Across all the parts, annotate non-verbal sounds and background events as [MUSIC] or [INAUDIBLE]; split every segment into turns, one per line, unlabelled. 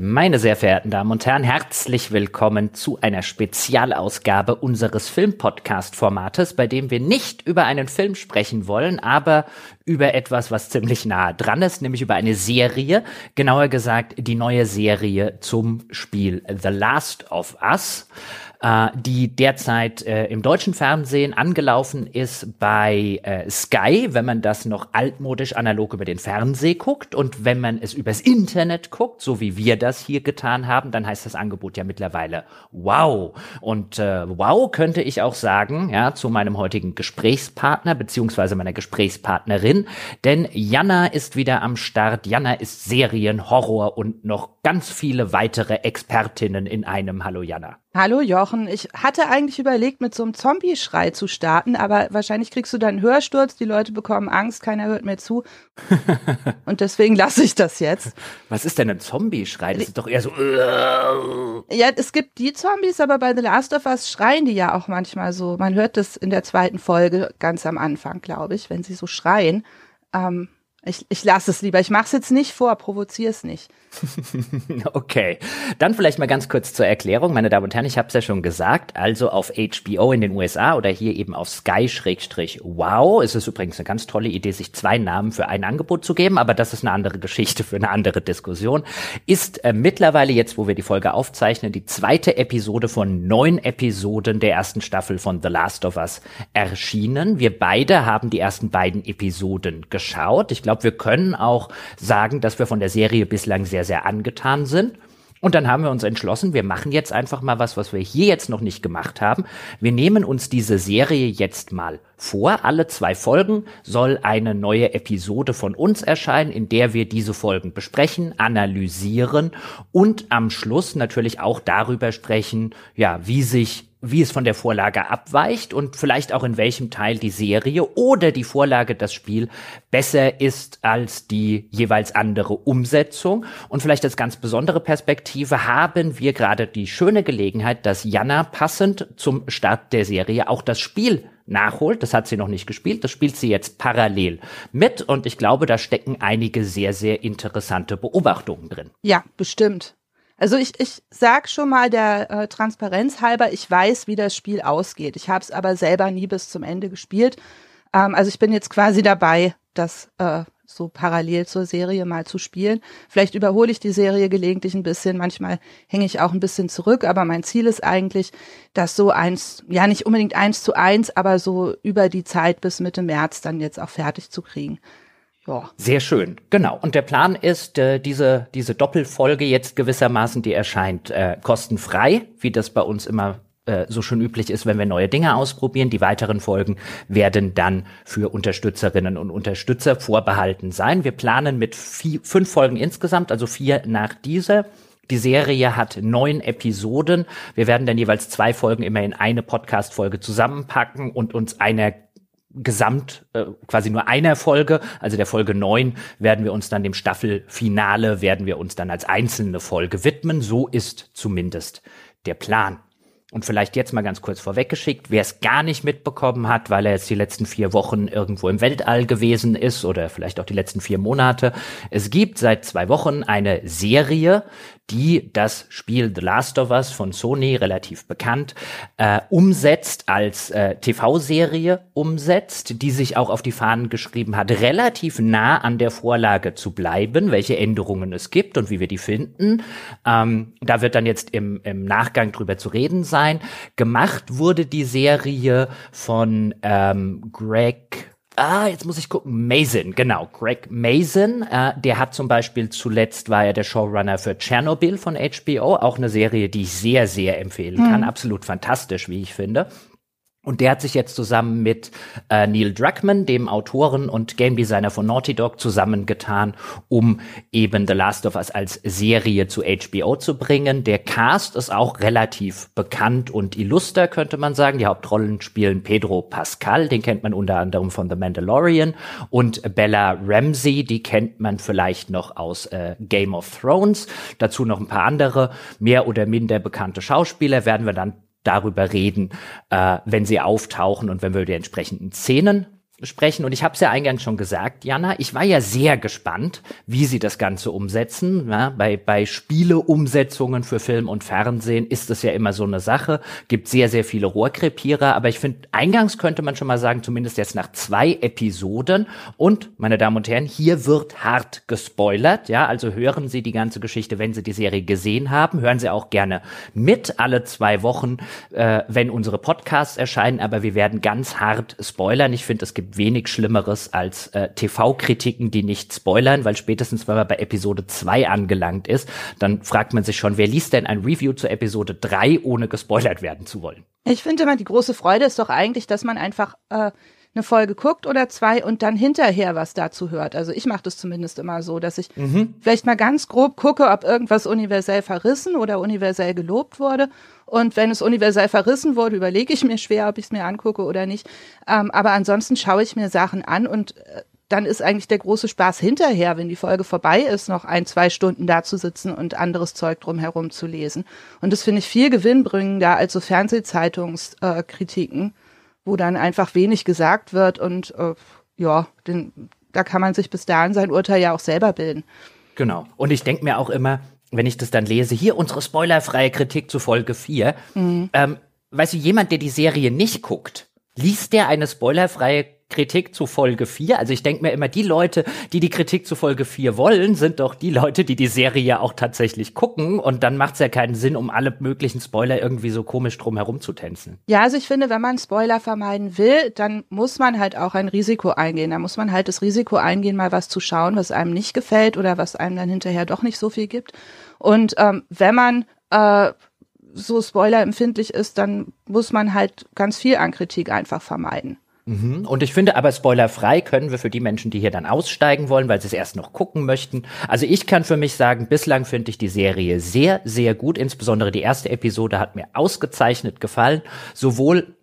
Meine sehr verehrten Damen und Herren, herzlich willkommen zu einer Spezialausgabe unseres Filmpodcast-Formates, bei dem wir nicht über einen Film sprechen wollen, aber über etwas, was ziemlich nahe dran ist, nämlich über eine Serie, genauer gesagt die neue Serie zum Spiel The Last of Us äh, die derzeit äh, im deutschen Fernsehen angelaufen ist bei äh, Sky, wenn man das noch altmodisch analog über den Fernseher guckt. Und wenn man es übers Internet guckt, so wie wir das hier getan haben, dann heißt das Angebot ja mittlerweile Wow. Und äh, Wow könnte ich auch sagen, ja, zu meinem heutigen Gesprächspartner beziehungsweise meiner Gesprächspartnerin, denn Jana ist wieder am Start. Jana ist Serien, Horror und noch ganz viele weitere Expertinnen in einem. Hallo Jana.
Hallo Jochen, ich hatte eigentlich überlegt, mit so einem Zombie-Schrei zu starten, aber wahrscheinlich kriegst du dann einen Hörsturz, die Leute bekommen Angst, keiner hört mehr zu. [LAUGHS] Und deswegen lasse ich das jetzt.
Was ist denn ein Zombie-Schrei? Das ist doch eher so.
Ja, es gibt die Zombies, aber bei The Last of Us schreien die ja auch manchmal so. Man hört das in der zweiten Folge ganz am Anfang, glaube ich, wenn sie so schreien. Ähm, ich, ich lasse es lieber. Ich mache es jetzt nicht vor, provoziere es nicht. [LAUGHS]
okay, dann vielleicht mal ganz kurz zur Erklärung, meine Damen und Herren, ich habe es ja schon gesagt, also auf HBO in den USA oder hier eben auf Sky-Wow ist es übrigens eine ganz tolle Idee, sich zwei Namen für ein Angebot zu geben, aber das ist eine andere Geschichte für eine andere Diskussion, ist äh, mittlerweile jetzt, wo wir die Folge aufzeichnen, die zweite Episode von neun Episoden der ersten Staffel von The Last of Us erschienen. Wir beide haben die ersten beiden Episoden geschaut. Ich glaube, wir können auch sagen, dass wir von der Serie bislang sehr sehr, sehr angetan sind. Und dann haben wir uns entschlossen, wir machen jetzt einfach mal was, was wir hier jetzt noch nicht gemacht haben. Wir nehmen uns diese Serie jetzt mal vor. Alle zwei Folgen soll eine neue Episode von uns erscheinen, in der wir diese Folgen besprechen, analysieren und am Schluss natürlich auch darüber sprechen, ja, wie sich wie es von der Vorlage abweicht und vielleicht auch in welchem Teil die Serie oder die Vorlage, das Spiel besser ist als die jeweils andere Umsetzung. Und vielleicht als ganz besondere Perspektive haben wir gerade die schöne Gelegenheit, dass Jana passend zum Start der Serie auch das Spiel nachholt. Das hat sie noch nicht gespielt. Das spielt sie jetzt parallel mit. Und ich glaube, da stecken einige sehr, sehr interessante Beobachtungen drin.
Ja, bestimmt. Also ich, ich sag schon mal der äh, Transparenz halber, ich weiß, wie das Spiel ausgeht. Ich habe es aber selber nie bis zum Ende gespielt. Ähm, also ich bin jetzt quasi dabei, das äh, so parallel zur Serie mal zu spielen. Vielleicht überhole ich die Serie gelegentlich ein bisschen, manchmal hänge ich auch ein bisschen zurück, aber mein Ziel ist eigentlich, das so eins, ja nicht unbedingt eins zu eins, aber so über die Zeit bis Mitte März dann jetzt auch fertig zu kriegen.
Ja. Sehr schön, genau. Und der Plan ist, äh, diese, diese Doppelfolge jetzt gewissermaßen, die erscheint äh, kostenfrei, wie das bei uns immer äh, so schon üblich ist, wenn wir neue Dinge ausprobieren. Die weiteren Folgen werden dann für Unterstützerinnen und Unterstützer vorbehalten sein. Wir planen mit vier, fünf Folgen insgesamt, also vier nach dieser. Die Serie hat neun Episoden. Wir werden dann jeweils zwei Folgen immer in eine Podcast-Folge zusammenpacken und uns einer Gesamt äh, quasi nur einer Folge, also der Folge neun, werden wir uns dann dem Staffelfinale, werden wir uns dann als einzelne Folge widmen. So ist zumindest der Plan. Und vielleicht jetzt mal ganz kurz vorweggeschickt, wer es gar nicht mitbekommen hat, weil er jetzt die letzten vier Wochen irgendwo im Weltall gewesen ist oder vielleicht auch die letzten vier Monate. Es gibt seit zwei Wochen eine Serie, die das Spiel The Last of Us von Sony, relativ bekannt, äh, umsetzt, als äh, TV-Serie umsetzt, die sich auch auf die Fahnen geschrieben hat, relativ nah an der Vorlage zu bleiben, welche Änderungen es gibt und wie wir die finden. Ähm, da wird dann jetzt im, im Nachgang drüber zu reden sein. Gemacht wurde die Serie von ähm, Greg Ah, jetzt muss ich gucken. Mason, genau. Greg Mason, äh, der hat zum Beispiel zuletzt war er der Showrunner für Chernobyl von HBO, auch eine Serie, die ich sehr, sehr empfehlen kann. Mhm. Absolut fantastisch, wie ich finde. Und der hat sich jetzt zusammen mit äh, Neil Druckmann, dem Autoren und Game Designer von Naughty Dog, zusammengetan, um eben The Last of Us als Serie zu HBO zu bringen. Der Cast ist auch relativ bekannt und illuster, könnte man sagen. Die Hauptrollen spielen Pedro Pascal, den kennt man unter anderem von The Mandalorian, und Bella Ramsey, die kennt man vielleicht noch aus äh, Game of Thrones. Dazu noch ein paar andere, mehr oder minder bekannte Schauspieler, werden wir dann darüber reden, äh, wenn sie auftauchen und wenn wir die entsprechenden Szenen sprechen. Und ich habe es ja eingangs schon gesagt, Jana, ich war ja sehr gespannt, wie sie das Ganze umsetzen. Ja, bei, bei Spieleumsetzungen für Film und Fernsehen ist das ja immer so eine Sache. Gibt sehr, sehr viele Rohrkrepierer. Aber ich finde, eingangs könnte man schon mal sagen, zumindest jetzt nach zwei Episoden. Und, meine Damen und Herren, hier wird hart gespoilert. Ja, also hören Sie die ganze Geschichte, wenn Sie die Serie gesehen haben. Hören Sie auch gerne mit alle zwei Wochen, äh, wenn unsere Podcasts erscheinen. Aber wir werden ganz hart spoilern. Ich finde, es gibt wenig Schlimmeres als äh, TV-Kritiken, die nicht spoilern, weil spätestens, wenn man bei Episode 2 angelangt ist, dann fragt man sich schon, wer liest denn ein Review zu Episode 3, ohne gespoilert werden zu wollen?
Ich finde immer, die große Freude ist doch eigentlich, dass man einfach äh, eine Folge guckt oder zwei und dann hinterher was dazu hört. Also ich mache das zumindest immer so, dass ich mhm. vielleicht mal ganz grob gucke, ob irgendwas universell verrissen oder universell gelobt wurde. Und wenn es universell verrissen wurde, überlege ich mir schwer, ob ich es mir angucke oder nicht. Ähm, aber ansonsten schaue ich mir Sachen an und äh, dann ist eigentlich der große Spaß hinterher, wenn die Folge vorbei ist, noch ein, zwei Stunden da zu sitzen und anderes Zeug drumherum zu lesen. Und das finde ich viel gewinnbringender als so Fernsehzeitungskritiken. Äh, wo dann einfach wenig gesagt wird und äh, ja, den, da kann man sich bis dahin sein Urteil ja auch selber bilden.
Genau. Und ich denke mir auch immer, wenn ich das dann lese, hier unsere spoilerfreie Kritik zu Folge 4, mhm. ähm, weißt du, jemand, der die Serie nicht guckt, liest der eine spoilerfreie Kritik zu Folge 4. Also ich denke mir immer, die Leute, die die Kritik zu Folge 4 wollen, sind doch die Leute, die die Serie ja auch tatsächlich gucken. Und dann macht es ja keinen Sinn, um alle möglichen Spoiler irgendwie so komisch drum herum zu tänzen.
Ja, also ich finde, wenn man Spoiler vermeiden will, dann muss man halt auch ein Risiko eingehen. Da muss man halt das Risiko eingehen, mal was zu schauen, was einem nicht gefällt oder was einem dann hinterher doch nicht so viel gibt. Und ähm, wenn man äh, so spoilerempfindlich ist, dann muss man halt ganz viel an Kritik einfach vermeiden.
Mhm. Und ich finde aber spoilerfrei können wir für die Menschen, die hier dann aussteigen wollen, weil sie es erst noch gucken möchten. Also ich kann für mich sagen, bislang finde ich die Serie sehr, sehr gut. Insbesondere die erste Episode hat mir ausgezeichnet gefallen. Sowohl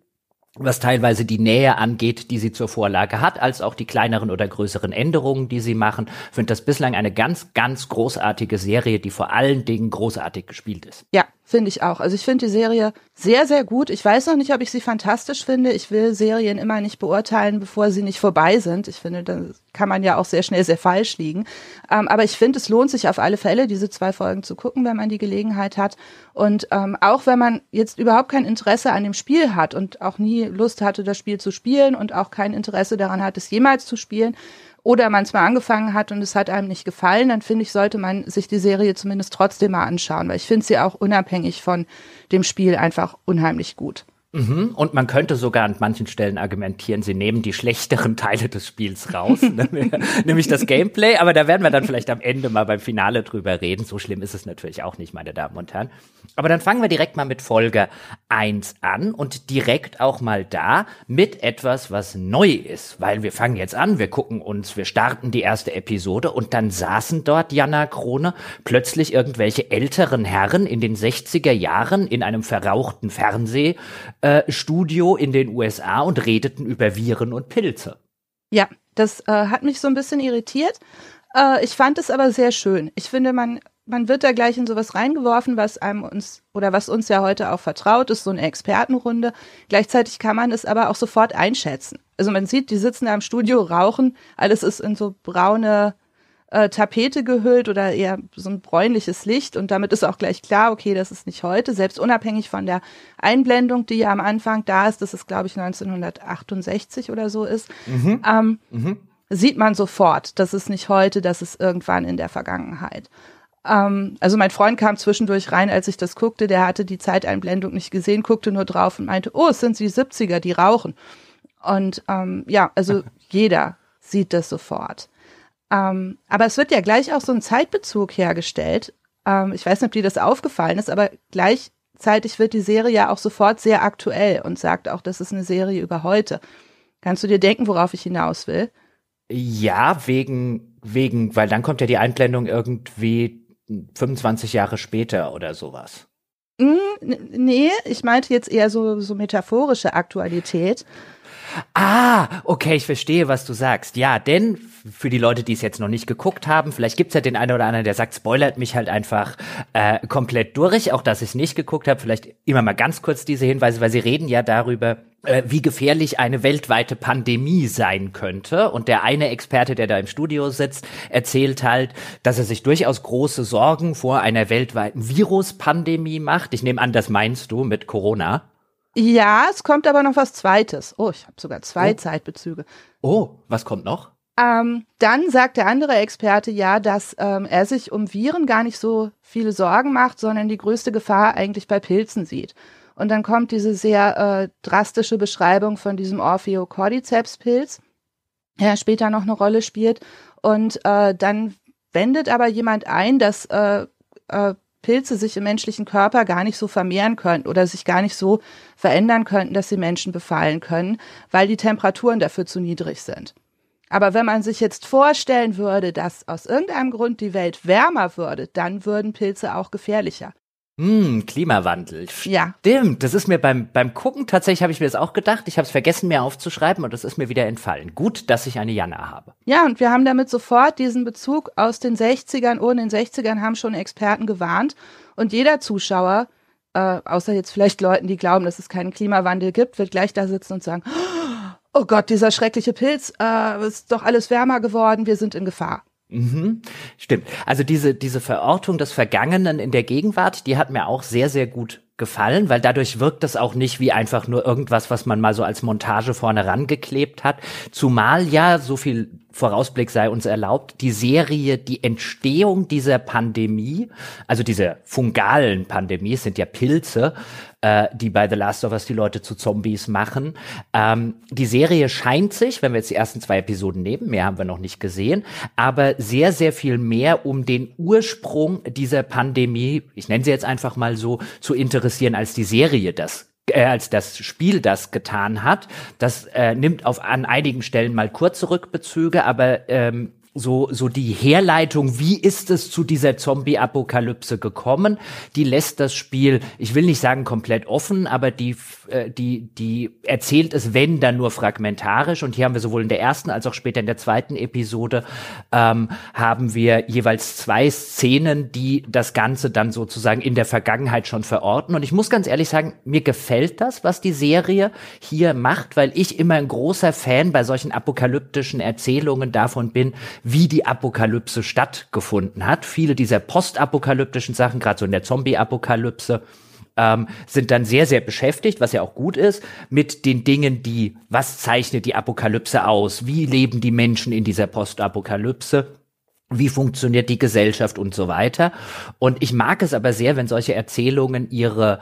was teilweise die Nähe angeht, die sie zur Vorlage hat, als auch die kleineren oder größeren Änderungen, die sie machen. Finde das bislang eine ganz, ganz großartige Serie, die vor allen Dingen großartig gespielt ist.
Ja, Finde ich auch. Also ich finde die Serie sehr, sehr gut. Ich weiß noch nicht, ob ich sie fantastisch finde. Ich will Serien immer nicht beurteilen, bevor sie nicht vorbei sind. Ich finde, da kann man ja auch sehr schnell sehr falsch liegen. Ähm, aber ich finde, es lohnt sich auf alle Fälle, diese zwei Folgen zu gucken, wenn man die Gelegenheit hat. Und ähm, auch wenn man jetzt überhaupt kein Interesse an dem Spiel hat und auch nie Lust hatte, das Spiel zu spielen und auch kein Interesse daran hat, es jemals zu spielen, oder man es mal angefangen hat und es hat einem nicht gefallen, dann finde ich, sollte man sich die Serie zumindest trotzdem mal anschauen, weil ich finde sie auch unabhängig von dem Spiel einfach unheimlich gut.
Mhm. Und man könnte sogar an manchen Stellen argumentieren, sie nehmen die schlechteren [LAUGHS] Teile des Spiels raus, ne? [LAUGHS] nämlich das Gameplay. Aber da werden wir dann vielleicht am Ende mal beim Finale drüber reden. So schlimm ist es natürlich auch nicht, meine Damen und Herren. Aber dann fangen wir direkt mal mit Folge 1 an und direkt auch mal da mit etwas, was neu ist. Weil wir fangen jetzt an, wir gucken uns, wir starten die erste Episode und dann saßen dort Jana Krone plötzlich irgendwelche älteren Herren in den 60er Jahren in einem verrauchten Fernseh äh, Studio in den USA und redeten über Viren und Pilze.
Ja, das äh, hat mich so ein bisschen irritiert. Äh, ich fand es aber sehr schön. Ich finde, man, man wird da gleich in sowas reingeworfen, was einem uns oder was uns ja heute auch vertraut ist, so eine Expertenrunde. Gleichzeitig kann man es aber auch sofort einschätzen. Also man sieht, die sitzen da im Studio, rauchen, alles ist in so braune äh, Tapete gehüllt oder eher so ein bräunliches Licht und damit ist auch gleich klar, okay, das ist nicht heute, selbst unabhängig von der Einblendung, die ja am Anfang da ist, dass es glaube ich 1968 oder so ist, mhm. Ähm, mhm. sieht man sofort, das ist nicht heute, das ist irgendwann in der Vergangenheit. Ähm, also mein Freund kam zwischendurch rein, als ich das guckte, der hatte die Zeiteinblendung nicht gesehen, guckte nur drauf und meinte, oh, es sind die 70er, die rauchen. Und ähm, ja, also [LAUGHS] jeder sieht das sofort. Ähm, aber es wird ja gleich auch so ein Zeitbezug hergestellt. Ähm, ich weiß nicht, ob dir das aufgefallen ist, aber gleichzeitig wird die Serie ja auch sofort sehr aktuell und sagt auch, das ist eine Serie über heute. Kannst du dir denken, worauf ich hinaus will?
Ja, wegen, wegen, weil dann kommt ja die Einblendung irgendwie 25 Jahre später oder sowas.
Mm, nee, ich meinte jetzt eher so, so metaphorische Aktualität.
Ah, okay, ich verstehe, was du sagst. Ja, denn für die Leute, die es jetzt noch nicht geguckt haben, vielleicht gibt's ja den einen oder anderen, der sagt, spoilert mich halt einfach äh, komplett durch. Auch dass ich es nicht geguckt habe, vielleicht immer mal ganz kurz diese Hinweise, weil sie reden ja darüber, äh, wie gefährlich eine weltweite Pandemie sein könnte. Und der eine Experte, der da im Studio sitzt, erzählt halt, dass er sich durchaus große Sorgen vor einer weltweiten Viruspandemie macht. Ich nehme an, das meinst du mit Corona.
Ja, es kommt aber noch was Zweites. Oh, ich habe sogar zwei oh. Zeitbezüge.
Oh, was kommt noch?
Ähm, dann sagt der andere Experte ja, dass ähm, er sich um Viren gar nicht so viele Sorgen macht, sondern die größte Gefahr eigentlich bei Pilzen sieht. Und dann kommt diese sehr äh, drastische Beschreibung von diesem Orpheocordyceps-Pilz, der später noch eine Rolle spielt. Und äh, dann wendet aber jemand ein, dass äh, äh, Pilze sich im menschlichen Körper gar nicht so vermehren könnten oder sich gar nicht so verändern könnten, dass sie Menschen befallen können, weil die Temperaturen dafür zu niedrig sind. Aber wenn man sich jetzt vorstellen würde, dass aus irgendeinem Grund die Welt wärmer würde, dann würden Pilze auch gefährlicher.
Hm, Klimawandel.
Ja.
Stimmt, das ist mir beim, beim Gucken tatsächlich, habe ich mir das auch gedacht. Ich habe es vergessen, mir aufzuschreiben und das ist mir wieder entfallen. Gut, dass ich eine Jana habe.
Ja, und wir haben damit sofort diesen Bezug aus den 60ern. Oh, in den 60ern haben schon Experten gewarnt. Und jeder Zuschauer, äh, außer jetzt vielleicht Leuten, die glauben, dass es keinen Klimawandel gibt, wird gleich da sitzen und sagen, oh Gott, dieser schreckliche Pilz, äh, ist doch alles wärmer geworden, wir sind in Gefahr.
Mhm, stimmt. Also diese, diese Verortung des Vergangenen in der Gegenwart, die hat mir auch sehr, sehr gut gefallen, weil dadurch wirkt es auch nicht wie einfach nur irgendwas, was man mal so als Montage vorne rangeklebt hat. Zumal ja, so viel Vorausblick sei uns erlaubt, die Serie, die Entstehung dieser Pandemie, also dieser fungalen Pandemie, es sind ja Pilze, äh, die bei The Last of Us die Leute zu Zombies machen. Ähm, die Serie scheint sich, wenn wir jetzt die ersten zwei Episoden nehmen, mehr haben wir noch nicht gesehen, aber sehr, sehr viel mehr um den Ursprung dieser Pandemie, ich nenne sie jetzt einfach mal so, zu interessieren, als die Serie das äh, als das Spiel das getan hat. Das äh, nimmt auf an einigen Stellen mal kurze Rückbezüge, aber ähm, so, so die Herleitung, wie ist es zu dieser Zombie-Apokalypse gekommen, die lässt das Spiel, ich will nicht sagen komplett offen, aber die, äh, die, die erzählt es, wenn, dann nur fragmentarisch. Und hier haben wir sowohl in der ersten als auch später in der zweiten Episode, ähm, haben wir jeweils zwei Szenen, die das Ganze dann sozusagen in der Vergangenheit schon verorten. Und ich muss ganz ehrlich sagen, mir gefällt das, was die Serie hier macht, weil ich immer ein großer Fan bei solchen apokalyptischen Erzählungen davon bin, wie die Apokalypse stattgefunden hat. Viele dieser postapokalyptischen Sachen, gerade so in der Zombie-Apokalypse, ähm, sind dann sehr, sehr beschäftigt, was ja auch gut ist, mit den Dingen, die, was zeichnet die Apokalypse aus? Wie leben die Menschen in dieser Postapokalypse? Wie funktioniert die Gesellschaft und so weiter? Und ich mag es aber sehr, wenn solche Erzählungen ihre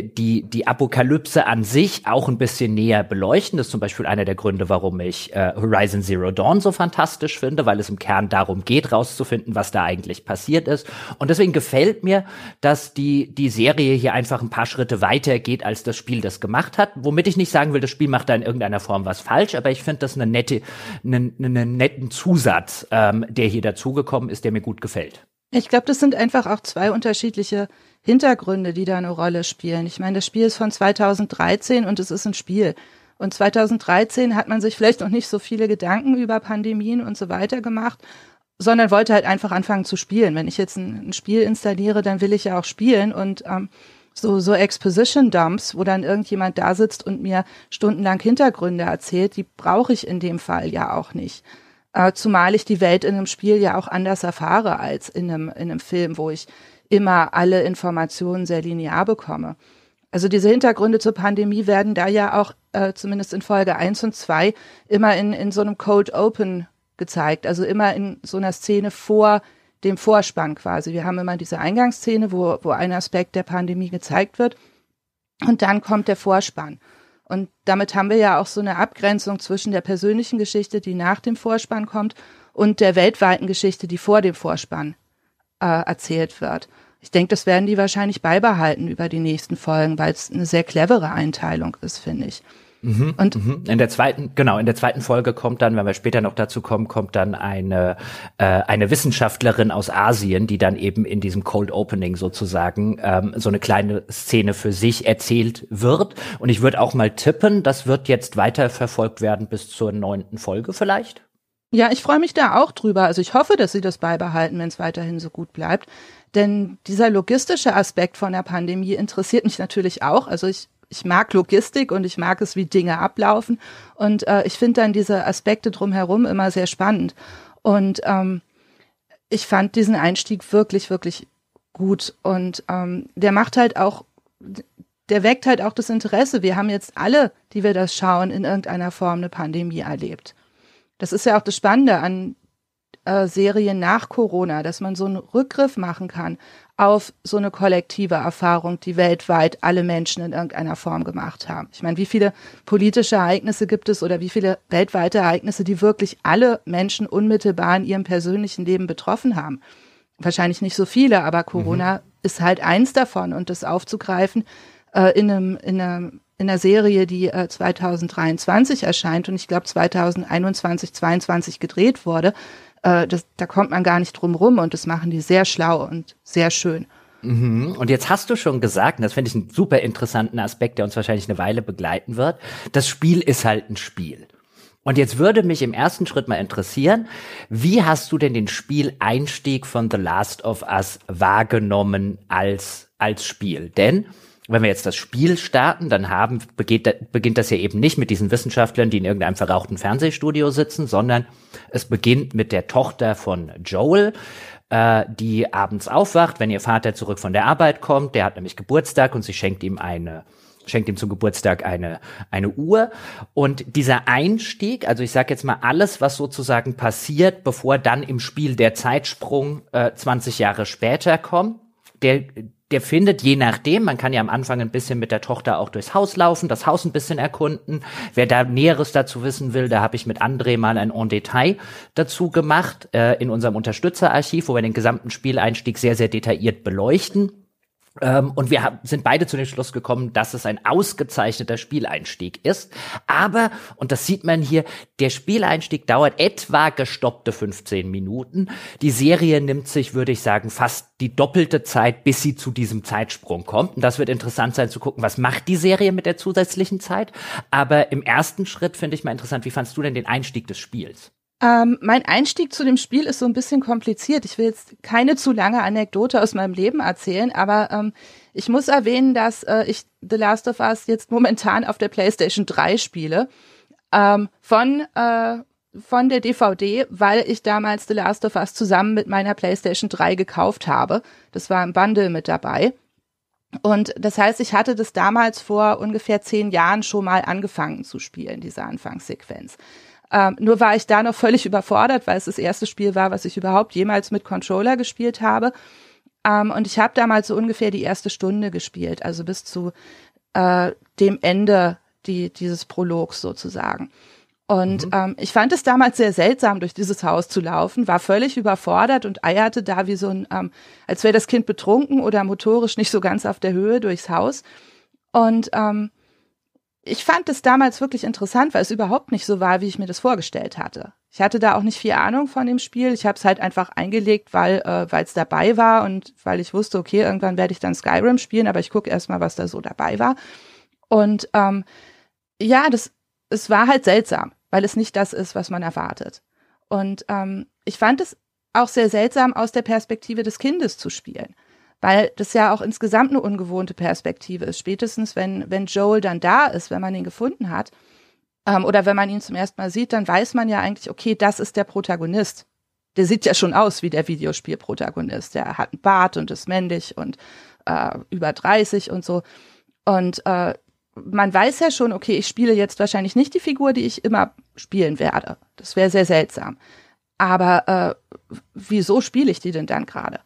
die, die Apokalypse an sich auch ein bisschen näher beleuchten. Das ist zum Beispiel einer der Gründe, warum ich äh, Horizon Zero Dawn so fantastisch finde, weil es im Kern darum geht, rauszufinden, was da eigentlich passiert ist. Und deswegen gefällt mir, dass die, die Serie hier einfach ein paar Schritte weiter geht, als das Spiel das gemacht hat. Womit ich nicht sagen will, das Spiel macht da in irgendeiner Form was falsch, aber ich finde das eine nette, einen, einen netten Zusatz, ähm, der hier dazugekommen ist, der mir gut gefällt.
Ich glaube, das sind einfach auch zwei unterschiedliche Hintergründe, die da eine Rolle spielen. Ich meine, das Spiel ist von 2013 und es ist ein Spiel. Und 2013 hat man sich vielleicht noch nicht so viele Gedanken über Pandemien und so weiter gemacht, sondern wollte halt einfach anfangen zu spielen. Wenn ich jetzt ein, ein Spiel installiere, dann will ich ja auch spielen und ähm, so, so Exposition Dumps, wo dann irgendjemand da sitzt und mir stundenlang Hintergründe erzählt, die brauche ich in dem Fall ja auch nicht. Äh, zumal ich die Welt in einem Spiel ja auch anders erfahre als in einem, in einem Film, wo ich immer alle Informationen sehr linear bekomme. Also diese Hintergründe zur Pandemie werden da ja auch äh, zumindest in Folge 1 und 2 immer in, in so einem Cold Open gezeigt, also immer in so einer Szene vor dem Vorspann quasi. Wir haben immer diese Eingangsszene, wo, wo ein Aspekt der Pandemie gezeigt wird und dann kommt der Vorspann. Und damit haben wir ja auch so eine Abgrenzung zwischen der persönlichen Geschichte, die nach dem Vorspann kommt, und der weltweiten Geschichte, die vor dem Vorspann äh, erzählt wird. Ich denke, das werden die wahrscheinlich beibehalten über die nächsten Folgen, weil es eine sehr clevere Einteilung ist, finde ich.
Mhm, und mhm. in der zweiten, genau, in der zweiten Folge kommt dann, wenn wir später noch dazu kommen, kommt dann eine äh, eine Wissenschaftlerin aus Asien, die dann eben in diesem Cold Opening sozusagen ähm, so eine kleine Szene für sich erzählt wird. Und ich würde auch mal tippen, das wird jetzt weiter verfolgt werden bis zur neunten Folge vielleicht.
Ja, ich freue mich da auch drüber. Also ich hoffe, dass sie das beibehalten, wenn es weiterhin so gut bleibt. Denn dieser logistische Aspekt von der Pandemie interessiert mich natürlich auch. Also ich ich mag Logistik und ich mag es, wie Dinge ablaufen. Und äh, ich finde dann diese Aspekte drumherum immer sehr spannend. Und ähm, ich fand diesen Einstieg wirklich, wirklich gut. Und ähm, der macht halt auch, der weckt halt auch das Interesse. Wir haben jetzt alle, die wir das schauen, in irgendeiner Form eine Pandemie erlebt. Das ist ja auch das Spannende an äh, Serien nach Corona, dass man so einen Rückgriff machen kann auf so eine kollektive Erfahrung, die weltweit alle Menschen in irgendeiner Form gemacht haben. Ich meine, wie viele politische Ereignisse gibt es oder wie viele weltweite Ereignisse, die wirklich alle Menschen unmittelbar in ihrem persönlichen Leben betroffen haben? Wahrscheinlich nicht so viele, aber Corona mhm. ist halt eins davon und das aufzugreifen äh, in, einem, in, einer, in einer Serie, die äh, 2023 erscheint und ich glaube 2021, 2022 gedreht wurde, äh, das, da kommt man gar nicht drum rum und das machen die sehr schlau und sehr schön.
Mhm. Und jetzt hast du schon gesagt, und das finde ich einen super interessanten Aspekt, der uns wahrscheinlich eine Weile begleiten wird, das Spiel ist halt ein Spiel. Und jetzt würde mich im ersten Schritt mal interessieren, wie hast du denn den Spieleinstieg von The Last of Us wahrgenommen als, als Spiel? Denn wenn wir jetzt das Spiel starten, dann haben, beginnt, beginnt das ja eben nicht mit diesen Wissenschaftlern, die in irgendeinem verrauchten Fernsehstudio sitzen, sondern es beginnt mit der Tochter von Joel, äh, die abends aufwacht, wenn ihr Vater zurück von der Arbeit kommt. Der hat nämlich Geburtstag und sie schenkt ihm eine schenkt ihm zum Geburtstag eine, eine Uhr. Und dieser Einstieg, also ich sage jetzt mal alles, was sozusagen passiert, bevor dann im Spiel der Zeitsprung äh, 20 Jahre später kommt, der, der findet je nachdem, man kann ja am Anfang ein bisschen mit der Tochter auch durchs Haus laufen, das Haus ein bisschen erkunden. Wer da Näheres dazu wissen will, da habe ich mit André mal ein En Detail dazu gemacht äh, in unserem Unterstützerarchiv, wo wir den gesamten Spieleinstieg sehr, sehr detailliert beleuchten. Ähm, und wir sind beide zu dem Schluss gekommen, dass es ein ausgezeichneter Spieleinstieg ist. Aber, und das sieht man hier, der Spieleinstieg dauert etwa gestoppte 15 Minuten. Die Serie nimmt sich, würde ich sagen, fast die doppelte Zeit, bis sie zu diesem Zeitsprung kommt. Und das wird interessant sein zu gucken, was macht die Serie mit der zusätzlichen Zeit. Aber im ersten Schritt finde ich mal interessant, wie fandst du denn den Einstieg des Spiels?
Ähm, mein Einstieg zu dem Spiel ist so ein bisschen kompliziert. Ich will jetzt keine zu lange Anekdote aus meinem Leben erzählen, aber ähm, ich muss erwähnen, dass äh, ich The Last of Us jetzt momentan auf der PlayStation 3 spiele. Ähm, von, äh, von der DVD, weil ich damals The Last of Us zusammen mit meiner PlayStation 3 gekauft habe. Das war im Bundle mit dabei. Und das heißt, ich hatte das damals vor ungefähr zehn Jahren schon mal angefangen zu spielen, diese Anfangssequenz. Ähm, nur war ich da noch völlig überfordert, weil es das erste Spiel war, was ich überhaupt jemals mit Controller gespielt habe. Ähm, und ich habe damals so ungefähr die erste Stunde gespielt, also bis zu äh, dem Ende die, dieses Prologs sozusagen. Und mhm. ähm, ich fand es damals sehr seltsam, durch dieses Haus zu laufen, war völlig überfordert und eierte da wie so ein, ähm, als wäre das Kind betrunken oder motorisch nicht so ganz auf der Höhe durchs Haus. Und ähm, ich fand es damals wirklich interessant, weil es überhaupt nicht so war, wie ich mir das vorgestellt hatte. Ich hatte da auch nicht viel Ahnung von dem Spiel. Ich habe es halt einfach eingelegt, weil äh, es dabei war und weil ich wusste, okay, irgendwann werde ich dann Skyrim spielen, aber ich gucke erstmal, was da so dabei war. Und ähm, ja, das es war halt seltsam, weil es nicht das ist, was man erwartet. Und ähm, ich fand es auch sehr seltsam, aus der Perspektive des Kindes zu spielen weil das ja auch insgesamt eine ungewohnte Perspektive ist. Spätestens, wenn, wenn Joel dann da ist, wenn man ihn gefunden hat, ähm, oder wenn man ihn zum ersten Mal sieht, dann weiß man ja eigentlich, okay, das ist der Protagonist. Der sieht ja schon aus wie der Videospielprotagonist. Der hat einen Bart und ist männlich und äh, über 30 und so. Und äh, man weiß ja schon, okay, ich spiele jetzt wahrscheinlich nicht die Figur, die ich immer spielen werde. Das wäre sehr seltsam. Aber äh, wieso spiele ich die denn dann gerade?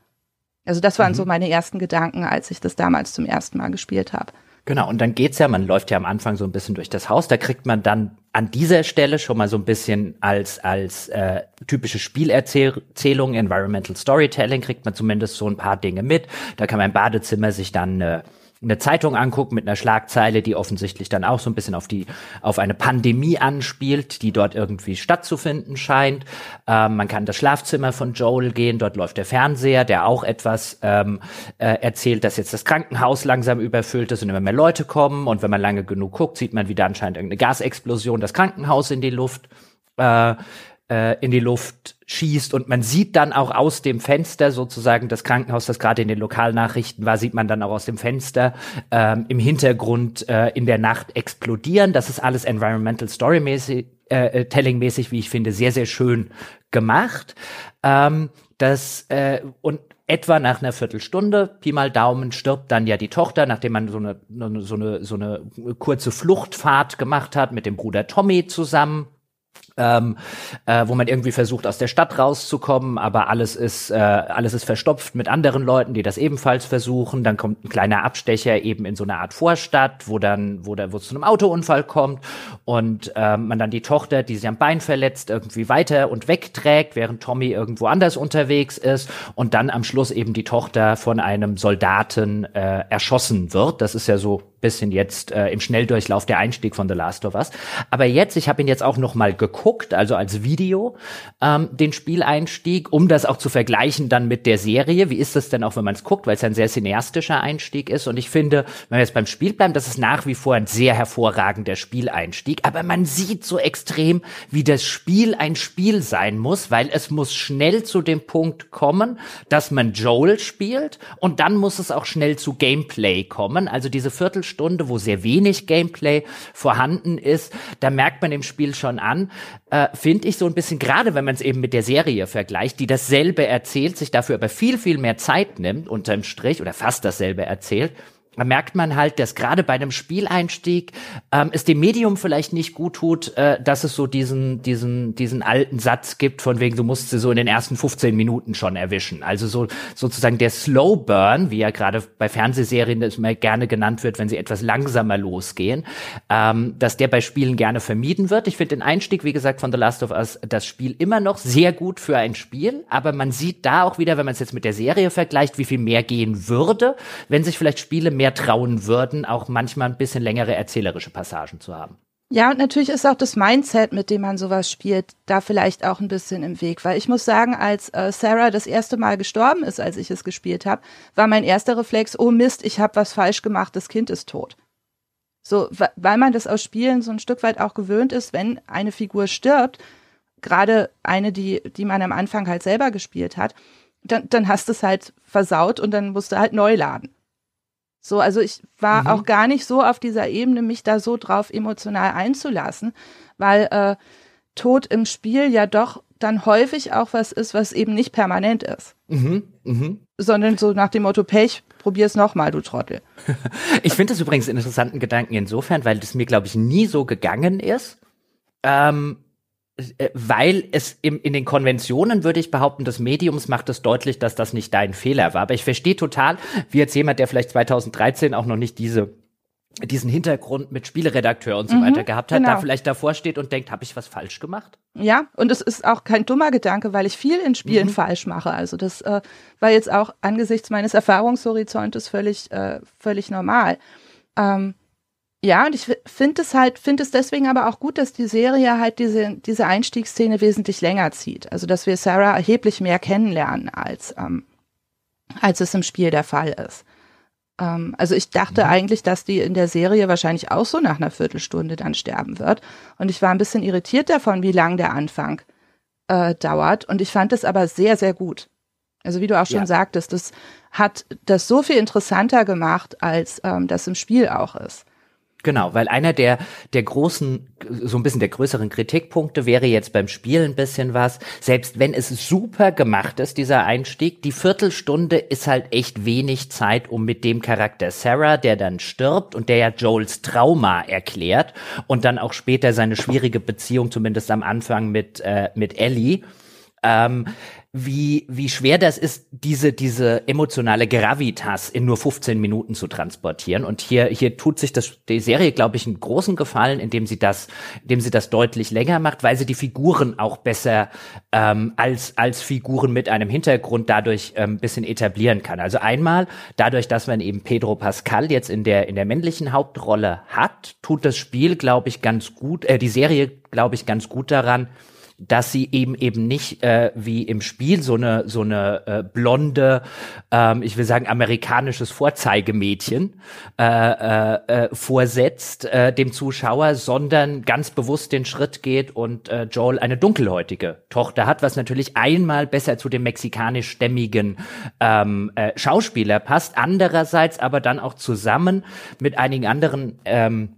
Also das waren mhm. so meine ersten Gedanken, als ich das damals zum ersten Mal gespielt habe.
Genau, und dann geht's ja, man läuft ja am Anfang so ein bisschen durch das Haus, da kriegt man dann an dieser Stelle schon mal so ein bisschen als, als äh, typische Spielerzählung, Environmental Storytelling, kriegt man zumindest so ein paar Dinge mit. Da kann man im Badezimmer sich dann äh, eine Zeitung anguckt mit einer Schlagzeile, die offensichtlich dann auch so ein bisschen auf die auf eine Pandemie anspielt, die dort irgendwie stattzufinden scheint. Ähm, man kann das Schlafzimmer von Joel gehen, dort läuft der Fernseher, der auch etwas ähm, äh, erzählt, dass jetzt das Krankenhaus langsam überfüllt ist und immer mehr Leute kommen und wenn man lange genug guckt, sieht man wieder anscheinend irgendeine Gasexplosion, das Krankenhaus in die Luft. Äh, äh, in die Luft schießt und man sieht dann auch aus dem Fenster sozusagen das Krankenhaus, das gerade in den Lokalnachrichten war, sieht man dann auch aus dem Fenster ähm, im Hintergrund äh, in der Nacht explodieren. Das ist alles Environmental Story mäßig, äh, äh, Telling mäßig, wie ich finde, sehr sehr schön gemacht. Ähm, das äh, und etwa nach einer Viertelstunde, Pi mal Daumen, stirbt dann ja die Tochter, nachdem man so eine, so eine, so eine kurze Fluchtfahrt gemacht hat mit dem Bruder Tommy zusammen ähm, äh, wo man irgendwie versucht aus der Stadt rauszukommen, aber alles ist äh, alles ist verstopft mit anderen Leuten, die das ebenfalls versuchen. Dann kommt ein kleiner Abstecher eben in so eine Art Vorstadt, wo dann wo da wo es zu einem Autounfall kommt und äh, man dann die Tochter, die sich am Bein verletzt, irgendwie weiter und wegträgt, während Tommy irgendwo anders unterwegs ist und dann am Schluss eben die Tochter von einem Soldaten äh, erschossen wird. Das ist ja so bisschen jetzt äh, im Schnelldurchlauf der Einstieg von The Last of Us. Aber jetzt, ich habe ihn jetzt auch noch mal geguckt, also als Video, ähm, den Spieleinstieg, um das auch zu vergleichen dann mit der Serie. Wie ist das denn auch, wenn man es guckt, weil es ein sehr cineastischer Einstieg ist. Und ich finde, wenn wir jetzt beim Spiel bleiben, das ist nach wie vor ein sehr hervorragender Spieleinstieg. Aber man sieht so extrem, wie das Spiel ein Spiel sein muss, weil es muss schnell zu dem Punkt kommen, dass man Joel spielt und dann muss es auch schnell zu Gameplay kommen. Also diese Viertel Stunde, wo sehr wenig Gameplay vorhanden ist, da merkt man im Spiel schon an, äh, finde ich so ein bisschen, gerade wenn man es eben mit der Serie vergleicht, die dasselbe erzählt, sich dafür aber viel, viel mehr Zeit nimmt, unterm Strich, oder fast dasselbe erzählt, da merkt man halt, dass gerade bei einem Spieleinstieg ähm, es dem Medium vielleicht nicht gut tut, äh, dass es so diesen, diesen, diesen alten Satz gibt, von wegen, du musst sie so in den ersten 15 Minuten schon erwischen. Also so sozusagen der Slow Burn, wie ja gerade bei Fernsehserien das immer gerne genannt wird, wenn sie etwas langsamer losgehen, ähm, dass der bei Spielen gerne vermieden wird. Ich finde den Einstieg, wie gesagt, von The Last of Us, das Spiel immer noch sehr gut für ein Spiel, aber man sieht da auch wieder, wenn man es jetzt mit der Serie vergleicht, wie viel mehr gehen würde, wenn sich vielleicht Spiele mehr mehr trauen würden, auch manchmal ein bisschen längere erzählerische Passagen zu haben.
Ja, und natürlich ist auch das Mindset, mit dem man sowas spielt, da vielleicht auch ein bisschen im Weg. Weil ich muss sagen, als äh, Sarah das erste Mal gestorben ist, als ich es gespielt habe, war mein erster Reflex, oh Mist, ich habe was falsch gemacht, das Kind ist tot. So, weil man das aus Spielen so ein Stück weit auch gewöhnt ist, wenn eine Figur stirbt, gerade eine, die, die man am Anfang halt selber gespielt hat, dann, dann hast du es halt versaut und dann musst du halt neu laden. So, also ich war mhm. auch gar nicht so auf dieser Ebene, mich da so drauf emotional einzulassen, weil äh, Tod im Spiel ja doch dann häufig auch was ist, was eben nicht permanent ist. Mhm, mh. Sondern so nach dem Motto, Pech, probier's nochmal, du Trottel. [LAUGHS]
ich finde das übrigens einen interessanten Gedanken insofern, weil das mir, glaube ich, nie so gegangen ist. Ähm, äh, weil es im, in den Konventionen, würde ich behaupten, des Mediums macht es deutlich, dass das nicht dein Fehler war. Aber ich verstehe total, wie jetzt jemand, der vielleicht 2013 auch noch nicht diese diesen Hintergrund mit Spieleredakteur und so mhm, weiter gehabt hat, genau. da vielleicht davor steht und denkt, habe ich was falsch gemacht?
Ja, und es ist auch kein dummer Gedanke, weil ich viel in Spielen mhm. falsch mache. Also das äh, war jetzt auch angesichts meines Erfahrungshorizontes völlig, äh, völlig normal. Ähm, ja, und ich finde es halt, finde es deswegen aber auch gut, dass die Serie halt diese, diese Einstiegsszene wesentlich länger zieht. Also, dass wir Sarah erheblich mehr kennenlernen, als, ähm, als es im Spiel der Fall ist. Ähm, also, ich dachte mhm. eigentlich, dass die in der Serie wahrscheinlich auch so nach einer Viertelstunde dann sterben wird. Und ich war ein bisschen irritiert davon, wie lang der Anfang äh, dauert. Und ich fand es aber sehr, sehr gut. Also, wie du auch schon ja. sagtest, das hat das so viel interessanter gemacht, als ähm, das im Spiel auch ist.
Genau, weil einer der, der großen, so ein bisschen der größeren Kritikpunkte wäre jetzt beim Spiel ein bisschen was, selbst wenn es super gemacht ist, dieser Einstieg, die Viertelstunde ist halt echt wenig Zeit, um mit dem Charakter Sarah, der dann stirbt und der ja Joels Trauma erklärt und dann auch später seine schwierige Beziehung, zumindest am Anfang mit, äh, mit Ellie, ähm, wie, wie schwer das ist, diese, diese emotionale Gravitas in nur 15 Minuten zu transportieren. Und hier, hier tut sich das, die Serie, glaube ich, einen großen Gefallen, indem sie das, indem sie das deutlich länger macht, weil sie die Figuren auch besser ähm, als, als Figuren mit einem Hintergrund dadurch ähm, bisschen etablieren kann. Also einmal, dadurch, dass man eben Pedro Pascal jetzt in der, in der männlichen Hauptrolle hat, tut das Spiel, glaube ich, ganz gut, äh, die Serie, glaube ich, ganz gut daran, dass sie eben eben nicht äh, wie im Spiel so eine so eine äh, blonde, ähm, ich will sagen amerikanisches Vorzeigemädchen äh, äh, äh, vorsetzt äh, dem Zuschauer, sondern ganz bewusst den Schritt geht und äh, Joel eine dunkelhäutige Tochter hat, was natürlich einmal besser zu dem mexikanisch-stämmigen ähm, äh, Schauspieler passt, andererseits aber dann auch zusammen mit einigen anderen ähm,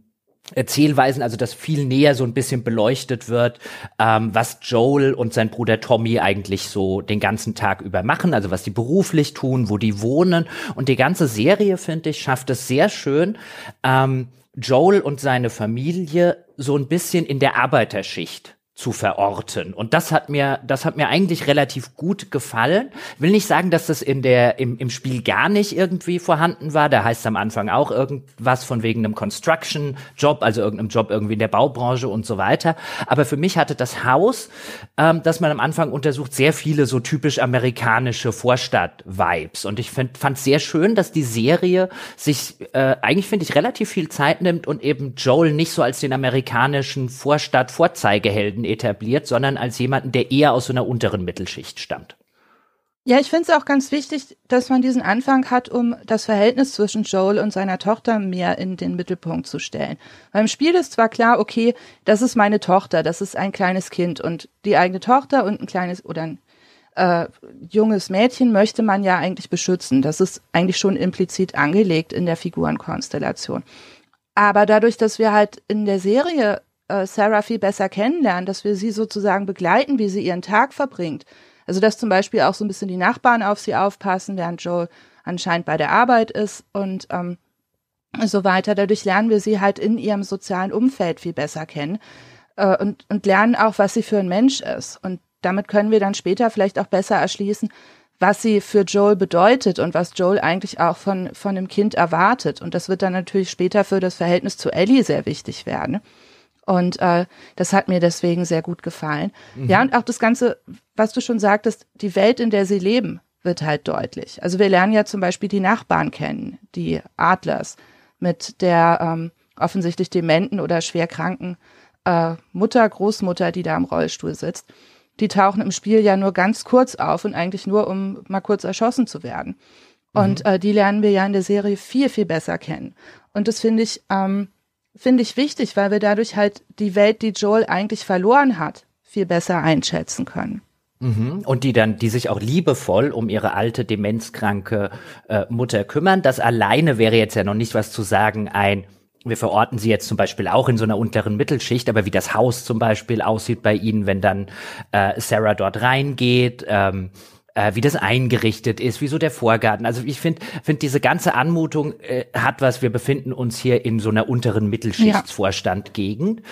Erzählweisen, also dass viel näher so ein bisschen beleuchtet wird, ähm, was Joel und sein Bruder Tommy eigentlich so den ganzen Tag über machen, also was die beruflich tun, wo die wohnen. Und die ganze Serie, finde ich, schafft es sehr schön, ähm, Joel und seine Familie so ein bisschen in der Arbeiterschicht zu verorten. Und das hat mir, das hat mir eigentlich relativ gut gefallen. Will nicht sagen, dass das in der, im, im Spiel gar nicht irgendwie vorhanden war. Da heißt es am Anfang auch irgendwas von wegen einem Construction-Job, also irgendeinem Job irgendwie in der Baubranche und so weiter. Aber für mich hatte das Haus, ähm, das man am Anfang untersucht, sehr viele so typisch amerikanische Vorstadt-Vibes. Und ich fand es sehr schön, dass die Serie sich, äh, eigentlich finde ich, relativ viel Zeit nimmt und eben Joel nicht so als den amerikanischen Vorstadt-Vorzeigehelden etabliert, sondern als jemanden, der eher aus so einer unteren Mittelschicht stammt.
Ja, ich finde es auch ganz wichtig, dass man diesen Anfang hat, um das Verhältnis zwischen Joel und seiner Tochter mehr in den Mittelpunkt zu stellen. Beim Spiel ist zwar klar, okay, das ist meine Tochter, das ist ein kleines Kind und die eigene Tochter und ein kleines oder ein äh, junges Mädchen möchte man ja eigentlich beschützen. Das ist eigentlich schon implizit angelegt in der Figurenkonstellation. Aber dadurch, dass wir halt in der Serie äh, Sarah viel besser kennenlernen, dass wir sie sozusagen begleiten, wie sie ihren Tag verbringt. Also dass zum Beispiel auch so ein bisschen die Nachbarn auf sie aufpassen, während Joel anscheinend bei der Arbeit ist und ähm, so weiter. Dadurch lernen wir sie halt in ihrem sozialen Umfeld viel besser kennen äh, und, und lernen auch, was sie für ein Mensch ist. Und damit können wir dann später vielleicht auch besser erschließen, was sie für Joel bedeutet und was Joel eigentlich auch von, von dem Kind erwartet. Und das wird dann natürlich später für das Verhältnis zu Ellie sehr wichtig werden. Und äh, das hat mir deswegen sehr gut gefallen. Mhm. Ja, und auch das Ganze, was du schon sagtest, die Welt, in der sie leben, wird halt deutlich. Also wir lernen ja zum Beispiel die Nachbarn kennen, die Adlers, mit der ähm, offensichtlich dementen oder schwerkranken äh, Mutter, Großmutter, die da im Rollstuhl sitzt. Die tauchen im Spiel ja nur ganz kurz auf und eigentlich nur, um mal kurz erschossen zu werden. Und mhm. äh, die lernen wir ja in der Serie viel, viel besser kennen. Und das finde ich, ähm, finde ich wichtig, weil wir dadurch halt die Welt, die Joel eigentlich verloren hat, viel besser einschätzen können.
Mhm. Und die dann, die sich auch liebevoll um ihre alte, demenzkranke äh, Mutter kümmern. Das alleine wäre jetzt ja noch nicht was zu sagen, ein wir verorten sie jetzt zum Beispiel auch in so einer unteren Mittelschicht, aber wie das Haus zum Beispiel aussieht bei ihnen, wenn dann äh, Sarah dort reingeht, ähm, äh, wie das eingerichtet ist, wie so der Vorgarten. Also ich finde, finde diese ganze Anmutung äh, hat was. Wir befinden uns hier in so einer unteren Mittelschichtsvorstand-Gegend.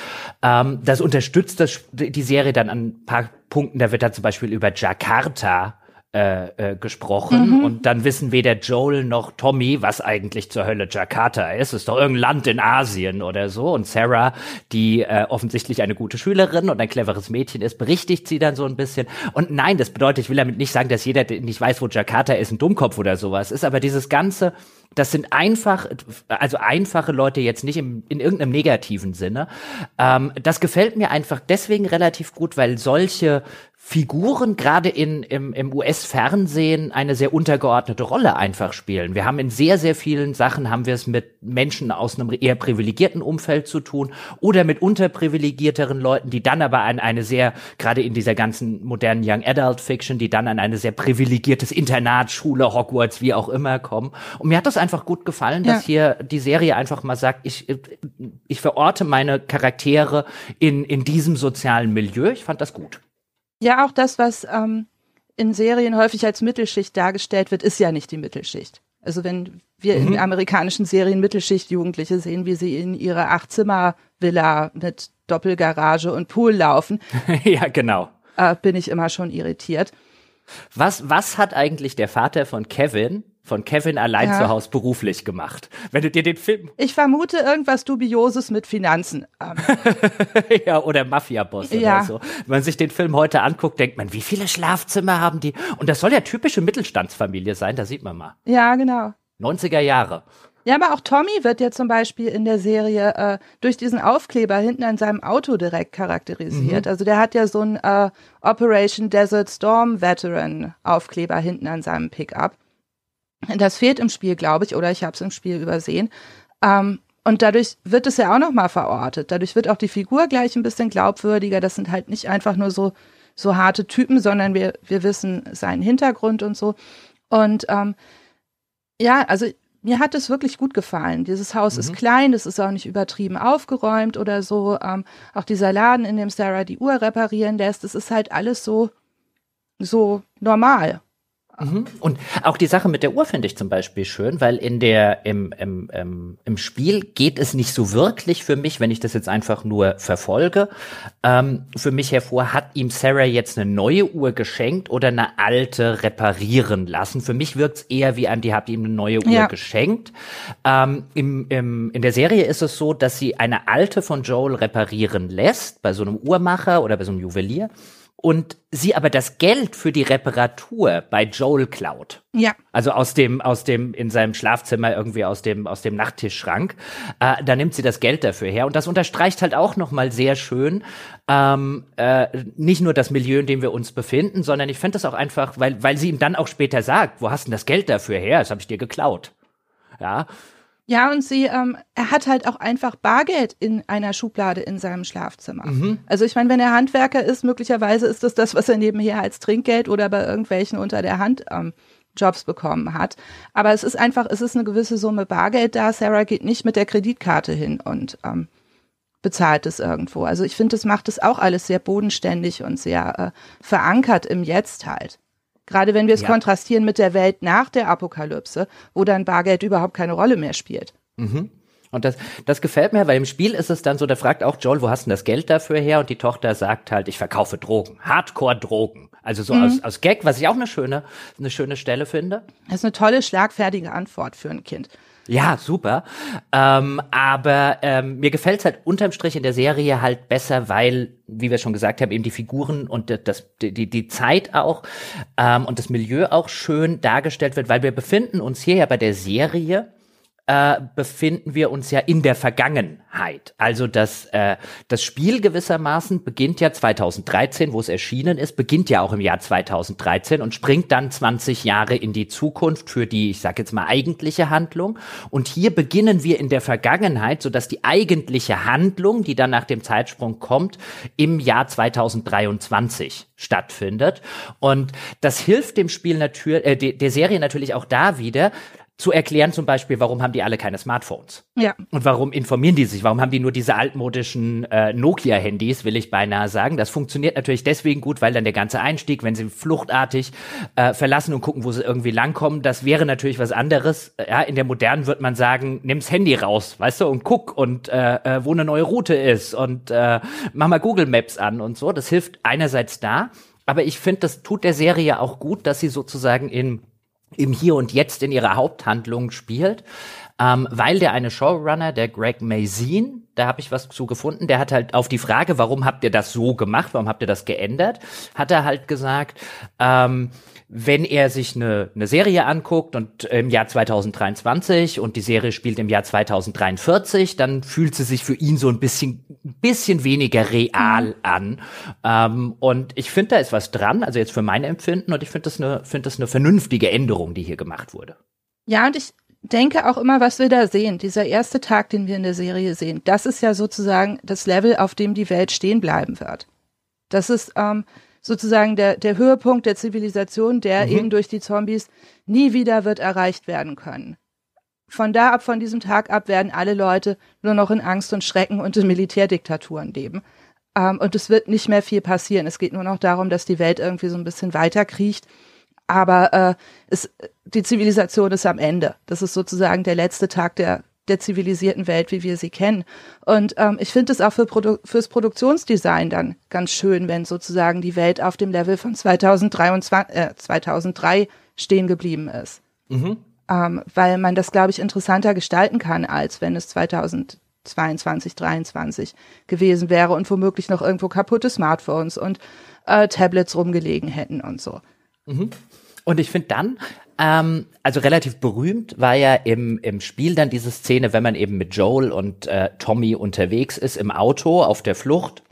Ähm, das unterstützt das, die Serie dann an ein paar Punkten. Da wird da zum Beispiel über Jakarta äh, äh, gesprochen mhm. und dann wissen weder Joel noch Tommy, was eigentlich zur Hölle Jakarta ist. Es ist doch irgendein Land in Asien oder so. Und Sarah, die äh, offensichtlich eine gute Schülerin und ein cleveres Mädchen ist, berichtigt sie dann so ein bisschen. Und nein, das bedeutet, ich will damit nicht sagen, dass jeder der nicht weiß, wo Jakarta ist, ein Dummkopf oder sowas ist, aber dieses ganze das sind einfach, also einfache Leute jetzt nicht im, in irgendeinem negativen Sinne. Ähm, das gefällt mir einfach deswegen relativ gut, weil solche Figuren gerade in, im, im US-Fernsehen eine sehr untergeordnete Rolle einfach spielen. Wir haben in sehr, sehr vielen Sachen haben wir es mit Menschen aus einem eher privilegierten Umfeld zu tun oder mit unterprivilegierteren Leuten, die dann aber an eine sehr, gerade in dieser ganzen modernen Young Adult Fiction, die dann an eine sehr privilegiertes Internat, Schule, Hogwarts, wie auch immer kommen. Und mir hat das einfach gut gefallen, dass ja. hier die Serie einfach mal sagt, ich, ich verorte meine Charaktere in, in diesem sozialen Milieu. Ich fand das gut.
Ja, auch das, was ähm, in Serien häufig als Mittelschicht dargestellt wird, ist ja nicht die Mittelschicht. Also wenn wir mhm. in amerikanischen Serien Mittelschicht-Jugendliche sehen, wie sie in ihre Achtzimmer-Villa mit Doppelgarage und Pool laufen. [LAUGHS]
ja, genau.
Äh, bin ich immer schon irritiert.
Was, was hat eigentlich der Vater von Kevin von Kevin allein ja. zu Hause beruflich gemacht. Wenn du dir den Film.
Ich vermute irgendwas Dubioses mit Finanzen. [LAUGHS]
ja, oder Mafia-Boss ja. oder so. Wenn man sich den Film heute anguckt, denkt man, wie viele Schlafzimmer haben die? Und das soll ja typische Mittelstandsfamilie sein, da sieht man mal.
Ja, genau.
90er Jahre.
Ja, aber auch Tommy wird ja zum Beispiel in der Serie äh, durch diesen Aufkleber hinten an seinem Auto direkt charakterisiert. Mhm. Also der hat ja so einen äh, Operation Desert Storm Veteran Aufkleber hinten an seinem Pickup. Das fehlt im Spiel, glaube ich, oder ich habe es im Spiel übersehen. Ähm, und dadurch wird es ja auch nochmal verortet. Dadurch wird auch die Figur gleich ein bisschen glaubwürdiger. Das sind halt nicht einfach nur so, so harte Typen, sondern wir, wir wissen seinen Hintergrund und so. Und ähm, ja, also mir hat es wirklich gut gefallen. Dieses Haus mhm. ist klein, es ist auch nicht übertrieben aufgeräumt oder so. Ähm, auch dieser Laden, in dem Sarah die Uhr reparieren lässt, das ist halt alles so, so normal.
Mhm. Und auch die Sache mit der Uhr finde ich zum Beispiel schön, weil in der im, im, im, im Spiel geht es nicht so wirklich für mich, wenn ich das jetzt einfach nur verfolge, ähm, für mich hervor, hat ihm Sarah jetzt eine neue Uhr geschenkt oder eine alte reparieren lassen. Für mich wirkt es eher wie an, die hat ihm eine neue Uhr ja. geschenkt. Ähm, im, im, in der Serie ist es so, dass sie eine alte von Joel reparieren lässt, bei so einem Uhrmacher oder bei so einem Juwelier und sie aber das Geld für die Reparatur bei Joel klaut.
Ja.
Also aus dem, aus dem, in seinem Schlafzimmer irgendwie aus dem, aus dem Nachttischschrank. Äh, da nimmt sie das Geld dafür her. Und das unterstreicht halt auch nochmal sehr schön, ähm, äh, nicht nur das Milieu, in dem wir uns befinden, sondern ich finde das auch einfach, weil, weil sie ihm dann auch später sagt, wo hast denn das Geld dafür her? Das habe ich dir geklaut. Ja.
Ja, und sie, ähm, er hat halt auch einfach Bargeld in einer Schublade in seinem Schlafzimmer. Mhm. Also ich meine, wenn er Handwerker ist, möglicherweise ist das das, was er nebenher als Trinkgeld oder bei irgendwelchen unter der Hand ähm, Jobs bekommen hat. Aber es ist einfach, es ist eine gewisse Summe Bargeld da. Sarah geht nicht mit der Kreditkarte hin und ähm, bezahlt es irgendwo. Also ich finde, das macht es auch alles sehr bodenständig und sehr äh, verankert im Jetzt halt. Gerade wenn wir es ja. kontrastieren mit der Welt nach der Apokalypse, wo dann Bargeld überhaupt keine Rolle mehr spielt.
Mhm. Und das, das gefällt mir, weil im Spiel ist es dann so, da fragt auch Joel, wo hast du das Geld dafür her? Und die Tochter sagt halt, ich verkaufe Drogen, Hardcore-Drogen. Also so mhm. aus, aus Gag, was ich auch eine schöne, eine schöne Stelle finde.
Das ist eine tolle, schlagfertige Antwort für ein Kind.
Ja, super. Ähm, aber ähm, mir gefällt es halt unterm Strich in der Serie halt besser, weil, wie wir schon gesagt haben, eben die Figuren und das, die, die Zeit auch ähm, und das Milieu auch schön dargestellt wird, weil wir befinden uns hier ja bei der Serie äh, befinden wir uns ja in der Vergangenheit. Also das, äh, das Spiel gewissermaßen beginnt ja 2013, wo es erschienen ist, beginnt ja auch im Jahr 2013 und springt dann 20 Jahre in die Zukunft für die, ich sage jetzt mal, eigentliche Handlung. Und hier beginnen wir in der Vergangenheit, sodass die eigentliche Handlung, die dann nach dem Zeitsprung kommt, im Jahr 2023 stattfindet. Und das hilft dem Spiel natürlich, äh, der Serie natürlich auch da wieder, zu erklären zum Beispiel, warum haben die alle keine Smartphones?
Ja.
Und warum informieren die sich? Warum haben die nur diese altmodischen äh, Nokia-Handys, will ich beinahe sagen? Das funktioniert natürlich deswegen gut, weil dann der ganze Einstieg, wenn sie fluchtartig äh, verlassen und gucken, wo sie irgendwie langkommen, das wäre natürlich was anderes. Ja, in der modernen wird man sagen, nimm's Handy raus, weißt du, und guck und äh, äh, wo eine neue Route ist und äh, mach mal Google Maps an und so. Das hilft einerseits da, aber ich finde, das tut der Serie auch gut, dass sie sozusagen in im Hier und Jetzt in ihrer Haupthandlung spielt. Ähm, weil der eine Showrunner, der Greg Mazin, da habe ich was zu gefunden, der hat halt auf die Frage, warum habt ihr das so gemacht, warum habt ihr das geändert, hat er halt gesagt, ähm, wenn er sich eine, eine Serie anguckt und im Jahr 2023 und die Serie spielt im Jahr 2043, dann fühlt sie sich für ihn so ein bisschen, bisschen weniger real mhm. an. Ähm, und ich finde, da ist was dran, also jetzt für mein Empfinden, und ich finde das eine, finde das eine vernünftige Änderung, die hier gemacht wurde.
Ja, und ich denke auch immer, was wir da sehen, dieser erste Tag, den wir in der Serie sehen, das ist ja sozusagen das Level, auf dem die Welt stehen bleiben wird. Das ist, ähm, sozusagen der, der Höhepunkt der Zivilisation, der mhm. eben durch die Zombies nie wieder wird erreicht werden können. Von da ab, von diesem Tag ab, werden alle Leute nur noch in Angst und Schrecken und in Militärdiktaturen leben. Ähm, und es wird nicht mehr viel passieren. Es geht nur noch darum, dass die Welt irgendwie so ein bisschen weiter kriecht. Aber äh, es, die Zivilisation ist am Ende. Das ist sozusagen der letzte Tag der der zivilisierten Welt, wie wir sie kennen. Und ähm, ich finde es auch für Produ fürs Produktionsdesign dann ganz schön, wenn sozusagen die Welt auf dem Level von 2023, äh, 2003 stehen geblieben ist. Mhm. Ähm, weil man das, glaube ich, interessanter gestalten kann, als wenn es 2022, 2023 gewesen wäre und womöglich noch irgendwo kaputte Smartphones und äh, Tablets rumgelegen hätten und so.
Mhm. Und ich finde dann, Ähm, also relativ berühmt war ja im, im Spiel dann diese Szene, wenn man eben mit Joel und äh, Tommy unterwegs ist im Auto auf der Flucht,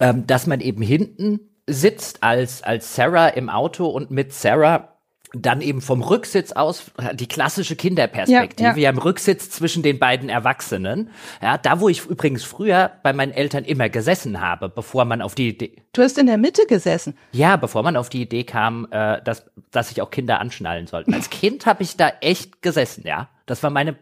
ähm, dass man eben hinten sitzt als, als Sarah im Auto und mit Sarah dann eben vom Rücksitz aus die klassische Kinderperspektive, ja, ja. ja, im Rücksitz zwischen den beiden Erwachsenen. Ja, da wo ich übrigens früher bei meinen Eltern immer gesessen habe, bevor man auf die Idee.
Du hast in der Mitte gesessen.
Ja, bevor man auf die Idee kam, äh, dass, dass sich auch Kinder anschnallen sollten. Als Kind habe ich da echt gesessen, ja. Das war meine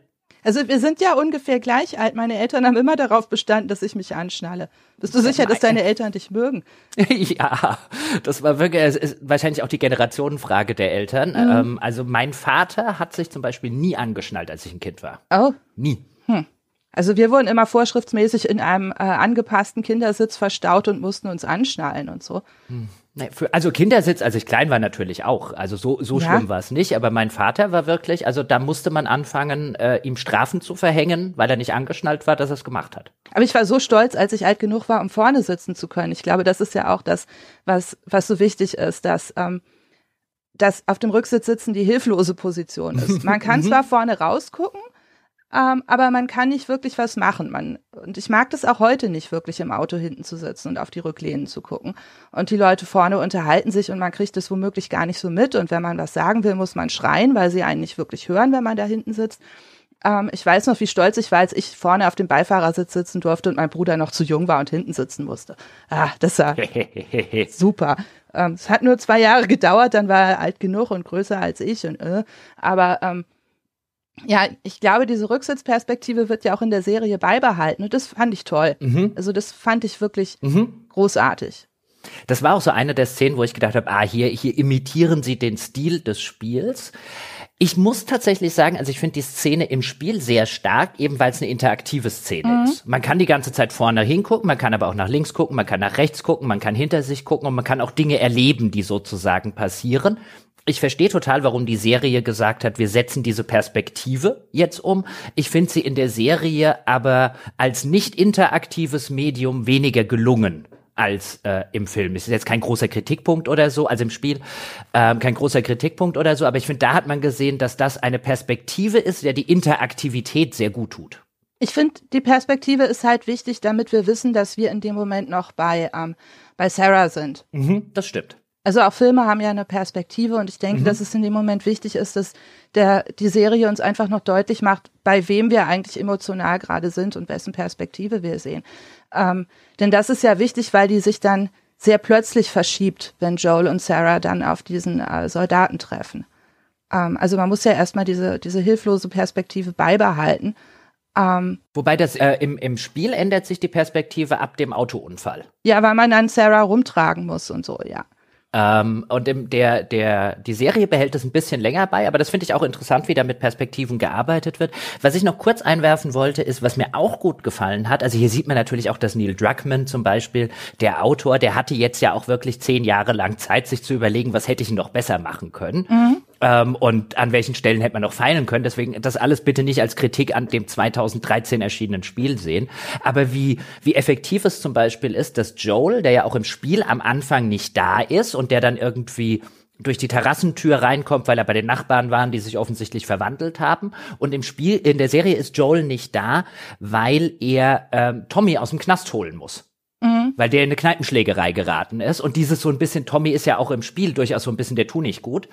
also wir sind ja ungefähr gleich alt. Meine Eltern haben immer darauf bestanden, dass ich mich anschnalle. Bist du sicher, dass deine Eltern dich mögen? [LAUGHS]
ja, das war wirklich wahrscheinlich auch die Generationenfrage der Eltern. Mhm. Ähm, also mein Vater hat sich zum Beispiel nie angeschnallt, als ich ein Kind war.
Oh.
Nie.
Hm. Also wir wurden immer vorschriftsmäßig in einem äh, angepassten Kindersitz verstaut und mussten uns anschnallen und so.
Hm. Für, also Kindersitz, als ich klein war, natürlich auch. Also so, so ja. schlimm war es nicht. Aber mein Vater war wirklich, also da musste man anfangen, äh, ihm Strafen zu verhängen, weil er nicht angeschnallt war, dass er es gemacht hat.
Aber ich war so stolz, als ich alt genug war, um vorne sitzen zu können. Ich glaube, das ist ja auch das, was, was so wichtig ist, dass, ähm, dass auf dem Rücksitz sitzen die hilflose Position ist. [LAUGHS] Man kann mhm. zwar vorne rausgucken, ähm, aber man kann nicht wirklich was machen. Man, und ich mag das auch heute nicht wirklich im Auto hinten zu sitzen und auf die Rücklehnen zu gucken. Und die Leute vorne unterhalten sich und man kriegt es womöglich gar nicht so mit. Und wenn man was sagen will, muss man schreien, weil sie einen nicht wirklich hören, wenn man da hinten sitzt. Ähm, ich weiß noch, wie stolz ich war, als ich vorne auf dem Beifahrersitz sitzen durfte und mein Bruder noch zu jung war und hinten sitzen musste. Ah, das war [LAUGHS] super. Ähm, es hat nur zwei Jahre gedauert, dann war er alt genug und größer als ich und äh, aber ähm, ja, ich glaube, diese Rücksitzperspektive wird ja auch in der Serie beibehalten und das fand ich toll. Mhm. Also das fand ich wirklich mhm. großartig.
Das war auch so eine der Szenen, wo ich gedacht habe, ah, hier, hier imitieren sie den Stil des Spiels. Ich muss tatsächlich sagen, also ich finde die Szene im Spiel sehr stark, eben weil es eine interaktive Szene mhm. ist. Man kann die ganze Zeit vorne hingucken, man kann aber auch nach links gucken, man kann nach rechts gucken, man kann hinter sich gucken und man kann auch Dinge erleben, die sozusagen passieren ich verstehe total, warum die Serie gesagt hat, wir setzen diese Perspektive jetzt um. Ich finde sie in der Serie aber als nicht interaktives Medium weniger gelungen als äh, im Film. Es ist jetzt kein großer Kritikpunkt oder so, also im Spiel ähm, kein großer Kritikpunkt oder so, aber ich finde, da hat man gesehen, dass das eine Perspektive ist, der die Interaktivität sehr gut tut.
Ich finde, die Perspektive ist halt wichtig, damit wir wissen, dass wir in dem Moment noch bei, ähm, bei Sarah sind.
Mhm, das stimmt.
Also auch Filme haben ja eine Perspektive und ich denke, mhm. dass es in dem Moment wichtig ist, dass der, die Serie uns einfach noch deutlich macht, bei wem wir eigentlich emotional gerade sind und wessen Perspektive wir sehen. Ähm, denn das ist ja wichtig, weil die sich dann sehr plötzlich verschiebt, wenn Joel und Sarah dann auf diesen äh, Soldaten treffen. Ähm, also man muss ja erstmal diese, diese hilflose Perspektive beibehalten.
Ähm, Wobei das äh, im, im Spiel ändert sich die Perspektive ab dem Autounfall.
Ja, weil man dann Sarah rumtragen muss und so, ja.
Ähm, und im, der, der, die Serie behält es ein bisschen länger bei, aber das finde ich auch interessant, wie da mit Perspektiven gearbeitet wird. Was ich noch kurz einwerfen wollte, ist, was mir auch gut gefallen hat, also hier sieht man natürlich auch, dass Neil Druckmann zum Beispiel, der Autor, der hatte jetzt ja auch wirklich zehn Jahre lang Zeit, sich zu überlegen, was hätte ich noch besser machen können. Mhm. Ähm, und an welchen Stellen hätte man noch feilen können. Deswegen das alles bitte nicht als Kritik an dem 2013 erschienenen Spiel sehen. Aber wie, wie effektiv es zum Beispiel ist, dass Joel, der ja auch im Spiel am Anfang nicht da ist und der dann irgendwie durch die Terrassentür reinkommt, weil er bei den Nachbarn waren, die sich offensichtlich verwandelt haben. Und im Spiel, in der Serie ist Joel nicht da, weil er ähm, Tommy aus dem Knast holen muss. Mhm. Weil der in eine Kneipenschlägerei geraten ist. Und dieses so ein bisschen, Tommy ist ja auch im Spiel durchaus so ein bisschen der Tu nicht gut.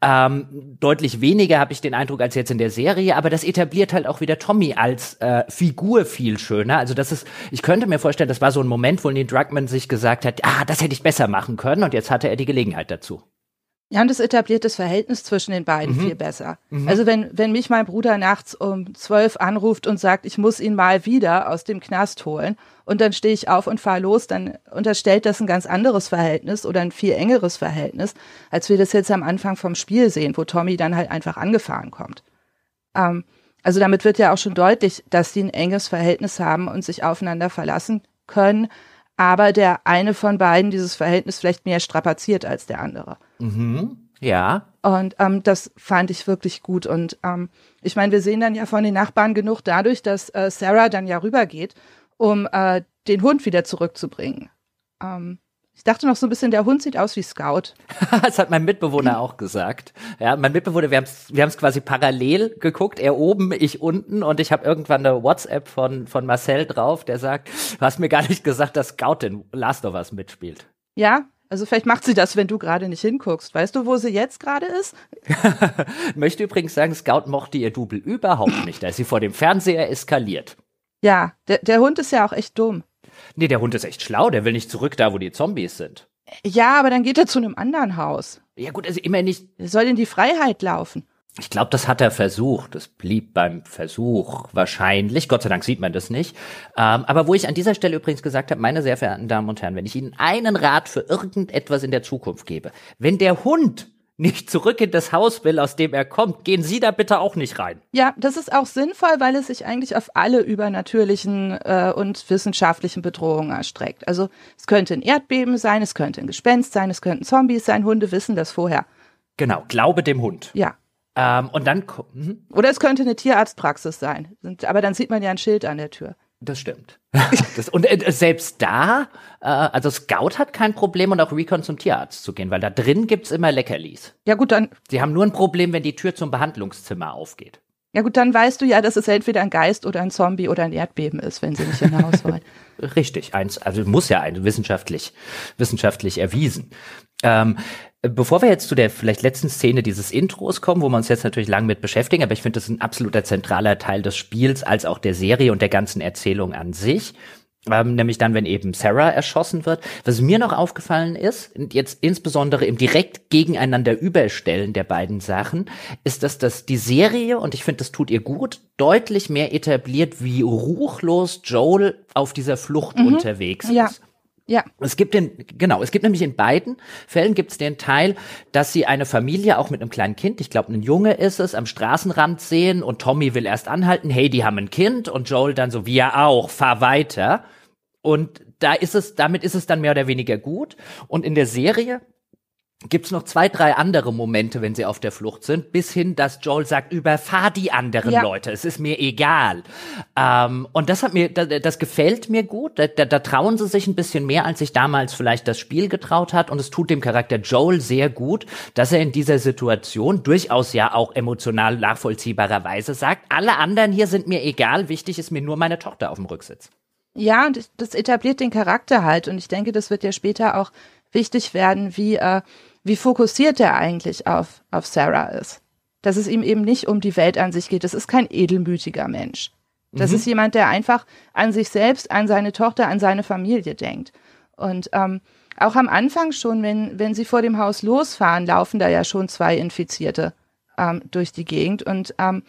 Ähm, deutlich weniger habe ich den Eindruck als jetzt in der Serie, aber das etabliert halt auch wieder Tommy als äh, Figur viel schöner. Also das ist, ich könnte mir vorstellen, das war so ein Moment, wo Neil Druckmann sich gesagt hat, ah, das hätte ich besser machen können und jetzt hatte er die Gelegenheit dazu.
Ja, und das Verhältnis zwischen den beiden mhm. viel besser. Mhm. Also wenn, wenn mich mein Bruder nachts um zwölf anruft und sagt, ich muss ihn mal wieder aus dem Knast holen und dann stehe ich auf und fahre los, dann unterstellt das ein ganz anderes Verhältnis oder ein viel engeres Verhältnis, als wir das jetzt am Anfang vom Spiel sehen, wo Tommy dann halt einfach angefahren kommt. Ähm, also damit wird ja auch schon deutlich, dass sie ein enges Verhältnis haben und sich aufeinander verlassen können, aber der eine von beiden dieses Verhältnis vielleicht mehr strapaziert als der andere.
Mhm. Ja.
Und ähm, das fand ich wirklich gut. Und ähm, ich meine, wir sehen dann ja von den Nachbarn genug dadurch, dass äh, Sarah dann ja rübergeht, um äh, den Hund wieder zurückzubringen. Ähm, Ich dachte noch so ein bisschen, der Hund sieht aus wie Scout. [LAUGHS]
das hat mein Mitbewohner auch gesagt. Ja, mein Mitbewohner, wir haben es wir haben's quasi parallel geguckt, er oben, ich unten und ich habe irgendwann eine WhatsApp von, von Marcel drauf, der sagt, du hast mir gar nicht gesagt, dass Scout in Last of Us mitspielt.
Ja, also vielleicht macht sie das, wenn du gerade nicht hinguckst. Weißt du, wo sie jetzt gerade ist? [LAUGHS]
Möchte übrigens sagen, Scout mochte ihr Double überhaupt nicht. Da ist sie vor dem Fernseher eskaliert.
Ja, der, der Hund ist ja auch echt dumm.
Nee, der Hund ist echt schlau, der will nicht zurück da, wo die Zombies sind.
Ja, aber dann geht er zu einem anderen Haus.
Ja gut, also immer nicht.
Er soll in die Freiheit laufen.
Ich glaube, das hat er versucht. Das blieb beim Versuch wahrscheinlich. Gott sei Dank sieht man das nicht. Ähm, aber wo ich an dieser Stelle übrigens gesagt habe, meine sehr verehrten Damen und Herren, wenn ich Ihnen einen Rat für irgendetwas in der Zukunft gebe, wenn der Hund nicht zurück in das Haus will, aus dem er kommt, gehen Sie da bitte auch nicht rein.
Ja, das ist auch sinnvoll, weil es sich eigentlich auf alle übernatürlichen äh, und wissenschaftlichen Bedrohungen erstreckt. Also es könnte ein Erdbeben sein, es könnte ein Gespenst sein, es könnten Zombies sein, Hunde wissen das vorher.
Genau, glaube dem Hund.
Ja.
Ähm, und dann. Hm?
Oder es könnte eine Tierarztpraxis sein. Aber dann sieht man ja ein Schild an der Tür.
Das stimmt. [LAUGHS] das, und äh, selbst da, äh, also Scout hat kein Problem und auch Recon zum Tierarzt zu gehen, weil da drin gibt's immer Leckerlis.
Ja gut, dann.
Sie haben nur ein Problem, wenn die Tür zum Behandlungszimmer aufgeht.
Ja gut, dann weißt du ja, dass es entweder ein Geist oder ein Zombie oder ein Erdbeben ist, wenn sie nicht in Haus wollen. [LAUGHS]
Richtig, eins, also muss ja ein wissenschaftlich, wissenschaftlich erwiesen. Ähm, Bevor wir jetzt zu der vielleicht letzten Szene dieses Intros kommen, wo wir uns jetzt natürlich lang mit beschäftigen, aber ich finde, das ist ein absoluter zentraler Teil des Spiels als auch der Serie und der ganzen Erzählung an sich. Ähm, nämlich dann, wenn eben Sarah erschossen wird. Was mir noch aufgefallen ist, jetzt insbesondere im direkt gegeneinander überstellen der beiden Sachen, ist, dass das die Serie, und ich finde, das tut ihr gut, deutlich mehr etabliert, wie ruchlos Joel auf dieser Flucht mhm. unterwegs
ja.
ist.
Ja.
Es gibt den, genau, es gibt nämlich in beiden Fällen gibt es den Teil, dass sie eine Familie auch mit einem kleinen Kind, ich glaube ein Junge ist es, am Straßenrand sehen und Tommy will erst anhalten, hey, die haben ein Kind und Joel dann so, wir auch, fahr weiter. Und da ist es, damit ist es dann mehr oder weniger gut. Und in der Serie gibt's noch zwei, drei andere Momente, wenn sie auf der Flucht sind, bis hin, dass Joel sagt, überfahr die anderen ja. Leute, es ist mir egal. Ähm, und das hat mir, das, das gefällt mir gut. Da, da, da, trauen sie sich ein bisschen mehr, als sich damals vielleicht das Spiel getraut hat. Und es tut dem Charakter Joel sehr gut, dass er in dieser Situation durchaus ja auch emotional nachvollziehbarerweise sagt, alle anderen hier sind mir egal, wichtig ist mir nur meine Tochter auf dem Rücksitz.
Ja, und das etabliert den Charakter halt. Und ich denke, das wird ja später auch wichtig werden, wie äh, wie fokussiert er eigentlich auf, auf Sarah ist. Dass es ihm eben nicht um die Welt an sich geht. Das ist kein edelmütiger Mensch. Das mhm. ist jemand, der einfach an sich selbst, an seine Tochter, an seine Familie denkt. Und ähm, auch am Anfang schon, wenn, wenn sie vor dem Haus losfahren, laufen da ja schon zwei Infizierte ähm, durch die Gegend. Und ähm,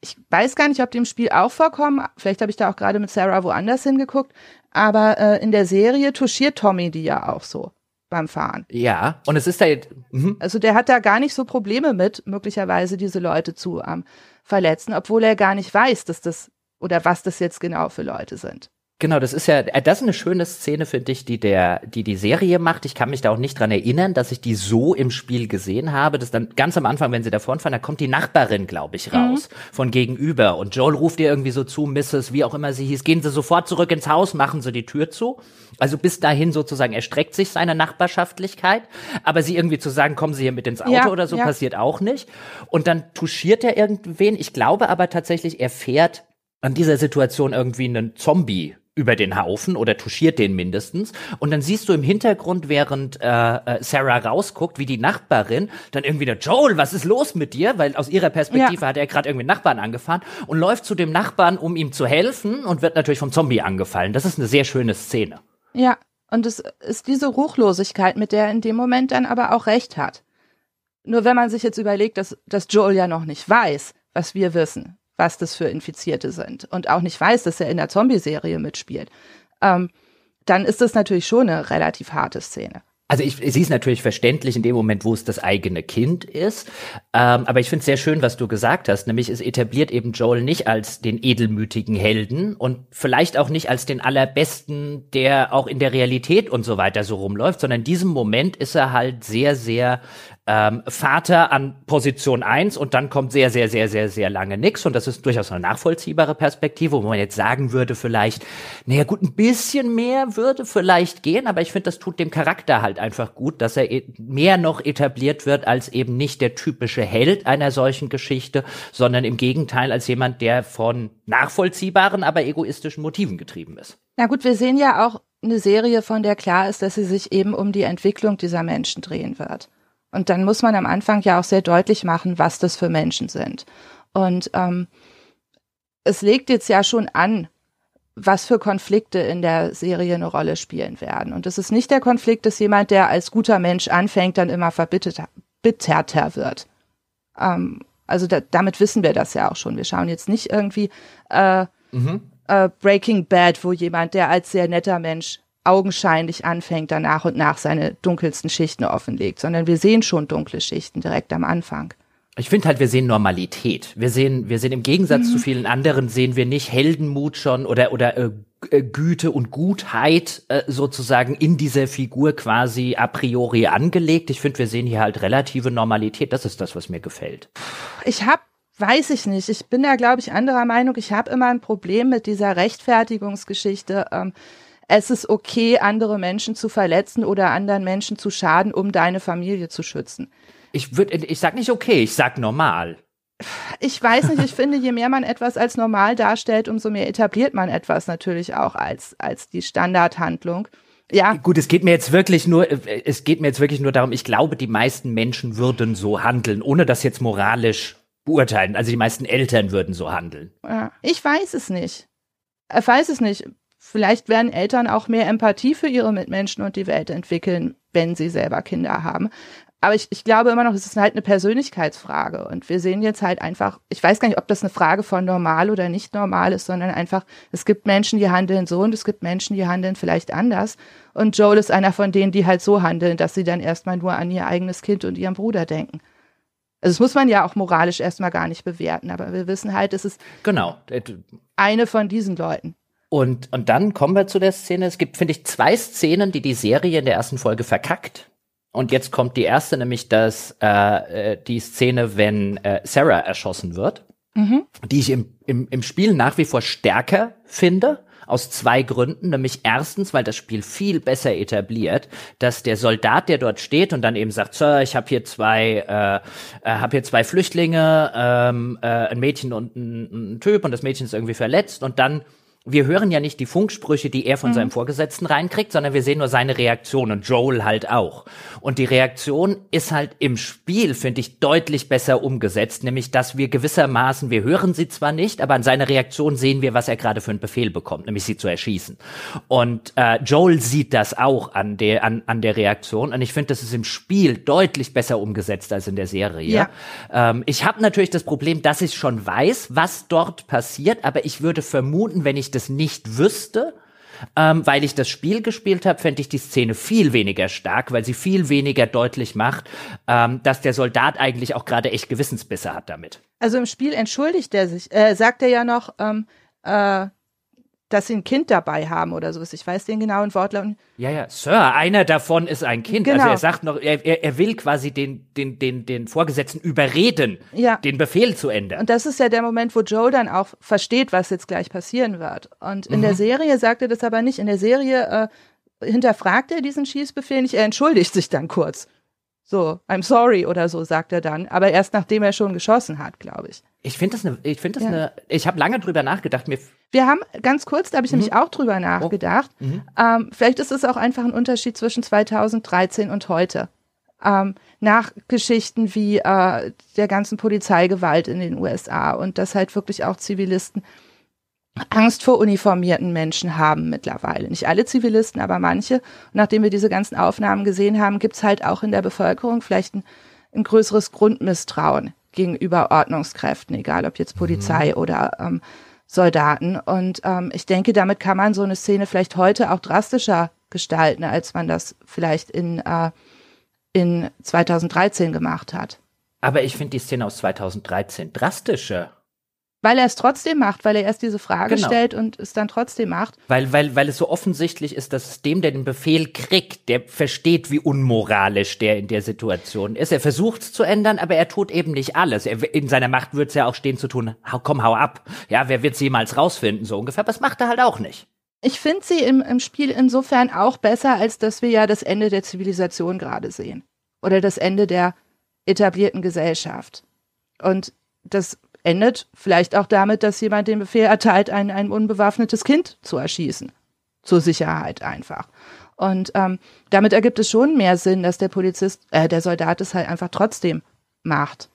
ich weiß gar nicht, ob die im Spiel auch vorkommen. Vielleicht habe ich da auch gerade mit Sarah woanders hingeguckt. Aber äh, in der Serie touchiert Tommy die ja auch so beim Fahren.
Ja, und es ist da jetzt.
Mhm. Also der hat da gar nicht so Probleme mit, möglicherweise diese Leute zu ähm, verletzen, obwohl er gar nicht weiß, dass das oder was das jetzt genau für Leute sind.
Genau, das ist ja, äh, das ist eine schöne Szene, finde ich, die der, die die Serie macht. Ich kann mich da auch nicht dran erinnern, dass ich die so im Spiel gesehen habe. Das dann ganz am Anfang, wenn sie davon fahren, da kommt die Nachbarin, glaube ich, raus mhm. von gegenüber und Joel ruft ihr irgendwie so zu, Mrs., wie auch immer sie hieß, gehen Sie sofort zurück ins Haus, machen Sie die Tür zu. Also bis dahin sozusagen erstreckt sich seine Nachbarschaftlichkeit, aber sie irgendwie zu sagen, kommen Sie hier mit ins Auto ja, oder so, ja. passiert auch nicht. Und dann touchiert er irgendwen. Ich glaube aber tatsächlich, er fährt an dieser Situation irgendwie einen Zombie über den Haufen oder touchiert den mindestens. Und dann siehst du im Hintergrund, während äh, äh, Sarah rausguckt, wie die Nachbarin dann irgendwie der Joel, was ist los mit dir? Weil aus ihrer Perspektive ja. hat er gerade irgendwie Nachbarn angefahren und läuft zu dem Nachbarn, um ihm zu helfen und wird natürlich vom Zombie angefallen. Das ist eine sehr schöne Szene.
Ja, und es ist diese Ruchlosigkeit, mit der er in dem Moment dann aber auch recht hat. Nur wenn man sich jetzt überlegt, dass, dass Joel ja noch nicht weiß, was wir wissen, was das für Infizierte sind und auch nicht weiß, dass er in der Zombie-Serie mitspielt, ähm, dann ist das natürlich schon eine relativ harte Szene.
Also ich, sie ist natürlich verständlich in dem Moment, wo es das eigene Kind ist. Ähm, aber ich finde es sehr schön, was du gesagt hast. Nämlich es etabliert eben Joel nicht als den edelmütigen Helden und vielleicht auch nicht als den allerbesten, der auch in der Realität und so weiter so rumläuft, sondern in diesem Moment ist er halt sehr, sehr ähm, Vater an Position 1 und dann kommt sehr, sehr, sehr, sehr, sehr lange nix. Und das ist durchaus eine nachvollziehbare Perspektive, wo man jetzt sagen würde, vielleicht, naja gut, ein bisschen mehr würde vielleicht gehen, aber ich finde, das tut dem Charakter halt einfach gut, dass er e-, mehr noch etabliert wird als eben nicht der typische Held einer solchen Geschichte, sondern im Gegenteil als jemand, der von nachvollziehbaren, aber egoistischen Motiven getrieben ist.
Na gut, wir sehen ja auch eine Serie, von der klar ist, dass sie sich eben um die Entwicklung dieser Menschen drehen wird. Und dann muss man am Anfang ja auch sehr deutlich machen, was das für Menschen sind. Und ähm, es legt jetzt ja schon an, was für Konflikte in der Serie eine Rolle spielen werden. Und es ist nicht der Konflikt, dass jemand, der als guter Mensch anfängt, dann immer verbitterter wird. Ähm, also da, damit wissen wir das ja auch schon. Wir schauen jetzt nicht irgendwie äh, mhm. äh, Breaking Bad, wo jemand, der als sehr netter Mensch augenscheinlich anfängt, dann nach und nach seine dunkelsten Schichten offenlegt, sondern wir sehen schon dunkle Schichten direkt am Anfang.
Ich finde halt, wir sehen Normalität. Wir sehen, wir sehen im Gegensatz mhm. zu vielen anderen sehen wir nicht Heldenmut schon oder oder äh, äh, Güte und Gutheit äh, sozusagen in dieser Figur quasi a priori angelegt. Ich finde, wir sehen hier halt relative Normalität. Das ist das, was mir gefällt.
Ich habe Weiß ich nicht. Ich bin da, glaube ich, anderer Meinung. Ich habe immer ein Problem mit dieser Rechtfertigungsgeschichte. Ähm, es ist okay, andere Menschen zu verletzen oder anderen Menschen zu schaden, um deine Familie zu schützen.
Ich würde, ich sag nicht okay, ich sag normal.
Ich weiß nicht, ich finde, je mehr man etwas als normal darstellt, umso mehr etabliert man etwas natürlich auch als, als die Standardhandlung. Ja.
Gut, es geht mir jetzt wirklich nur, es geht mir jetzt wirklich nur darum, ich glaube, die meisten Menschen würden so handeln, ohne das jetzt moralisch beurteilen. Also die meisten Eltern würden so handeln.
Ja, ich weiß es nicht. Ich weiß es nicht. Vielleicht werden Eltern auch mehr Empathie für ihre Mitmenschen und die Welt entwickeln, wenn sie selber Kinder haben. Aber ich, ich glaube immer noch, es ist halt eine Persönlichkeitsfrage. Und wir sehen jetzt halt einfach, ich weiß gar nicht, ob das eine Frage von normal oder nicht normal ist, sondern einfach, es gibt Menschen, die handeln so und es gibt Menschen, die handeln vielleicht anders. Und Joel ist einer von denen, die halt so handeln, dass sie dann erstmal nur an ihr eigenes Kind und ihren Bruder denken. Also das muss man ja auch moralisch erstmal gar nicht bewerten, aber wir wissen halt, es ist
genau
eine von diesen Leuten.
Und, und dann kommen wir zu der Szene. Es gibt, finde ich, zwei Szenen, die die Serie in der ersten Folge verkackt. Und jetzt kommt die erste, nämlich das, äh, äh, die Szene, wenn äh, Sarah erschossen wird, mhm. die ich im, im, im Spiel nach wie vor stärker finde. Aus zwei Gründen, nämlich erstens, weil das Spiel viel besser etabliert, dass der Soldat, der dort steht und dann eben sagt, Sir, ich habe hier zwei, äh, äh, habe hier zwei Flüchtlinge, ähm, äh, ein Mädchen und ein, ein Typ und das Mädchen ist irgendwie verletzt und dann wir hören ja nicht die Funksprüche, die er von mhm. seinem Vorgesetzten reinkriegt, sondern wir sehen nur seine Reaktion und Joel halt auch. Und die Reaktion ist halt im Spiel, finde ich, deutlich besser umgesetzt, nämlich dass wir gewissermaßen, wir hören sie zwar nicht, aber an seiner Reaktion sehen wir, was er gerade für einen Befehl bekommt, nämlich sie zu erschießen. Und äh, Joel sieht das auch an der, an, an der Reaktion und ich finde, das ist im Spiel deutlich besser umgesetzt als in der Serie. Ja. Ähm, ich habe natürlich das Problem, dass ich schon weiß, was dort passiert, aber ich würde vermuten, wenn ich ich das nicht wüsste, ähm, weil ich das Spiel gespielt habe, fände ich die Szene viel weniger stark, weil sie viel weniger deutlich macht, ähm, dass der Soldat eigentlich auch gerade echt Gewissensbisse hat damit.
Also im Spiel entschuldigt er sich, äh, sagt er ja noch, ähm, äh, dass sie ein Kind dabei haben oder sowas. Ich weiß den genauen Wortlaut.
Ja, ja, Sir, einer davon ist ein Kind. Also genau. Also er sagt noch, er, er will quasi den, den, den, den Vorgesetzten überreden, ja. den Befehl zu ändern.
Und das ist ja der Moment, wo Joe dann auch versteht, was jetzt gleich passieren wird. Und in mhm. der Serie sagt er das aber nicht. In der Serie äh, hinterfragt er diesen Schießbefehl nicht, er entschuldigt sich dann kurz. So, I'm sorry oder so, sagt er dann. Aber erst nachdem er schon geschossen hat, glaube ich.
Ich finde das eine, ich finde das ja. eine, ich habe lange drüber nachgedacht. Mir
wir haben ganz kurz, da habe ich mhm. nämlich auch drüber nachgedacht. Oh. Mhm. Ähm, vielleicht ist es auch einfach ein Unterschied zwischen 2013 und heute. Ähm, nach Geschichten wie äh, der ganzen Polizeigewalt in den USA und dass halt wirklich auch Zivilisten Angst vor uniformierten Menschen haben mittlerweile. Nicht alle Zivilisten, aber manche. Und nachdem wir diese ganzen Aufnahmen gesehen haben, gibt's halt auch in der Bevölkerung vielleicht ein, ein größeres Grundmisstrauen gegenüber Ordnungskräften, egal ob jetzt Polizei mhm. oder ähm, Soldaten. Und ähm, ich denke, damit kann man so eine Szene vielleicht heute auch drastischer gestalten, als man das vielleicht in, äh, in 2013 gemacht hat.
Aber ich finde die Szene aus 2013 drastischer.
Weil er es trotzdem macht, weil er erst diese Frage genau. stellt und es dann trotzdem macht.
Weil, weil, weil es so offensichtlich ist, dass es dem, der den Befehl kriegt, der versteht, wie unmoralisch der in der Situation ist. Er versucht es zu ändern, aber er tut eben nicht alles. Er, in seiner Macht wird es ja auch stehen zu tun, hau, komm, hau ab. Ja, wer wird es jemals rausfinden, so ungefähr. Aber das macht er halt auch nicht.
Ich finde sie im, im Spiel insofern auch besser, als dass wir ja das Ende der Zivilisation gerade sehen. Oder das Ende der etablierten Gesellschaft. Und das endet vielleicht auch damit, dass jemand den Befehl erteilt, ein, ein unbewaffnetes Kind zu erschießen. Zur Sicherheit einfach. Und ähm, damit ergibt es schon mehr Sinn, dass der Polizist, äh, der Soldat es halt einfach trotzdem macht.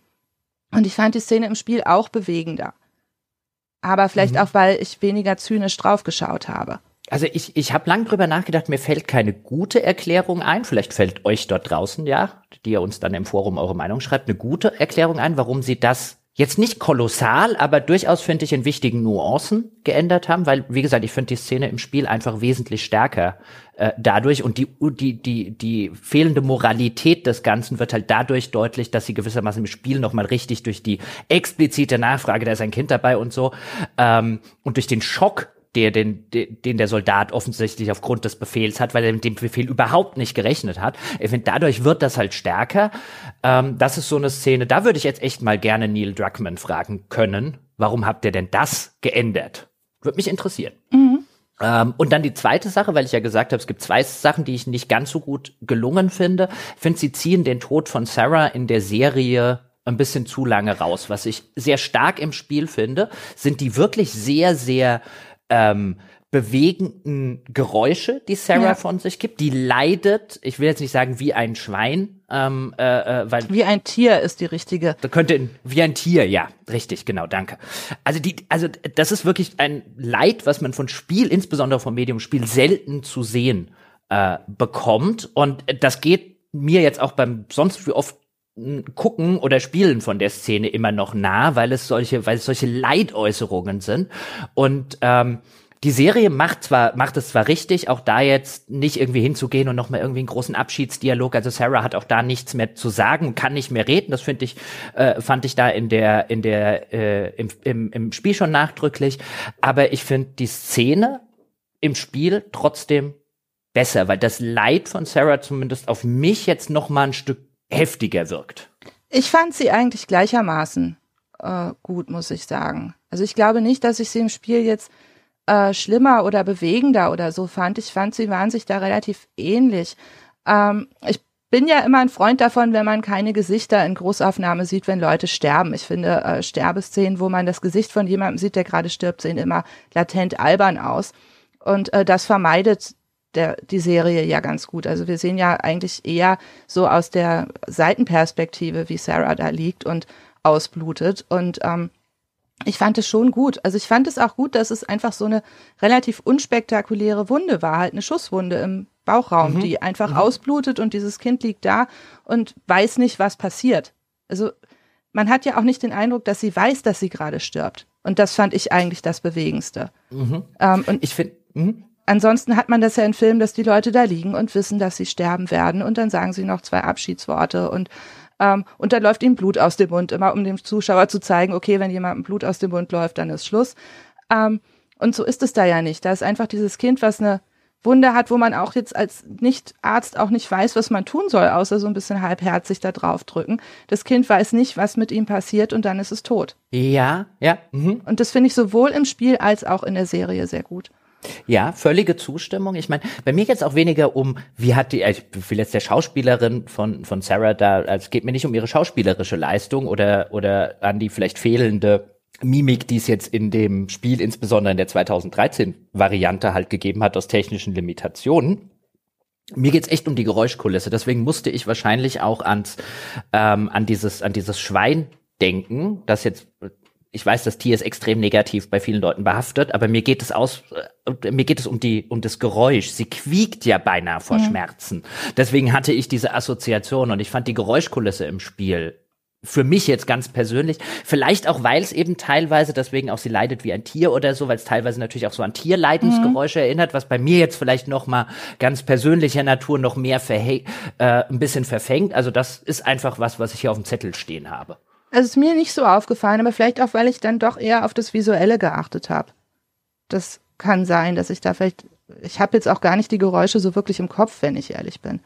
Und ich fand die Szene im Spiel auch bewegender. Aber vielleicht mhm. auch, weil ich weniger zynisch draufgeschaut habe.
Also ich, ich habe lang drüber nachgedacht, mir fällt keine gute Erklärung ein. Vielleicht fällt euch dort draußen, ja, die ihr uns dann im Forum eure Meinung schreibt, eine gute Erklärung ein, warum sie das jetzt nicht kolossal, aber durchaus finde ich in wichtigen Nuancen geändert haben, weil wie gesagt, ich finde die Szene im Spiel einfach wesentlich stärker äh, dadurch und die die die die fehlende Moralität des Ganzen wird halt dadurch deutlich, dass sie gewissermaßen im Spiel noch mal richtig durch die explizite Nachfrage, da ist ein Kind dabei und so ähm, und durch den Schock der den, den der Soldat offensichtlich aufgrund des Befehls hat, weil er mit dem Befehl überhaupt nicht gerechnet hat. Ich finde, dadurch wird das halt stärker. Ähm, das ist so eine Szene, da würde ich jetzt echt mal gerne Neil Druckmann fragen können, warum habt ihr denn das geändert? Würde mich interessieren. Mhm. Ähm, und dann die zweite Sache, weil ich ja gesagt habe, es gibt zwei Sachen, die ich nicht ganz so gut gelungen finde. Ich finde, sie ziehen den Tod von Sarah in der Serie ein bisschen zu lange raus. Was ich sehr stark im Spiel finde, sind die wirklich sehr, sehr ähm, bewegenden Geräusche, die Sarah ja. von sich gibt. Die leidet, ich will jetzt nicht sagen wie ein Schwein, ähm, äh,
äh, weil wie ein Tier ist die richtige.
Da könnte wie ein Tier, ja, richtig, genau, danke. Also die, also das ist wirklich ein Leid, was man von Spiel, insbesondere vom Medium-Spiel, selten zu sehen äh, bekommt. Und das geht mir jetzt auch beim sonst wie oft gucken oder spielen von der Szene immer noch nah, weil es solche, weil es solche Leidäußerungen sind. Und ähm, die Serie macht zwar, macht es zwar richtig, auch da jetzt nicht irgendwie hinzugehen und nochmal irgendwie einen großen Abschiedsdialog. Also Sarah hat auch da nichts mehr zu sagen, kann nicht mehr reden. Das finde ich, äh, fand ich da in der, in der, äh, im, im, im Spiel schon nachdrücklich. Aber ich finde die Szene im Spiel trotzdem besser, weil das Leid von Sarah zumindest auf mich jetzt noch mal ein Stück heftiger wirkt.
Ich fand sie eigentlich gleichermaßen äh, gut, muss ich sagen. Also ich glaube nicht, dass ich sie im Spiel jetzt äh, schlimmer oder bewegender oder so fand. Ich fand, sie waren sich da relativ ähnlich. Ähm, ich bin ja immer ein Freund davon, wenn man keine Gesichter in Großaufnahme sieht, wenn Leute sterben. Ich finde äh, Sterbeszenen, wo man das Gesicht von jemandem sieht, der gerade stirbt, sehen immer latent albern aus. Und äh, das vermeidet der, die Serie ja ganz gut. Also wir sehen ja eigentlich eher so aus der Seitenperspektive, wie Sarah da liegt und ausblutet. Und ähm, ich fand es schon gut. Also ich fand es auch gut, dass es einfach so eine relativ unspektakuläre Wunde war, halt eine Schusswunde im Bauchraum, mhm. die einfach mhm. ausblutet und dieses Kind liegt da und weiß nicht, was passiert. Also man hat ja auch nicht den Eindruck, dass sie weiß, dass sie gerade stirbt. Und das fand ich eigentlich das Bewegendste. Mhm. Ähm, und ich finde, mhm. Ansonsten hat man das ja in Filmen, dass die Leute da liegen und wissen, dass sie sterben werden und dann sagen sie noch zwei Abschiedsworte und ähm, und dann läuft ihm Blut aus dem Mund, immer um dem Zuschauer zu zeigen, okay, wenn jemandem Blut aus dem Mund läuft, dann ist Schluss. Ähm, und so ist es da ja nicht. Da ist einfach dieses Kind, was eine Wunde hat, wo man auch jetzt als Nicht-Arzt auch nicht weiß, was man tun soll, außer so ein bisschen halbherzig da drauf drücken. Das Kind weiß nicht, was mit ihm passiert und dann ist es tot.
Ja, ja. Mhm.
Und das finde ich sowohl im Spiel als auch in der Serie sehr gut.
Ja, völlige Zustimmung. Ich meine, bei mir geht es auch weniger um, wie hat die, ich will jetzt der Schauspielerin von, von Sarah da, also es geht mir nicht um ihre schauspielerische Leistung oder, oder an die vielleicht fehlende Mimik, die es jetzt in dem Spiel, insbesondere in der 2013-Variante halt gegeben hat, aus technischen Limitationen. Mir geht's echt um die Geräuschkulisse, deswegen musste ich wahrscheinlich auch ans, ähm, an dieses, an dieses Schwein denken, das jetzt ich weiß, das Tier ist extrem negativ bei vielen Leuten behaftet, aber mir geht es aus, äh, mir geht es um die, um das Geräusch. Sie quiekt ja beinahe vor ja. Schmerzen. Deswegen hatte ich diese Assoziation und ich fand die Geräuschkulisse im Spiel für mich jetzt ganz persönlich, vielleicht auch, weil es eben teilweise, deswegen auch sie leidet wie ein Tier oder so, weil es teilweise natürlich auch so an Tierleidensgeräusche mhm. erinnert, was bei mir jetzt vielleicht noch mal ganz persönlicher Natur noch mehr äh, ein bisschen verfängt. Also das ist einfach was, was ich hier auf dem Zettel stehen habe.
Also ist mir nicht so aufgefallen, aber vielleicht auch, weil ich dann doch eher auf das Visuelle geachtet habe. Das kann sein, dass ich da vielleicht, ich habe jetzt auch gar nicht die Geräusche so wirklich im Kopf, wenn ich ehrlich bin.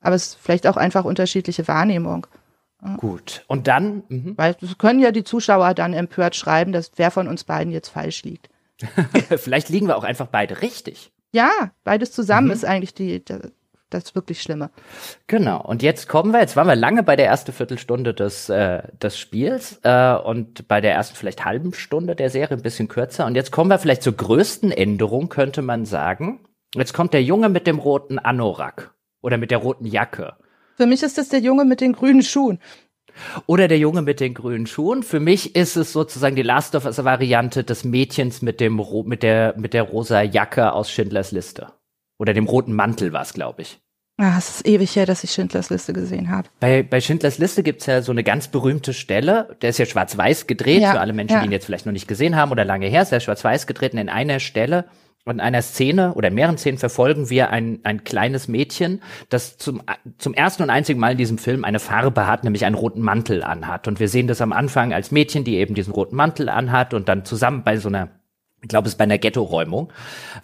Aber es ist vielleicht auch einfach unterschiedliche Wahrnehmung.
Gut. Und dann?
Mhm. Weil können ja die Zuschauer dann empört schreiben, dass wer von uns beiden jetzt falsch liegt. [LAUGHS]
vielleicht liegen wir auch einfach beide richtig.
Ja, beides zusammen mhm. ist eigentlich die, das ist wirklich Schlimme.
Genau. Und jetzt kommen wir, jetzt waren wir lange bei der ersten Viertelstunde des, äh, des Spiels äh, und bei der ersten vielleicht halben Stunde der Serie ein bisschen kürzer. Und jetzt kommen wir vielleicht zur größten Änderung, könnte man sagen. Jetzt kommt der Junge mit dem roten Anorak oder mit der roten Jacke.
Für mich ist das der Junge mit den grünen Schuhen.
Oder der Junge mit den grünen Schuhen. Für mich ist es sozusagen die Last of Us Variante des Mädchens mit dem mit der mit der rosa Jacke aus Schindlers Liste. Oder dem roten Mantel war es, glaube ich.
Ah, es ist ewig her, dass ich Schindlers Liste gesehen habe.
Bei, bei Schindlers Liste gibt's ja so eine ganz berühmte Stelle, der ist ja schwarz-weiß gedreht, ja, für alle Menschen, ja. die ihn jetzt vielleicht noch nicht gesehen haben oder lange her, ist er schwarz-weiß gedreht und in einer Stelle und in einer Szene oder mehreren Szenen verfolgen wir ein, ein kleines Mädchen, das zum, zum ersten und einzigen Mal in diesem Film eine Farbe hat, nämlich einen roten Mantel anhat. Und wir sehen das am Anfang als Mädchen, die eben diesen roten Mantel anhat und dann zusammen bei so einer ich glaube, es ist bei einer Ghetto-Räumung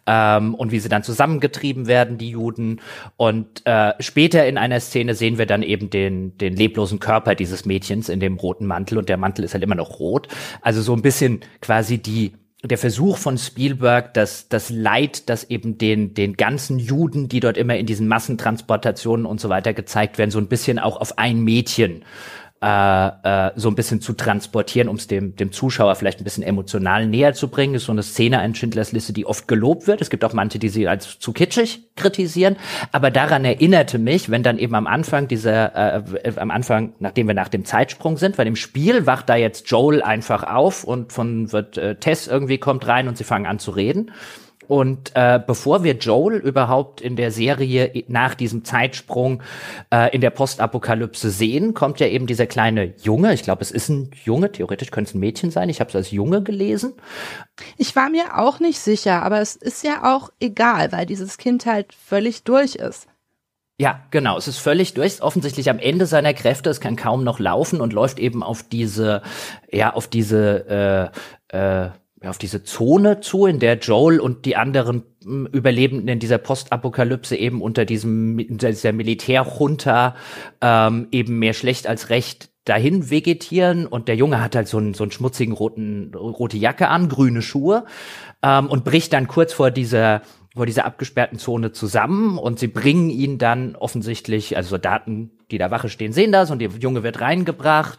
ähm, und wie sie dann zusammengetrieben werden, die Juden. Und äh, später in einer Szene sehen wir dann eben den, den leblosen Körper dieses Mädchens in dem roten Mantel und der Mantel ist halt immer noch rot. Also so ein bisschen quasi die der Versuch von Spielberg, das, das Leid, das eben den, den ganzen Juden, die dort immer in diesen Massentransportationen und so weiter gezeigt werden, so ein bisschen auch auf ein Mädchen äh, äh, so ein bisschen zu transportieren, um es dem, dem Zuschauer vielleicht ein bisschen emotional näher zu bringen. Ist so eine Szene in Schindlers Liste, die oft gelobt wird. Es gibt auch manche, die sie als zu kitschig kritisieren. Aber daran erinnerte mich, wenn dann eben am Anfang dieser, äh, am Anfang, nachdem wir nach dem Zeitsprung sind, weil im Spiel wacht da jetzt Joel einfach auf und von wird äh, Tess irgendwie kommt rein und sie fangen an zu reden. Und äh, bevor wir Joel überhaupt in der Serie nach diesem Zeitsprung äh, in der Postapokalypse sehen, kommt ja eben dieser kleine Junge. Ich glaube, es ist ein Junge. Theoretisch könnte es ein Mädchen sein. Ich habe es als Junge gelesen.
Ich war mir auch nicht sicher, aber es ist ja auch egal, weil dieses Kind halt völlig durch ist.
Ja, genau. Es ist völlig durch. Offensichtlich am Ende seiner Kräfte. Es kann kaum noch laufen und läuft eben auf diese, ja, auf diese äh, äh, auf diese Zone zu, in der Joel und die anderen hm, Überlebenden in dieser Postapokalypse eben unter diesem unter dieser Militärjunta ähm, eben mehr schlecht als recht dahin vegetieren. Und der Junge hat halt so einen, so einen schmutzigen roten rote Jacke an, grüne Schuhe ähm, und bricht dann kurz vor dieser vor dieser abgesperrten Zone zusammen. Und sie bringen ihn dann offensichtlich, also Soldaten die da Wache stehen, sehen das und der Junge wird reingebracht.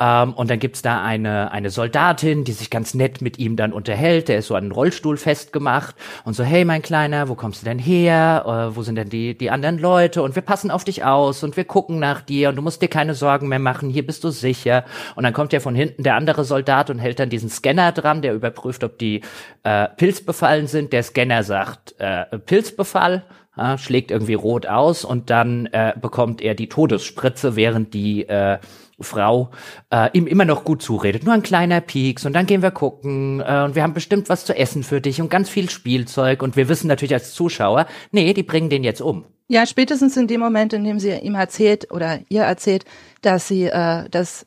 Ähm, und dann gibt's da eine, eine Soldatin, die sich ganz nett mit ihm dann unterhält. Der ist so an den Rollstuhl festgemacht und so, hey mein Kleiner, wo kommst du denn her? Äh, wo sind denn die, die anderen Leute? Und wir passen auf dich aus und wir gucken nach dir und du musst dir keine Sorgen mehr machen, hier bist du sicher. Und dann kommt ja von hinten der andere Soldat und hält dann diesen Scanner dran, der überprüft, ob die äh, pilzbefallen sind. Der Scanner sagt äh, Pilzbefall ja, schlägt irgendwie rot aus und dann äh, bekommt er die Todesspritze, während die äh, Frau äh, ihm immer noch gut zuredet. Nur ein kleiner Pieks und dann gehen wir gucken äh, und wir haben bestimmt was zu essen für dich und ganz viel Spielzeug und wir wissen natürlich als Zuschauer, nee, die bringen den jetzt um.
Ja, spätestens in dem Moment, in dem sie ihm erzählt oder ihr erzählt, dass sie, äh, dass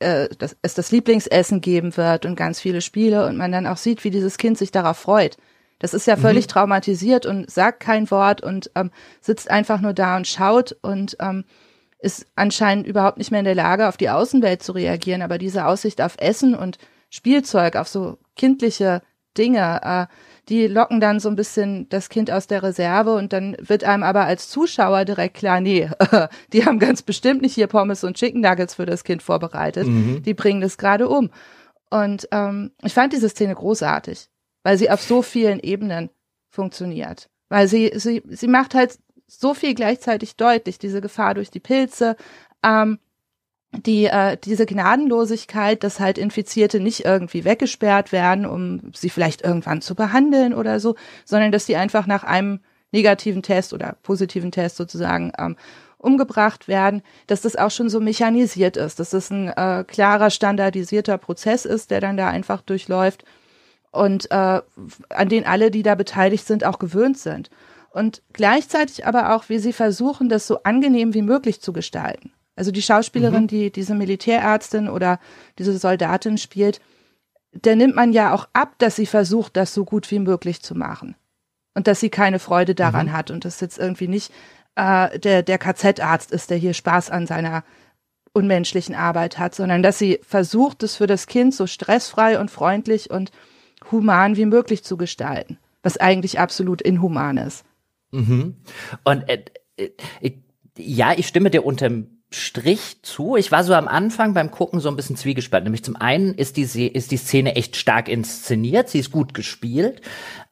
äh, dass es das Lieblingsessen geben wird und ganz viele Spiele und man dann auch sieht, wie dieses Kind sich darauf freut. Das ist ja völlig mhm. traumatisiert und sagt kein Wort und ähm, sitzt einfach nur da und schaut und ähm, ist anscheinend überhaupt nicht mehr in der Lage, auf die Außenwelt zu reagieren. Aber diese Aussicht auf Essen und Spielzeug, auf so kindliche Dinge, äh, die locken dann so ein bisschen das Kind aus der Reserve und dann wird einem aber als Zuschauer direkt klar, nee, [LAUGHS] die haben ganz bestimmt nicht hier Pommes und Chicken Nuggets für das Kind vorbereitet. Mhm. Die bringen das gerade um. Und ähm, ich fand diese Szene großartig weil sie auf so vielen Ebenen funktioniert. Weil sie, sie, sie macht halt so viel gleichzeitig deutlich, diese Gefahr durch die Pilze, ähm, die, äh, diese Gnadenlosigkeit, dass halt Infizierte nicht irgendwie weggesperrt werden, um sie vielleicht irgendwann zu behandeln oder so, sondern dass sie einfach nach einem negativen Test oder positiven Test sozusagen ähm, umgebracht werden, dass das auch schon so mechanisiert ist, dass das ein äh, klarer, standardisierter Prozess ist, der dann da einfach durchläuft und äh, an den alle, die da beteiligt sind, auch gewöhnt sind. Und gleichzeitig aber auch, wie sie versuchen, das so angenehm wie möglich zu gestalten. Also die Schauspielerin, mhm. die diese Militärärztin oder diese Soldatin spielt, der nimmt man ja auch ab, dass sie versucht, das so gut wie möglich zu machen. Und dass sie keine Freude daran mhm. hat und das jetzt irgendwie nicht äh, der, der KZ-Arzt ist, der hier Spaß an seiner unmenschlichen Arbeit hat, sondern dass sie versucht, es für das Kind so stressfrei und freundlich und human wie möglich zu gestalten, was eigentlich absolut inhuman ist.
Mhm. Und äh, äh, ja, ich stimme dir unterm Strich zu. Ich war so am Anfang beim Gucken so ein bisschen zwiegespalten. Nämlich zum einen ist die, ist die Szene echt stark inszeniert, sie ist gut gespielt.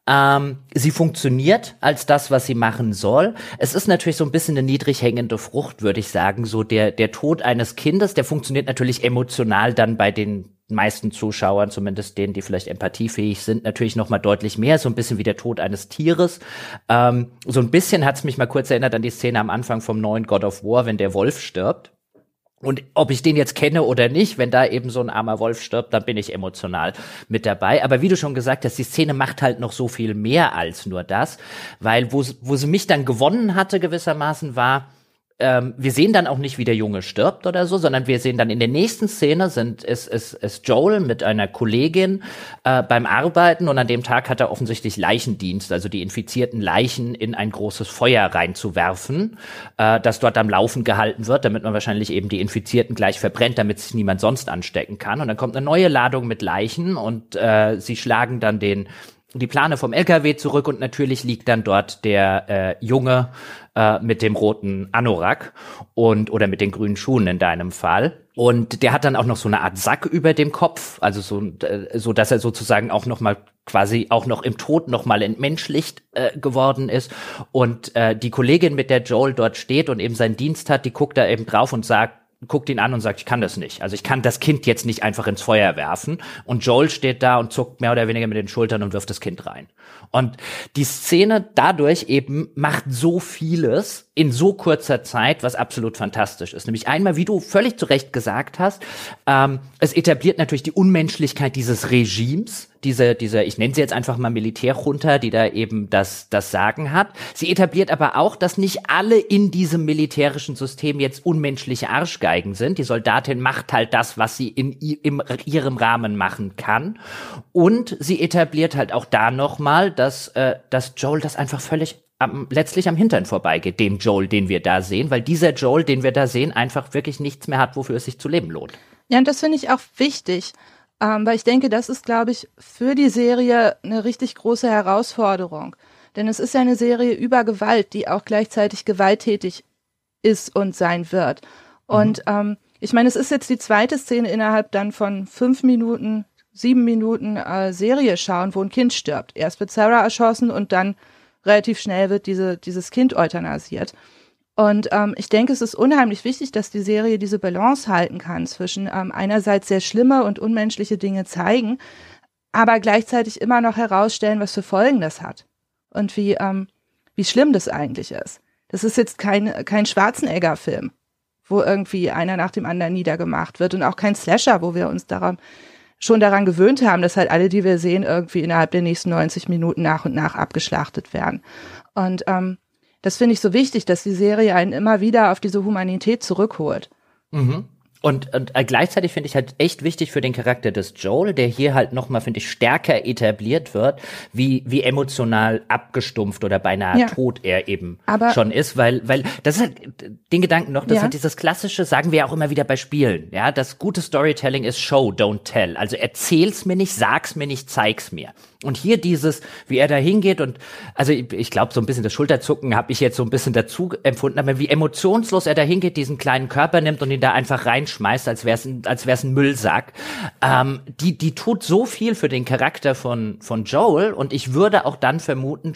Ähm, sie funktioniert als das, was sie machen soll. Es ist natürlich so ein bisschen eine niedrig hängende Frucht, würde ich sagen. So der, der Tod eines Kindes, der funktioniert natürlich emotional dann bei den meisten Zuschauern, zumindest denen, die vielleicht empathiefähig sind, natürlich noch mal deutlich mehr, so ein bisschen wie der Tod eines Tieres. Ähm, so ein bisschen hat es mich mal kurz erinnert an die Szene am Anfang vom neuen God of War, wenn der Wolf stirbt. Und ob ich den jetzt kenne oder nicht, wenn da eben so ein armer Wolf stirbt, dann bin ich emotional mit dabei. Aber wie du schon gesagt hast, die Szene macht halt noch so viel mehr als nur das, weil wo, wo sie mich dann gewonnen hatte gewissermaßen war, ähm, wir sehen dann auch nicht, wie der Junge stirbt oder so, sondern wir sehen dann in der nächsten Szene sind ist, ist, ist Joel mit einer Kollegin äh, beim Arbeiten und an dem Tag hat er offensichtlich Leichendienst, also die infizierten Leichen in ein großes Feuer reinzuwerfen, äh, das dort am Laufen gehalten wird, damit man wahrscheinlich eben die Infizierten gleich verbrennt, damit sich niemand sonst anstecken kann. Und dann kommt eine neue Ladung mit Leichen und äh, sie schlagen dann den die Plane vom LKW zurück und natürlich liegt dann dort der äh, Junge äh, mit dem roten Anorak und oder mit den grünen Schuhen in deinem Fall. Und der hat dann auch noch so eine Art Sack über dem Kopf, also so, äh, so dass er sozusagen auch noch mal quasi auch noch im Tod noch mal entmenschlicht äh, geworden ist. Und äh, die Kollegin, mit der Joel dort steht und eben seinen Dienst hat, die guckt da eben drauf und sagt, guckt ihn an und sagt, ich kann das nicht. Also ich kann das Kind jetzt nicht einfach ins Feuer werfen. Und Joel steht da und zuckt mehr oder weniger mit den Schultern und wirft das Kind rein. Und die Szene dadurch eben macht so vieles in so kurzer Zeit, was absolut fantastisch ist. Nämlich einmal, wie du völlig zu Recht gesagt hast, ähm, es etabliert natürlich die Unmenschlichkeit dieses Regimes, diese, diese, ich nenne sie jetzt einfach mal Militärjunta, die da eben das, das Sagen hat. Sie etabliert aber auch, dass nicht alle in diesem militärischen System jetzt unmenschliche Arschgeigen sind. Die Soldatin macht halt das, was sie in in ihrem Rahmen machen kann. Und sie etabliert halt auch da nochmal, dass, äh, dass Joel das einfach völlig am, letztlich am Hintern vorbeigeht, dem Joel, den wir da sehen, weil dieser Joel, den wir da sehen, einfach wirklich nichts mehr hat, wofür es sich zu leben lohnt.
Ja, und das finde ich auch wichtig, ähm, weil ich denke, das ist, glaube ich, für die Serie eine richtig große Herausforderung. Denn es ist ja eine Serie über Gewalt, die auch gleichzeitig gewalttätig ist und sein wird. Und mhm. ähm, ich meine, es ist jetzt die zweite Szene innerhalb dann von fünf Minuten, sieben Minuten äh, Serie schauen, wo ein Kind stirbt. Erst wird Sarah erschossen und dann relativ schnell wird diese, dieses Kind euthanasiert. Und ähm, ich denke, es ist unheimlich wichtig, dass die Serie diese Balance halten kann zwischen ähm, einerseits sehr schlimme und unmenschliche Dinge zeigen, aber gleichzeitig immer noch herausstellen, was für Folgen das hat und wie, ähm, wie schlimm das eigentlich ist. Das ist jetzt kein, kein Schwarzenegger-Film, wo irgendwie einer nach dem anderen niedergemacht wird und auch kein Slasher, wo wir uns daran schon daran gewöhnt haben, dass halt alle, die wir sehen, irgendwie innerhalb der nächsten 90 Minuten nach und nach abgeschlachtet werden. Und ähm, das finde ich so wichtig, dass die Serie einen immer wieder auf diese Humanität zurückholt.
Mhm. Und, und äh, gleichzeitig finde ich halt echt wichtig für den Charakter des Joel, der hier halt nochmal, finde ich, stärker etabliert wird, wie, wie emotional abgestumpft oder beinahe ja. tot er eben Aber schon ist, weil, weil, das ist halt den Gedanken noch, das ja. hat dieses klassische, sagen wir auch immer wieder bei Spielen, ja, das gute Storytelling ist Show, don't tell. Also erzähl's mir nicht, sag's mir nicht, zeig's mir. Und hier dieses, wie er da hingeht und also ich, ich glaube, so ein bisschen das Schulterzucken habe ich jetzt so ein bisschen dazu empfunden, aber wie emotionslos er da hingeht, diesen kleinen Körper nimmt und ihn da einfach reinschmeißt, als wäre es ein, als wär's ein Müllsack. Ähm, die, die tut so viel für den Charakter von, von Joel und ich würde auch dann vermuten,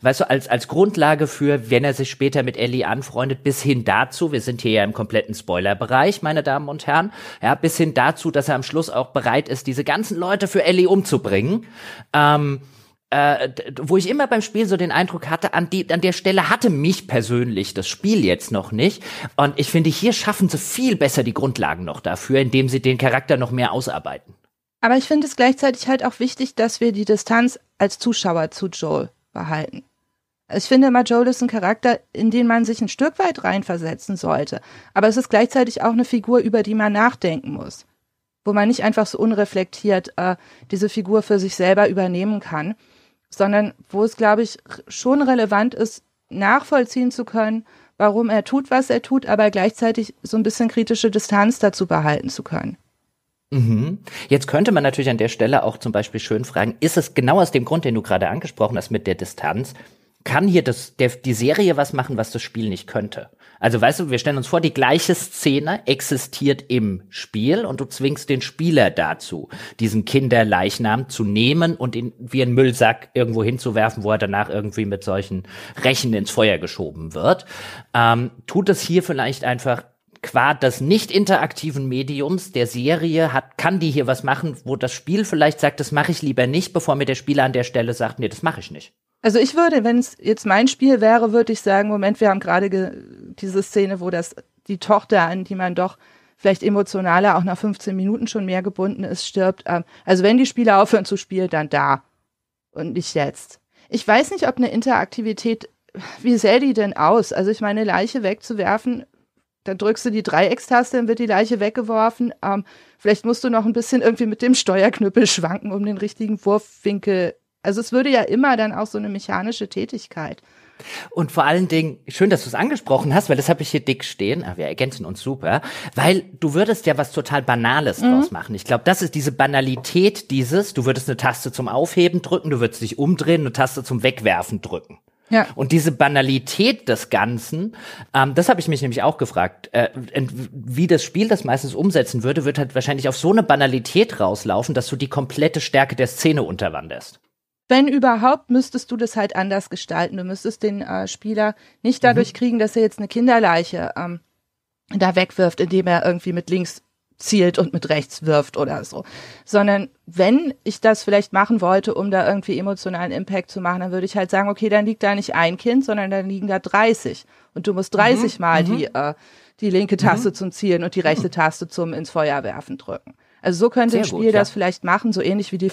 weißt du, als, als Grundlage für, wenn er sich später mit Ellie anfreundet, bis hin dazu, wir sind hier ja im kompletten Spoilerbereich, meine Damen und Herren, ja, bis hin dazu, dass er am Schluss auch bereit ist, diese ganzen Leute für Ellie umzubringen. Ähm, ähm, äh, wo ich immer beim Spiel so den Eindruck hatte, an, die, an der Stelle hatte mich persönlich das Spiel jetzt noch nicht. Und ich finde, hier schaffen sie viel besser die Grundlagen noch dafür, indem sie den Charakter noch mehr ausarbeiten.
Aber ich finde es gleichzeitig halt auch wichtig, dass wir die Distanz als Zuschauer zu Joel behalten. Ich finde immer, Joel ist ein Charakter, in den man sich ein Stück weit reinversetzen sollte. Aber es ist gleichzeitig auch eine Figur, über die man nachdenken muss. Wo man nicht einfach so unreflektiert äh, diese Figur für sich selber übernehmen kann, sondern wo es, glaube ich, schon relevant ist, nachvollziehen zu können, warum er tut, was er tut, aber gleichzeitig so ein bisschen kritische Distanz dazu behalten zu können.
Mhm. Jetzt könnte man natürlich an der Stelle auch zum Beispiel schön fragen, ist es genau aus dem Grund, den du gerade angesprochen hast mit der Distanz, kann hier das, der, die Serie was machen, was das Spiel nicht könnte? Also weißt du, wir stellen uns vor, die gleiche Szene existiert im Spiel und du zwingst den Spieler dazu, diesen Kinderleichnam zu nehmen und ihn wie einen Müllsack irgendwo hinzuwerfen, wo er danach irgendwie mit solchen Rechen ins Feuer geschoben wird. Ähm, tut es hier vielleicht einfach qua des nicht interaktiven Mediums der Serie hat, kann die hier was machen, wo das Spiel vielleicht sagt, das mache ich lieber nicht, bevor mir der Spieler an der Stelle sagt, nee, das mache ich nicht.
Also ich würde, wenn es jetzt mein Spiel wäre, würde ich sagen, Moment, wir haben gerade diese Szene, wo das die Tochter, an die man doch vielleicht emotionaler auch nach 15 Minuten schon mehr gebunden ist, stirbt. Ähm, also wenn die Spieler aufhören zu spielen, dann da und nicht jetzt. Ich weiß nicht, ob eine Interaktivität, wie sähe die denn aus? Also ich meine, Leiche wegzuwerfen, dann drückst du die Dreieckstaste, dann wird die Leiche weggeworfen. Ähm, vielleicht musst du noch ein bisschen irgendwie mit dem Steuerknüppel schwanken, um den richtigen Wurfwinkel. Also es würde ja immer dann auch so eine mechanische Tätigkeit.
Und vor allen Dingen, schön, dass du es angesprochen hast, weil das habe ich hier dick stehen. Ah, wir ergänzen uns super, weil du würdest ja was total Banales mhm. draus machen. Ich glaube, das ist diese Banalität dieses, du würdest eine Taste zum Aufheben drücken, du würdest dich umdrehen, eine Taste zum Wegwerfen drücken. Ja. Und diese Banalität des Ganzen, ähm, das habe ich mich nämlich auch gefragt, äh, wie das Spiel das meistens umsetzen würde, wird halt wahrscheinlich auf so eine Banalität rauslaufen, dass du die komplette Stärke der Szene unterwanderst.
Wenn überhaupt, müsstest du das halt anders gestalten. Du müsstest den äh, Spieler nicht dadurch mhm. kriegen, dass er jetzt eine Kinderleiche ähm, da wegwirft, indem er irgendwie mit links zielt und mit rechts wirft oder so. Sondern wenn ich das vielleicht machen wollte, um da irgendwie emotionalen Impact zu machen, dann würde ich halt sagen, okay, dann liegt da nicht ein Kind, sondern dann liegen da 30. Und du musst 30 mhm, Mal mhm. die, äh, die linke Taste mhm. zum Zielen und die rechte Taste zum ins Feuer werfen drücken. Also so könnte ein Spiel gut, das vielleicht machen, so ähnlich wie die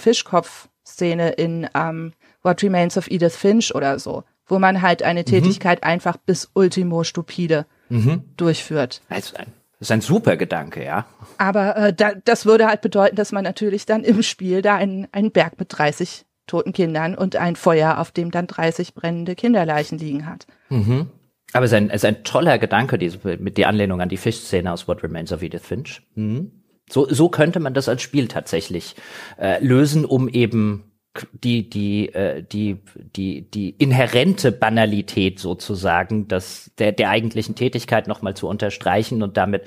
Fischkopf-Szene in ähm, What Remains of Edith Finch oder so, wo man halt eine mhm. Tätigkeit einfach bis ultimo stupide mhm. durchführt.
Also ein das ist ein super Gedanke, ja.
Aber äh, da, das würde halt bedeuten, dass man natürlich dann im Spiel da einen, einen Berg mit 30 toten Kindern und ein Feuer, auf dem dann 30 brennende Kinderleichen liegen hat.
Mhm. Aber es ist ein, es ist ein toller Gedanke, diese, mit der Anlehnung an die Fischszene aus What Remains of Edith Finch. Mhm. So, so könnte man das als Spiel tatsächlich äh, lösen, um eben die die äh, die die die inhärente Banalität sozusagen das der der eigentlichen Tätigkeit noch mal zu unterstreichen und damit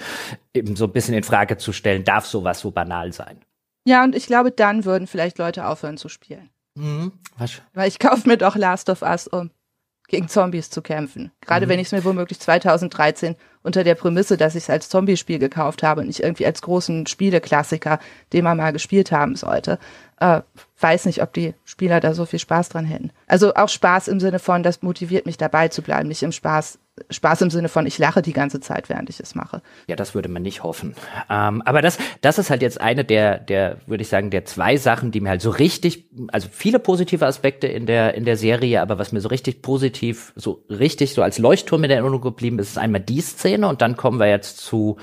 eben so ein bisschen in Frage zu stellen darf sowas so banal sein
ja und ich glaube dann würden vielleicht Leute aufhören zu spielen mhm. Was? weil ich kaufe mir doch Last of Us um gegen Zombies zu kämpfen gerade mhm. wenn ich es mir womöglich 2013 unter der Prämisse dass ich es als Zombiespiel gekauft habe und nicht irgendwie als großen Spieleklassiker den man mal gespielt haben sollte äh, weiß nicht, ob die Spieler da so viel Spaß dran hätten. Also auch Spaß im Sinne von, das motiviert mich dabei zu bleiben, nicht im Spaß, Spaß im Sinne von, ich lache die ganze Zeit, während ich es mache.
Ja, das würde man nicht hoffen. Ähm, aber das, das ist halt jetzt eine der, der, würde ich sagen, der zwei Sachen, die mir halt so richtig, also viele positive Aspekte in der, in der Serie, aber was mir so richtig positiv, so richtig, so als Leuchtturm in der Erinnerung geblieben ist, ist einmal die Szene und dann kommen wir jetzt zu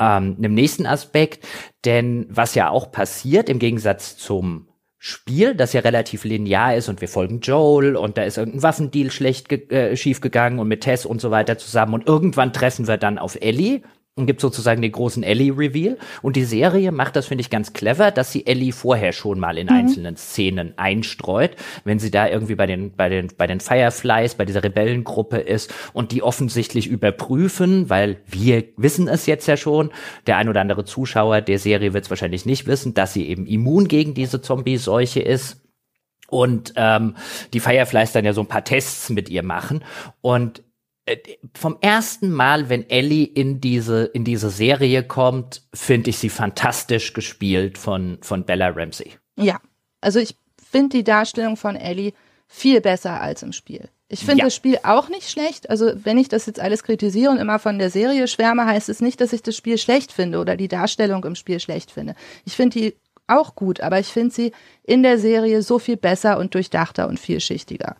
ähm, einem nächsten Aspekt, denn was ja auch passiert, im Gegensatz zum Spiel, das ja relativ linear ist und wir folgen Joel und da ist irgendein Waffendeal schlecht ge äh, schief gegangen und mit Tess und so weiter zusammen und irgendwann treffen wir dann auf Ellie gibt sozusagen den großen Ellie-Reveal. Und die Serie macht das, finde ich, ganz clever, dass sie Ellie vorher schon mal in mhm. einzelnen Szenen einstreut, wenn sie da irgendwie bei den, bei den, bei den Fireflies, bei dieser Rebellengruppe ist und die offensichtlich überprüfen, weil wir wissen es jetzt ja schon, der ein oder andere Zuschauer der Serie wird es wahrscheinlich nicht wissen, dass sie eben immun gegen diese Zombie-Seuche ist und ähm, die Fireflies dann ja so ein paar Tests mit ihr machen und vom ersten Mal, wenn Ellie in diese, in diese Serie kommt, finde ich sie fantastisch gespielt von, von Bella Ramsey.
Ja, also ich finde die Darstellung von Ellie viel besser als im Spiel. Ich finde ja. das Spiel auch nicht schlecht. Also wenn ich das jetzt alles kritisiere und immer von der Serie schwärme, heißt es nicht, dass ich das Spiel schlecht finde oder die Darstellung im Spiel schlecht finde. Ich finde die auch gut, aber ich finde sie in der Serie so viel besser und durchdachter und vielschichtiger.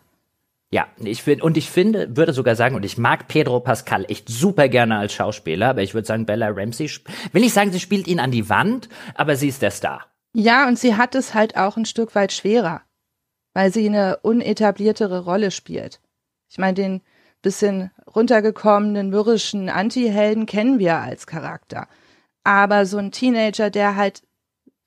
Ja, ich finde, und ich finde, würde sogar sagen, und ich mag Pedro Pascal echt super gerne als Schauspieler, aber ich würde sagen, Bella Ramsey, will ich sagen, sie spielt ihn an die Wand, aber sie ist der Star.
Ja, und sie hat es halt auch ein Stück weit schwerer, weil sie eine unetabliertere Rolle spielt. Ich meine, den bisschen runtergekommenen, mürrischen Anti-Helden kennen wir als Charakter. Aber so ein Teenager, der halt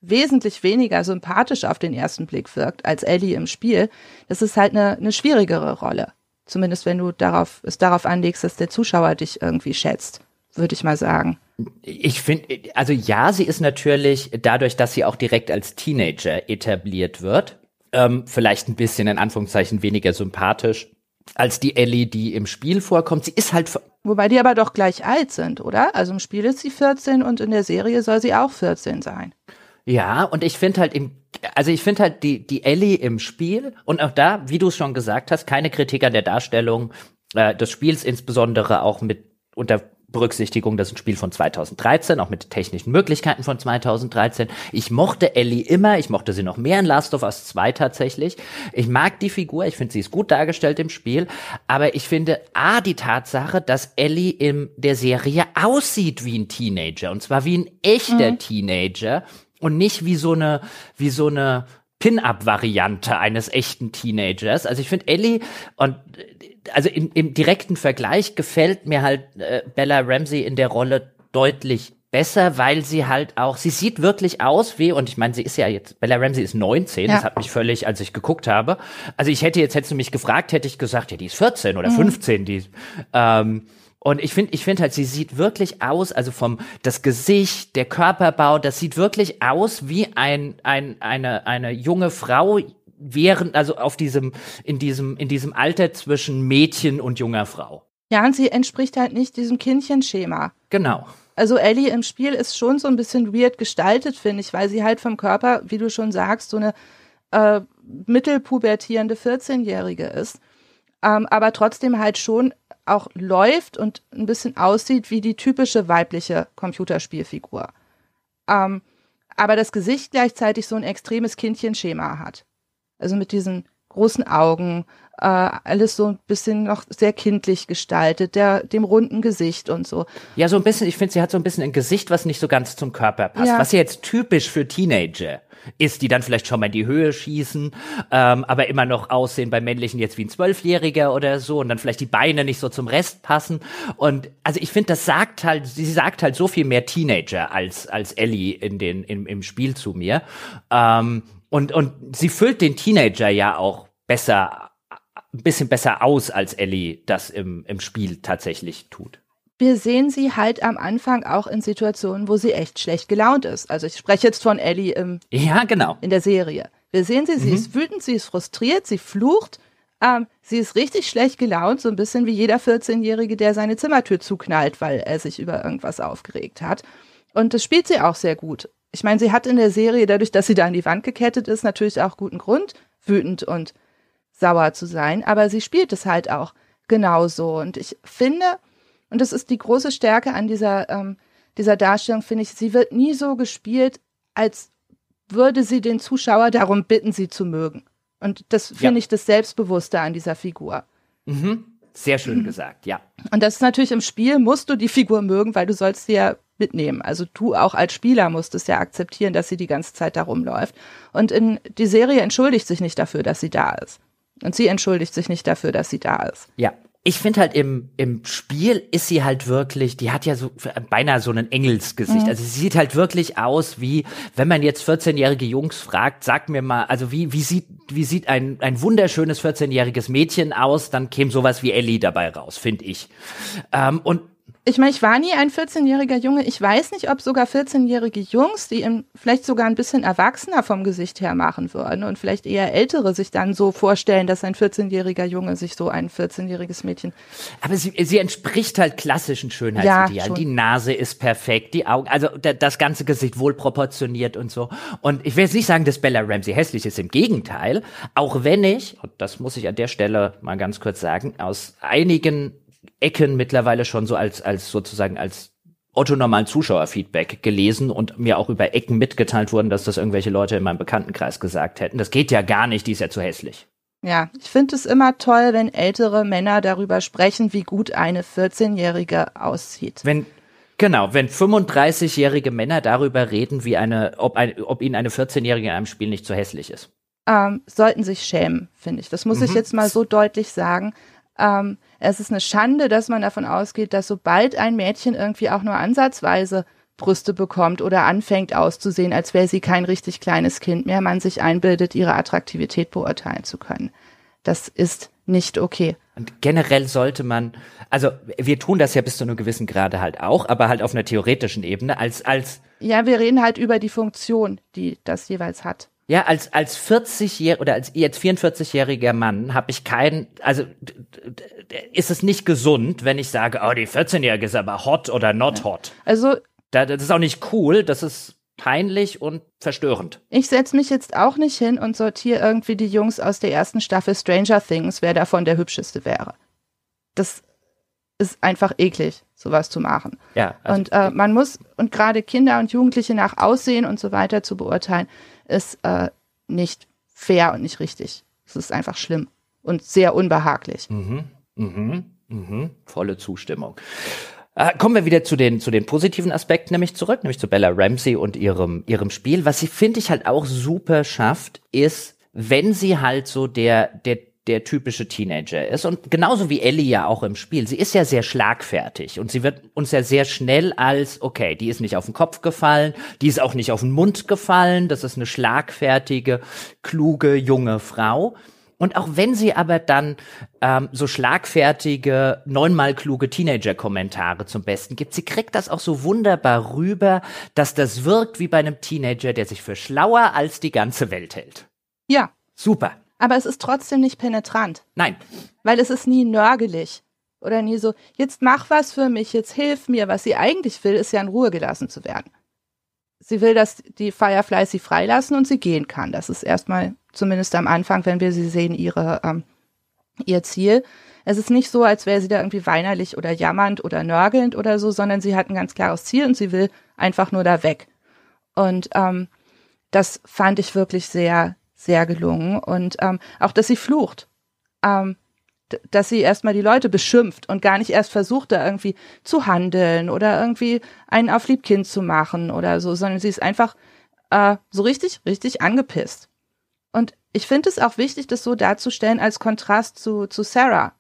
wesentlich weniger sympathisch auf den ersten Blick wirkt als Ellie im Spiel, das ist halt eine, eine schwierigere Rolle. Zumindest wenn du darauf, es darauf anlegst, dass der Zuschauer dich irgendwie schätzt, würde ich mal sagen.
Ich finde, also ja, sie ist natürlich dadurch, dass sie auch direkt als Teenager etabliert wird, ähm, vielleicht ein bisschen in Anführungszeichen weniger sympathisch als die Ellie, die im Spiel vorkommt. Sie ist halt.
Wobei die aber doch gleich alt sind, oder? Also im Spiel ist sie 14 und in der Serie soll sie auch 14 sein.
Ja, und ich finde halt im, also ich finde halt die, die Ellie im Spiel und auch da, wie du es schon gesagt hast, keine Kritik an der Darstellung äh, des Spiels, insbesondere auch mit unter Berücksichtigung, das ist ein Spiel von 2013, auch mit technischen Möglichkeiten von 2013. Ich mochte Ellie immer, ich mochte sie noch mehr in Last of Us 2 tatsächlich. Ich mag die Figur, ich finde sie ist gut dargestellt im Spiel, aber ich finde A, die Tatsache, dass Ellie in der Serie aussieht wie ein Teenager, und zwar wie ein echter mhm. Teenager, und nicht wie so eine, wie so eine Pin-up-Variante eines echten Teenagers. Also ich finde Ellie und also im, im direkten Vergleich gefällt mir halt äh, Bella Ramsey in der Rolle deutlich besser, weil sie halt auch, sie sieht wirklich aus wie, und ich meine, sie ist ja jetzt, Bella Ramsey ist 19, ja. das hat mich völlig, als ich geguckt habe. Also ich hätte jetzt, hättest du mich gefragt, hätte ich gesagt, ja, die ist 14 oder mhm. 15, die, ähm, und ich finde, ich finde halt, sie sieht wirklich aus, also vom das Gesicht, der Körperbau, das sieht wirklich aus wie ein, ein eine eine junge Frau während also auf diesem in diesem in diesem Alter zwischen Mädchen und junger Frau.
Ja, und sie entspricht halt nicht diesem Kindchenschema.
Genau.
Also Ellie im Spiel ist schon so ein bisschen weird gestaltet, finde ich, weil sie halt vom Körper, wie du schon sagst, so eine äh, mittelpubertierende 14-Jährige ist. Ähm, aber trotzdem halt schon auch läuft und ein bisschen aussieht wie die typische weibliche Computerspielfigur. Ähm, aber das Gesicht gleichzeitig so ein extremes Kindchenschema hat. Also mit diesen großen Augen, äh, alles so ein bisschen noch sehr kindlich gestaltet, der, dem runden Gesicht und so.
Ja, so ein bisschen, ich finde, sie hat so ein bisschen ein Gesicht, was nicht so ganz zum Körper passt, ja. was ja jetzt typisch für Teenager ist, die dann vielleicht schon mal in die Höhe schießen, ähm, aber immer noch aussehen bei männlichen jetzt wie ein Zwölfjähriger oder so und dann vielleicht die Beine nicht so zum Rest passen. Und also ich finde, das sagt halt, sie sagt halt so viel mehr Teenager als, als Ellie in den, im, im Spiel zu mir. Ähm, und, und sie füllt den Teenager ja auch besser, ein bisschen besser aus, als Ellie das im, im Spiel tatsächlich tut
wir sehen sie halt am Anfang auch in Situationen, wo sie echt schlecht gelaunt ist. Also ich spreche jetzt von Ellie im,
ja, genau.
in der Serie. Wir sehen sie, sie mhm. ist wütend, sie ist frustriert, sie flucht, ähm, sie ist richtig schlecht gelaunt, so ein bisschen wie jeder 14-Jährige, der seine Zimmertür zuknallt, weil er sich über irgendwas aufgeregt hat. Und das spielt sie auch sehr gut. Ich meine, sie hat in der Serie, dadurch, dass sie da an die Wand gekettet ist, natürlich auch guten Grund, wütend und sauer zu sein, aber sie spielt es halt auch genauso. Und ich finde, und das ist die große Stärke an dieser, ähm, dieser Darstellung, finde ich. Sie wird nie so gespielt, als würde sie den Zuschauer darum bitten, sie zu mögen. Und das finde ja. ich das Selbstbewusste an dieser Figur.
Mhm. Sehr schön mhm. gesagt, ja.
Und das ist natürlich im Spiel, musst du die Figur mögen, weil du sollst sie ja mitnehmen. Also du auch als Spieler musst es ja akzeptieren, dass sie die ganze Zeit da rumläuft. Und in, die Serie entschuldigt sich nicht dafür, dass sie da ist. Und sie entschuldigt sich nicht dafür, dass sie da ist.
Ja, ich finde halt im, im Spiel ist sie halt wirklich, die hat ja so beinahe so ein Engelsgesicht. Mhm. Also sie sieht halt wirklich aus wie, wenn man jetzt 14-jährige Jungs fragt, sag mir mal, also wie, wie sieht, wie sieht ein, ein wunderschönes 14-jähriges Mädchen aus, dann käme sowas wie Ellie dabei raus, finde ich. Ähm, und
ich meine, ich war nie ein 14-jähriger Junge. Ich weiß nicht, ob sogar 14-jährige Jungs, die im, vielleicht sogar ein bisschen erwachsener vom Gesicht her machen würden und vielleicht eher ältere sich dann so vorstellen, dass ein 14-jähriger Junge sich so ein 14-jähriges Mädchen.
Aber sie, sie entspricht halt klassischen Schönheitsidealen. Ja, die Nase ist perfekt, die Augen, also das ganze Gesicht wohl proportioniert und so. Und ich will jetzt nicht sagen, dass Bella Ramsey hässlich ist. Im Gegenteil. Auch wenn ich, und das muss ich an der Stelle mal ganz kurz sagen, aus einigen Ecken mittlerweile schon so als, als sozusagen als Otto normalen Zuschauerfeedback gelesen und mir auch über Ecken mitgeteilt wurden, dass das irgendwelche Leute in meinem Bekanntenkreis gesagt hätten. Das geht ja gar nicht, die ist ja zu hässlich.
Ja, ich finde es immer toll, wenn ältere Männer darüber sprechen, wie gut eine 14-Jährige aussieht.
Wenn Genau, wenn 35-jährige Männer darüber reden, wie eine, ob, ein, ob ihnen eine 14-jährige in einem Spiel nicht zu hässlich ist.
Ähm, sollten sich schämen, finde ich. Das muss mhm. ich jetzt mal so deutlich sagen. Ähm, es ist eine Schande, dass man davon ausgeht, dass sobald ein Mädchen irgendwie auch nur ansatzweise Brüste bekommt oder anfängt auszusehen, als wäre sie kein richtig kleines Kind mehr, man sich einbildet, ihre Attraktivität beurteilen zu können. Das ist nicht okay.
Und generell sollte man, also wir tun das ja bis zu einem gewissen Grade halt auch, aber halt auf einer theoretischen Ebene, als, als.
Ja, wir reden halt über die Funktion, die das jeweils hat.
Ja, als, als 40-jähriger oder als jetzt 44-jähriger Mann habe ich keinen, also ist es nicht gesund, wenn ich sage, oh, die 14-Jährige ist aber hot oder not hot.
Also.
das ist auch nicht cool, das ist peinlich und verstörend.
Ich setze mich jetzt auch nicht hin und sortiere irgendwie die Jungs aus der ersten Staffel Stranger Things, wer davon der hübscheste wäre. Das ist einfach eklig, sowas zu machen.
Ja.
Also und äh, man muss, und gerade Kinder und Jugendliche nach Aussehen und so weiter zu beurteilen, ist äh, nicht fair und nicht richtig. Es ist einfach schlimm und sehr unbehaglich.
Mhm. Mhm. Mhm. Volle Zustimmung. Äh, kommen wir wieder zu den, zu den positiven Aspekten nämlich zurück, nämlich zu Bella Ramsey und ihrem, ihrem Spiel. Was sie, finde ich, halt auch super schafft, ist, wenn sie halt so der, der, der typische Teenager ist. Und genauso wie Ellie ja auch im Spiel. Sie ist ja sehr schlagfertig und sie wird uns ja sehr schnell als, okay, die ist nicht auf den Kopf gefallen, die ist auch nicht auf den Mund gefallen, das ist eine schlagfertige, kluge, junge Frau. Und auch wenn sie aber dann ähm, so schlagfertige, neunmal kluge Teenager-Kommentare zum Besten gibt, sie kriegt das auch so wunderbar rüber, dass das wirkt wie bei einem Teenager, der sich für schlauer als die ganze Welt hält.
Ja.
Super.
Aber es ist trotzdem nicht penetrant.
Nein.
Weil es ist nie nörgelig. Oder nie so, jetzt mach was für mich, jetzt hilf mir. Was sie eigentlich will, ist ja in Ruhe gelassen zu werden. Sie will, dass die Fireflies sie freilassen und sie gehen kann. Das ist erstmal zumindest am Anfang, wenn wir sie sehen, ihre, ähm, ihr Ziel. Es ist nicht so, als wäre sie da irgendwie weinerlich oder jammernd oder nörgelnd oder so, sondern sie hat ein ganz klares Ziel und sie will einfach nur da weg. Und ähm, das fand ich wirklich sehr, sehr gelungen. Und ähm, auch, dass sie flucht. Ähm, dass sie erstmal die Leute beschimpft und gar nicht erst versucht, da irgendwie zu handeln oder irgendwie einen auf Liebkind zu machen oder so, sondern sie ist einfach äh, so richtig, richtig angepisst. Und ich finde es auch wichtig, das so darzustellen als Kontrast zu, zu Sarah,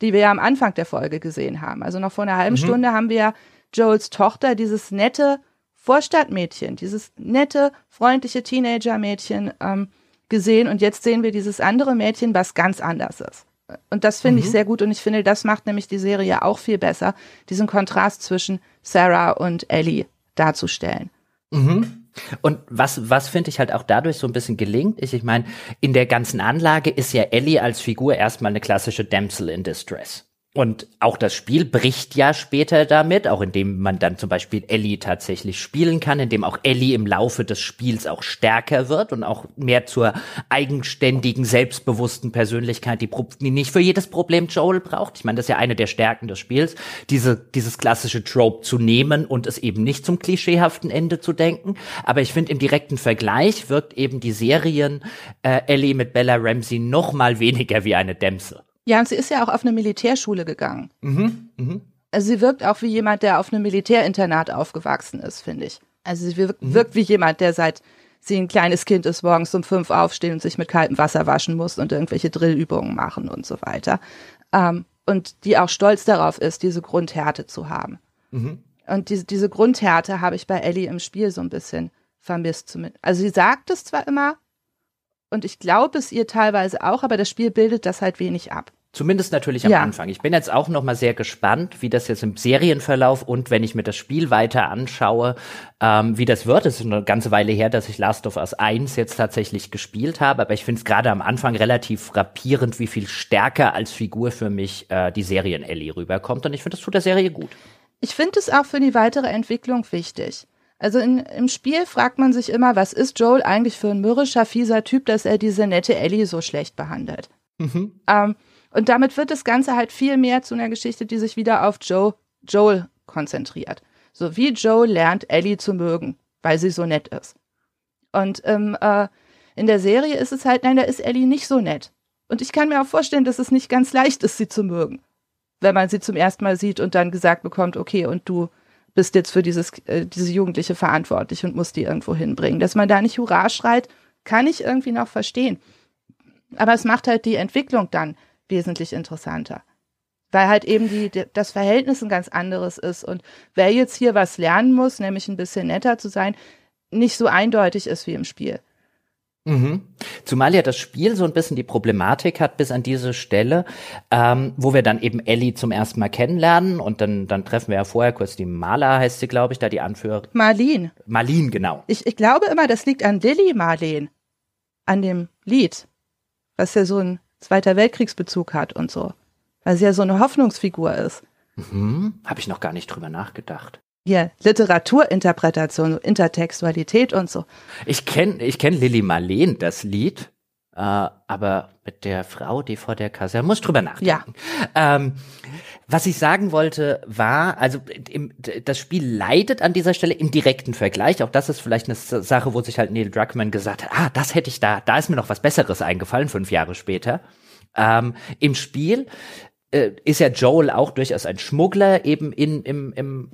die wir ja am Anfang der Folge gesehen haben. Also noch vor einer halben mhm. Stunde haben wir ja Joels Tochter, dieses nette Vorstadtmädchen, dieses nette, freundliche Teenager-Mädchen ähm, gesehen. Und jetzt sehen wir dieses andere Mädchen, was ganz anders ist. Und das finde mhm. ich sehr gut und ich finde, das macht nämlich die Serie auch viel besser, diesen Kontrast zwischen Sarah und Ellie darzustellen.
Mhm. Und was, was finde ich halt auch dadurch so ein bisschen gelingt, ist, ich meine, in der ganzen Anlage ist ja Ellie als Figur erstmal eine klassische Damsel in Distress. Und auch das Spiel bricht ja später damit, auch indem man dann zum Beispiel Ellie tatsächlich spielen kann, indem auch Ellie im Laufe des Spiels auch stärker wird und auch mehr zur eigenständigen, selbstbewussten Persönlichkeit, die, die nicht für jedes Problem Joel braucht. Ich meine, das ist ja eine der Stärken des Spiels, diese, dieses klassische Trope zu nehmen und es eben nicht zum klischeehaften Ende zu denken. Aber ich finde, im direkten Vergleich wirkt eben die Serien äh, Ellie mit Bella Ramsey noch mal weniger wie eine Dämse.
Ja, und sie ist ja auch auf eine Militärschule gegangen.
Mhm, mh.
Also sie wirkt auch wie jemand, der auf einem Militärinternat aufgewachsen ist, finde ich. Also sie wirkt, mhm. wirkt wie jemand, der seit sie ein kleines Kind ist, morgens um fünf aufstehen und sich mit kaltem Wasser waschen muss und irgendwelche Drillübungen machen und so weiter. Ähm, und die auch stolz darauf ist, diese Grundhärte zu haben.
Mhm.
Und diese, diese Grundhärte habe ich bei Ellie im Spiel so ein bisschen vermisst. Zumindest. Also sie sagt es zwar immer, und ich glaube es ihr teilweise auch, aber das Spiel bildet das halt wenig ab.
Zumindest natürlich am ja. Anfang. Ich bin jetzt auch noch mal sehr gespannt, wie das jetzt im Serienverlauf und wenn ich mir das Spiel weiter anschaue, ähm, wie das wird. Es ist eine ganze Weile her, dass ich Last of Us 1 jetzt tatsächlich gespielt habe, aber ich finde es gerade am Anfang relativ frappierend, wie viel stärker als Figur für mich äh, die Serien-Ellie rüberkommt. Und ich finde, das tut der Serie gut.
Ich finde es auch für die weitere Entwicklung wichtig. Also in, im Spiel fragt man sich immer, was ist Joel eigentlich für ein mürrischer, fieser Typ, dass er diese nette Ellie so schlecht behandelt.
Mhm.
Ähm, und damit wird das Ganze halt viel mehr zu einer Geschichte, die sich wieder auf Joe, Joel konzentriert. So wie Joel lernt, Ellie zu mögen, weil sie so nett ist. Und ähm, äh, in der Serie ist es halt, nein, da ist Ellie nicht so nett. Und ich kann mir auch vorstellen, dass es nicht ganz leicht ist, sie zu mögen. Wenn man sie zum ersten Mal sieht und dann gesagt bekommt, okay, und du bist jetzt für dieses, äh, diese Jugendliche verantwortlich und musst die irgendwo hinbringen. Dass man da nicht Hurra schreit, kann ich irgendwie noch verstehen. Aber es macht halt die Entwicklung dann wesentlich interessanter. Weil halt eben die, das Verhältnis ein ganz anderes ist. Und wer jetzt hier was lernen muss, nämlich ein bisschen netter zu sein, nicht so eindeutig ist wie im Spiel.
Mhm. Zumal ja das Spiel so ein bisschen die Problematik hat bis an diese Stelle, ähm, wo wir dann eben Ellie zum ersten Mal kennenlernen und dann, dann treffen wir ja vorher kurz die Maler, heißt sie, glaube ich, da die Anführerin.
Marlene.
Marlene, genau.
Ich, ich glaube immer, das liegt an Lilly Marlene, an dem Lied, was ja so einen Zweiter Weltkriegsbezug hat und so, weil sie ja so eine Hoffnungsfigur ist.
Mhm. Habe ich noch gar nicht drüber nachgedacht
hier Literaturinterpretation, Intertextualität und so.
Ich kenne ich kenn Lilly Marleen, das Lied, äh, aber mit der Frau, die vor der Kaserne, muss drüber nachdenken. Ja. Ähm, was ich sagen wollte, war, also im, das Spiel leidet an dieser Stelle im direkten Vergleich. Auch das ist vielleicht eine Sache, wo sich halt Neil Druckmann gesagt hat, ah, das hätte ich da, da ist mir noch was Besseres eingefallen, fünf Jahre später. Ähm, Im Spiel äh, ist ja Joel auch durchaus ein Schmuggler, eben in, im, im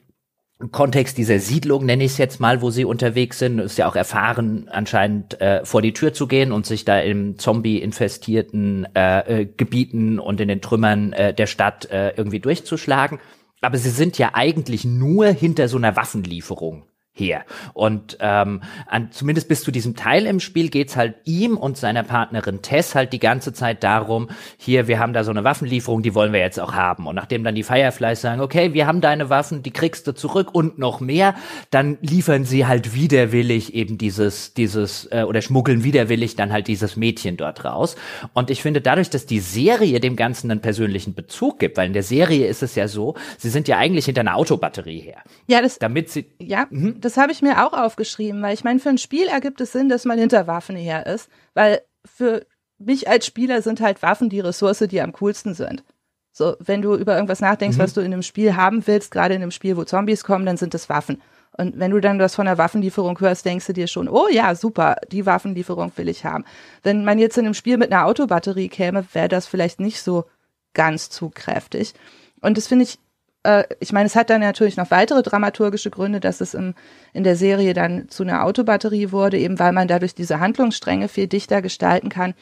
Kontext dieser Siedlung, nenne ich es jetzt mal, wo sie unterwegs sind, ist ja auch erfahren, anscheinend äh, vor die Tür zu gehen und sich da im Zombie-infestierten äh, äh, Gebieten und in den Trümmern äh, der Stadt äh, irgendwie durchzuschlagen. Aber sie sind ja eigentlich nur hinter so einer Waffenlieferung her. Und ähm, an, zumindest bis zu diesem Teil im Spiel geht's halt ihm und seiner Partnerin Tess halt die ganze Zeit darum, hier, wir haben da so eine Waffenlieferung, die wollen wir jetzt auch haben. Und nachdem dann die Fireflies sagen, okay, wir haben deine Waffen, die kriegst du zurück und noch mehr, dann liefern sie halt widerwillig eben dieses, dieses, äh, oder schmuggeln widerwillig dann halt dieses Mädchen dort raus. Und ich finde, dadurch, dass die Serie dem Ganzen einen persönlichen Bezug gibt, weil in der Serie ist es ja so, sie sind ja eigentlich hinter einer Autobatterie her.
Ja, das,
damit sie,
ja, mhm das habe ich mir auch aufgeschrieben, weil ich meine, für ein Spiel ergibt es Sinn, dass man hinter Waffen her ist, weil für mich als Spieler sind halt Waffen die Ressource, die am coolsten sind. So, wenn du über irgendwas nachdenkst, mhm. was du in einem Spiel haben willst, gerade in einem Spiel, wo Zombies kommen, dann sind es Waffen. Und wenn du dann was von einer Waffenlieferung hörst, denkst du dir schon, oh ja, super, die Waffenlieferung will ich haben. Wenn man jetzt in einem Spiel mit einer Autobatterie käme, wäre das vielleicht nicht so ganz zu kräftig. Und das finde ich äh, ich meine, es hat dann natürlich noch weitere dramaturgische Gründe, dass es im, in der Serie dann zu einer Autobatterie wurde, eben weil man dadurch diese Handlungsstränge viel dichter gestalten kann.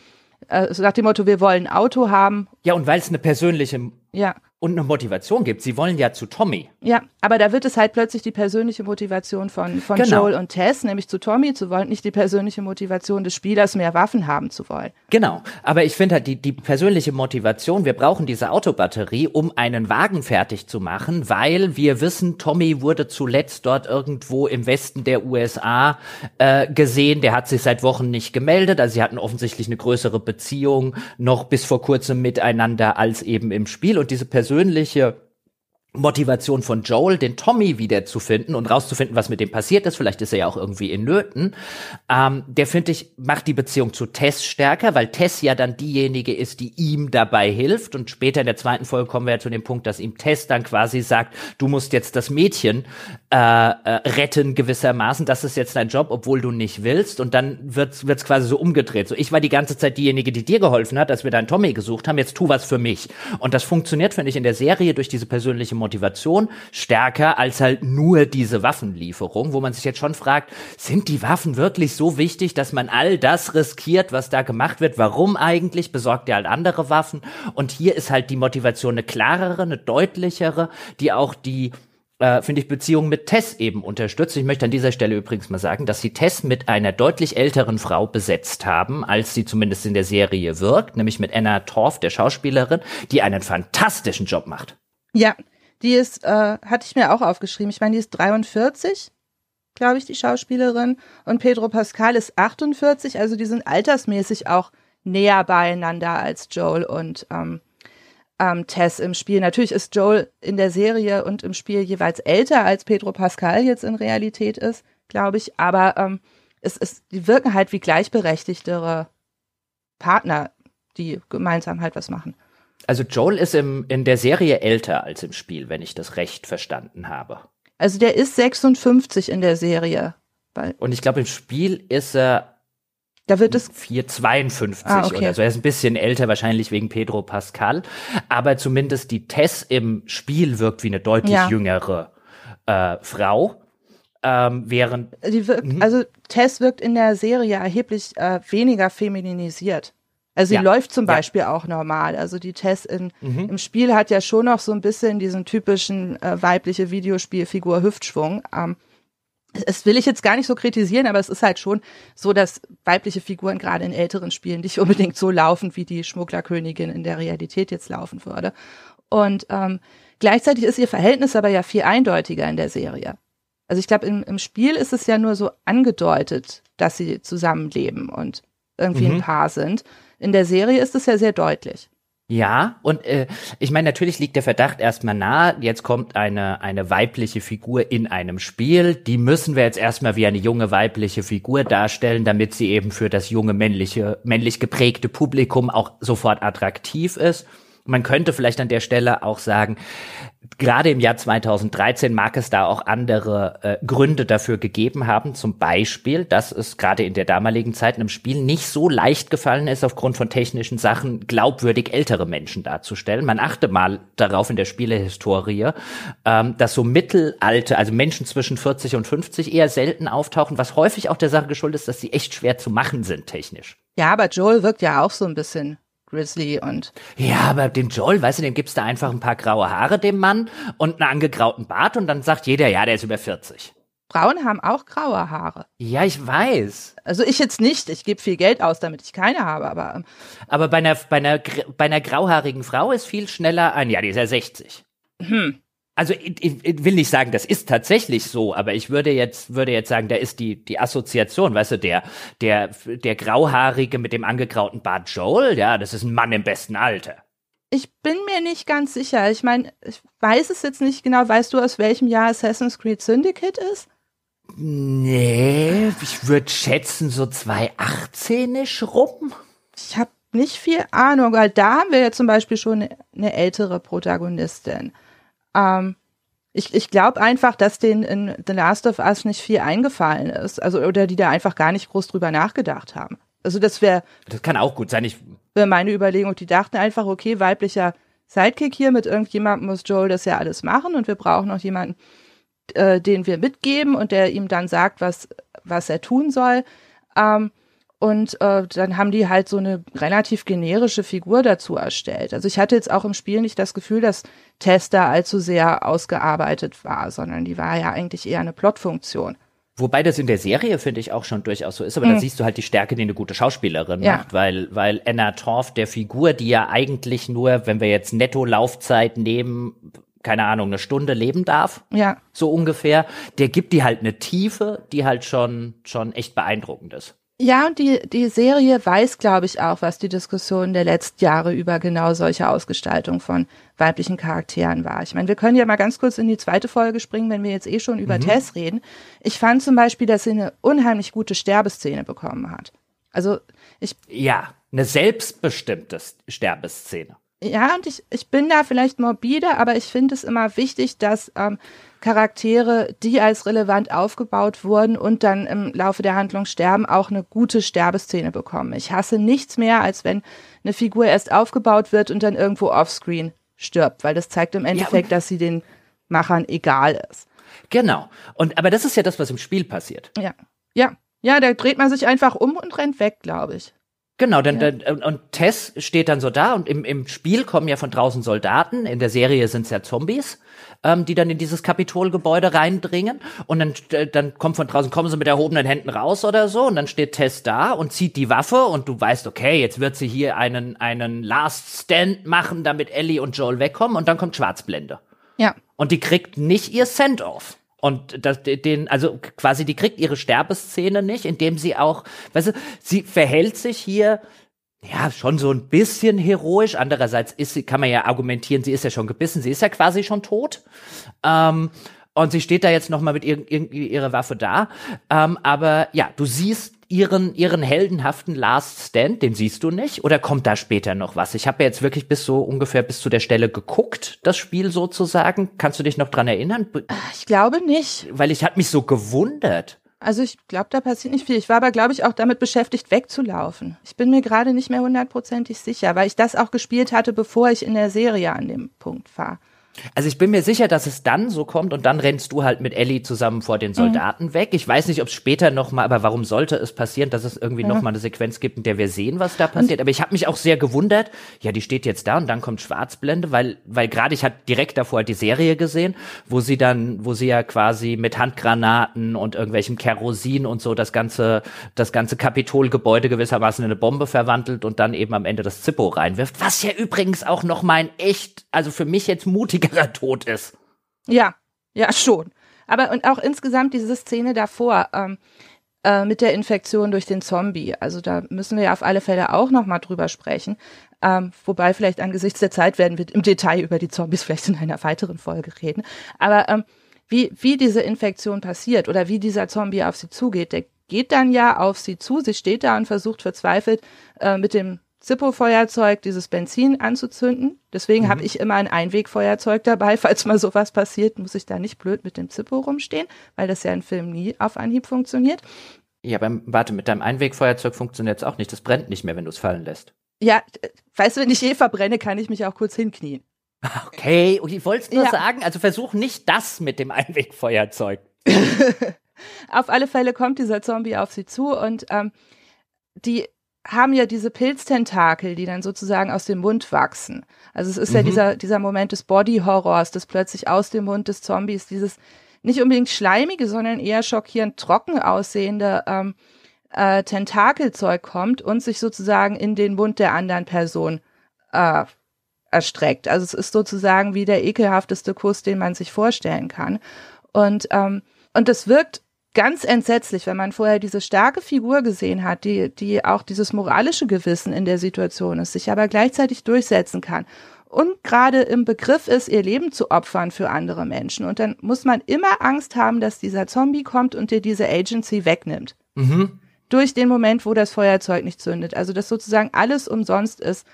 Äh, so nach dem Motto, wir wollen ein Auto haben.
Ja, und weil es eine persönliche
ja
und eine Motivation gibt. Sie wollen ja zu Tommy.
Ja, aber da wird es halt plötzlich die persönliche Motivation von, von genau. Joel und Tess, nämlich zu Tommy zu wollen, nicht die persönliche Motivation des Spielers, mehr Waffen haben zu wollen.
Genau, aber ich finde halt die, die persönliche Motivation, wir brauchen diese Autobatterie, um einen Wagen fertig zu machen, weil wir wissen, Tommy wurde zuletzt dort irgendwo im Westen der USA äh, gesehen, der hat sich seit Wochen nicht gemeldet, also sie hatten offensichtlich eine größere Beziehung noch bis vor kurzem miteinander als eben im Spiel und diese persönliche persönliche Motivation von Joel, den Tommy wiederzufinden und rauszufinden, was mit dem passiert ist. Vielleicht ist er ja auch irgendwie in Nöten. Ähm, der finde ich macht die Beziehung zu Tess stärker, weil Tess ja dann diejenige ist, die ihm dabei hilft. Und später in der zweiten Folge kommen wir ja zu dem Punkt, dass ihm Tess dann quasi sagt, du musst jetzt das Mädchen äh, äh, retten gewissermaßen. Das ist jetzt dein Job, obwohl du nicht willst. Und dann wird's wird's quasi so umgedreht. So ich war die ganze Zeit diejenige, die dir geholfen hat, als wir deinen Tommy gesucht haben. Jetzt tu was für mich. Und das funktioniert finde ich in der Serie durch diese persönliche Motivation Motivation stärker als halt nur diese Waffenlieferung, wo man sich jetzt schon fragt, sind die Waffen wirklich so wichtig, dass man all das riskiert, was da gemacht wird? Warum eigentlich? Besorgt ihr halt andere Waffen? Und hier ist halt die Motivation eine klarere, eine deutlichere, die auch die äh, finde ich, Beziehung mit Tess eben unterstützt. Ich möchte an dieser Stelle übrigens mal sagen, dass sie Tess mit einer deutlich älteren Frau besetzt haben, als sie zumindest in der Serie wirkt, nämlich mit Anna Torf, der Schauspielerin, die einen fantastischen Job macht.
Ja, die ist, äh, hatte ich mir auch aufgeschrieben. Ich meine, die ist 43, glaube ich, die Schauspielerin. Und Pedro Pascal ist 48. Also die sind altersmäßig auch näher beieinander als Joel und ähm, ähm, Tess im Spiel. Natürlich ist Joel in der Serie und im Spiel jeweils älter als Pedro Pascal jetzt in Realität ist, glaube ich. Aber ähm, es ist, die wirken halt wie gleichberechtigtere Partner, die gemeinsam halt was machen.
Also Joel ist im, in der Serie älter als im Spiel, wenn ich das recht verstanden habe.
Also der ist 56 in der Serie.
Und ich glaube, im Spiel ist er
Da wird es
452 ah, okay. oder so. Er ist ein bisschen älter, wahrscheinlich wegen Pedro Pascal. Aber zumindest die Tess im Spiel wirkt wie eine deutlich ja. jüngere äh, Frau. Ähm, während
wirkt, mhm. also Tess wirkt in der Serie erheblich äh, weniger femininisiert. Also sie ja. läuft zum Beispiel ja. auch normal. Also die Tess in, mhm. im Spiel hat ja schon noch so ein bisschen diesen typischen äh, weibliche Videospielfigur Hüftschwung. Ähm, es will ich jetzt gar nicht so kritisieren, aber es ist halt schon so, dass weibliche Figuren gerade in älteren Spielen nicht [LAUGHS] unbedingt so laufen, wie die Schmugglerkönigin in der Realität jetzt laufen würde. Und ähm, gleichzeitig ist ihr Verhältnis aber ja viel eindeutiger in der Serie. Also ich glaube, im, im Spiel ist es ja nur so angedeutet, dass sie zusammenleben und irgendwie mhm. ein Paar sind. In der Serie ist es ja sehr deutlich.
Ja, und äh, ich meine, natürlich liegt der Verdacht erstmal nahe, jetzt kommt eine, eine weibliche Figur in einem Spiel, die müssen wir jetzt erstmal wie eine junge weibliche Figur darstellen, damit sie eben für das junge männliche, männlich geprägte Publikum auch sofort attraktiv ist. Man könnte vielleicht an der Stelle auch sagen, gerade im Jahr 2013 mag es da auch andere äh, Gründe dafür gegeben haben. Zum Beispiel, dass es gerade in der damaligen Zeit im Spiel nicht so leicht gefallen ist, aufgrund von technischen Sachen glaubwürdig ältere Menschen darzustellen. Man achte mal darauf in der Spielehistorie, ähm, dass so mittelalte, also Menschen zwischen 40 und 50 eher selten auftauchen, was häufig auch der Sache geschuldet ist, dass sie echt schwer zu machen sind technisch.
Ja, aber Joel wirkt ja auch so ein bisschen Grizzly und.
Ja, aber dem Joel, weißt du, dem gibst du einfach ein paar graue Haare dem Mann und einen angegrauten Bart und dann sagt jeder, ja, der ist über 40.
Frauen haben auch graue Haare.
Ja, ich weiß.
Also ich jetzt nicht. Ich gebe viel Geld aus, damit ich keine habe, aber.
Ähm, aber bei einer, bei einer, bei einer grauhaarigen Frau ist viel schneller ein, ja, die ist ja 60. Hm also ich, ich, will nicht sagen, das ist tatsächlich so, aber ich würde jetzt würde jetzt sagen, da ist die die Assoziation, weißt du, der der der grauhaarige mit dem angegrauten Bart Joel, ja, das ist ein Mann im besten Alter.
Ich bin mir nicht ganz sicher. Ich meine, ich weiß es jetzt nicht genau. Weißt du, aus welchem Jahr Assassin's Creed Syndicate ist?
Nee, ich würde schätzen so 2018isch rum.
Ich habe nicht viel Ahnung, weil da haben wir ja zum Beispiel schon eine, eine ältere Protagonistin. Ähm, ich ich glaube einfach, dass denen in The Last of Us nicht viel eingefallen ist. Also, oder die da einfach gar nicht groß drüber nachgedacht haben. Also, das wäre.
Das kann auch gut sein. Ich
wäre meine Überlegung. Die dachten einfach, okay, weiblicher Sidekick hier mit irgendjemandem muss Joel das ja alles machen und wir brauchen noch jemanden, äh, den wir mitgeben und der ihm dann sagt, was, was er tun soll. Ähm, und äh, dann haben die halt so eine relativ generische Figur dazu erstellt. Also ich hatte jetzt auch im Spiel nicht das Gefühl, dass Tester allzu sehr ausgearbeitet war, sondern die war ja eigentlich eher eine Plotfunktion.
Wobei das in der Serie, finde ich, auch schon durchaus so ist, aber mhm. da siehst du halt die Stärke, die eine gute Schauspielerin ja. macht, weil, weil Anna Torf, der Figur, die ja eigentlich nur, wenn wir jetzt Netto-Laufzeit nehmen, keine Ahnung, eine Stunde leben darf,
ja.
so ungefähr, der gibt die halt eine Tiefe, die halt schon, schon echt beeindruckend ist.
Ja, und die, die Serie weiß, glaube ich, auch, was die Diskussion der letzten Jahre über genau solche Ausgestaltung von weiblichen Charakteren war. Ich meine, wir können ja mal ganz kurz in die zweite Folge springen, wenn wir jetzt eh schon über mhm. Tess reden. Ich fand zum Beispiel, dass sie eine unheimlich gute Sterbeszene bekommen hat. Also ich.
Ja, eine selbstbestimmte Sterbeszene.
Ja, und ich, ich bin da vielleicht morbide, aber ich finde es immer wichtig, dass ähm, Charaktere, die als relevant aufgebaut wurden und dann im Laufe der Handlung sterben, auch eine gute Sterbeszene bekommen. Ich hasse nichts mehr, als wenn eine Figur erst aufgebaut wird und dann irgendwo offscreen stirbt, weil das zeigt im Endeffekt, ja, dass sie den Machern egal ist.
Genau. Und aber das ist ja das, was im Spiel passiert.
Ja. Ja. Ja, da dreht man sich einfach um und rennt weg, glaube ich.
Genau, dann, ja. dann, und Tess steht dann so da und im, im Spiel kommen ja von draußen Soldaten, in der Serie sind es ja Zombies, ähm, die dann in dieses Kapitolgebäude reindringen und dann, äh, dann kommt von draußen, kommen sie mit erhobenen Händen raus oder so und dann steht Tess da und zieht die Waffe und du weißt, okay, jetzt wird sie hier einen, einen Last Stand machen, damit Ellie und Joel wegkommen und dann kommt Schwarzblende.
Ja.
Und die kriegt nicht ihr Send-Off. Und das, den, also quasi, die kriegt ihre Sterbeszene nicht, indem sie auch, weißt du, sie verhält sich hier ja, schon so ein bisschen heroisch. Andererseits ist sie, kann man ja argumentieren, sie ist ja schon gebissen, sie ist ja quasi schon tot. Ähm, und sie steht da jetzt noch mal mit ir ihrer Waffe da. Ähm, aber ja, du siehst ihren, ihren heldenhaften Last Stand, den siehst du nicht? Oder kommt da später noch was? Ich habe ja jetzt wirklich bis so ungefähr bis zu der Stelle geguckt, das Spiel sozusagen. Kannst du dich noch dran erinnern?
Ich glaube nicht.
Weil ich hat mich so gewundert.
Also ich glaube, da passiert nicht viel. Ich war aber, glaube ich, auch damit beschäftigt, wegzulaufen. Ich bin mir gerade nicht mehr hundertprozentig sicher, weil ich das auch gespielt hatte, bevor ich in der Serie an dem Punkt war.
Also ich bin mir sicher, dass es dann so kommt und dann rennst du halt mit Ellie zusammen vor den Soldaten mhm. weg. Ich weiß nicht, ob es später noch mal, aber warum sollte es passieren, dass es irgendwie ja. noch mal eine Sequenz gibt, in der wir sehen, was da passiert? Aber ich habe mich auch sehr gewundert. Ja, die steht jetzt da und dann kommt Schwarzblende, weil weil gerade ich hatte direkt davor halt die Serie gesehen, wo sie dann, wo sie ja quasi mit Handgranaten und irgendwelchem Kerosin und so das ganze das ganze Kapitolgebäude gewissermaßen in eine Bombe verwandelt und dann eben am Ende das Zippo reinwirft, was ja übrigens auch noch mal ein echt, also für mich jetzt mutiger sicherer Tod ist.
Ja, ja, schon. Aber und auch insgesamt diese Szene davor ähm, äh, mit der Infektion durch den Zombie. Also da müssen wir ja auf alle Fälle auch noch mal drüber sprechen. Ähm, wobei vielleicht angesichts der Zeit werden wir im Detail über die Zombies vielleicht in einer weiteren Folge reden. Aber ähm, wie, wie diese Infektion passiert oder wie dieser Zombie auf sie zugeht, der geht dann ja auf sie zu. Sie steht da und versucht verzweifelt äh, mit dem Zippo-Feuerzeug dieses Benzin anzuzünden. Deswegen mhm. habe ich immer ein Einwegfeuerzeug dabei. [LAUGHS] Falls mal sowas passiert, muss ich da nicht blöd mit dem Zippo rumstehen, weil das ja im Film nie auf Anhieb funktioniert.
Ja, aber warte, mit deinem Einwegfeuerzeug funktioniert es auch nicht. Das brennt nicht mehr, wenn du es fallen lässt.
Ja, weißt du, wenn ich je verbrenne, kann ich mich auch kurz hinknien.
Okay, und ich wollte es nur ja. sagen, also versuch nicht das mit dem Einwegfeuerzeug. [LAUGHS]
auf alle Fälle kommt dieser Zombie auf sie zu und ähm, die haben ja diese Pilztentakel, die dann sozusagen aus dem Mund wachsen. Also es ist mhm. ja dieser, dieser Moment des Body-Horrors, dass plötzlich aus dem Mund des Zombies dieses nicht unbedingt schleimige, sondern eher schockierend trocken aussehende ähm, äh, Tentakelzeug kommt und sich sozusagen in den Mund der anderen Person äh, erstreckt. Also es ist sozusagen wie der ekelhafteste Kuss, den man sich vorstellen kann. Und, ähm, und das wirkt ganz entsetzlich, wenn man vorher diese starke Figur gesehen hat, die, die auch dieses moralische Gewissen in der Situation ist, sich aber gleichzeitig durchsetzen kann und gerade im Begriff ist, ihr Leben zu opfern für andere Menschen. Und dann muss man immer Angst haben, dass dieser Zombie kommt und dir diese Agency wegnimmt. Mhm. Durch den Moment, wo das Feuerzeug nicht zündet. Also, dass sozusagen alles umsonst ist,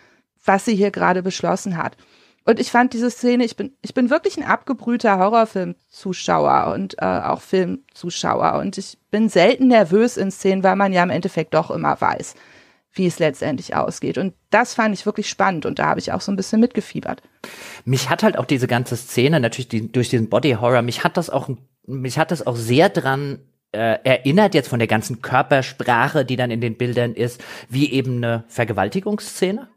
was sie hier gerade beschlossen hat. Und ich fand diese Szene, ich bin, ich bin wirklich ein abgebrühter Horrorfilmzuschauer und äh, auch Filmzuschauer. Und ich bin selten nervös in Szenen, weil man ja im Endeffekt doch immer weiß, wie es letztendlich ausgeht. Und das fand ich wirklich spannend und da habe ich auch so ein bisschen mitgefiebert.
Mich hat halt auch diese ganze Szene, natürlich die, durch diesen Body Horror, mich hat das auch, mich hat das auch sehr dran äh, erinnert jetzt von der ganzen Körpersprache, die dann in den Bildern ist, wie eben eine Vergewaltigungsszene?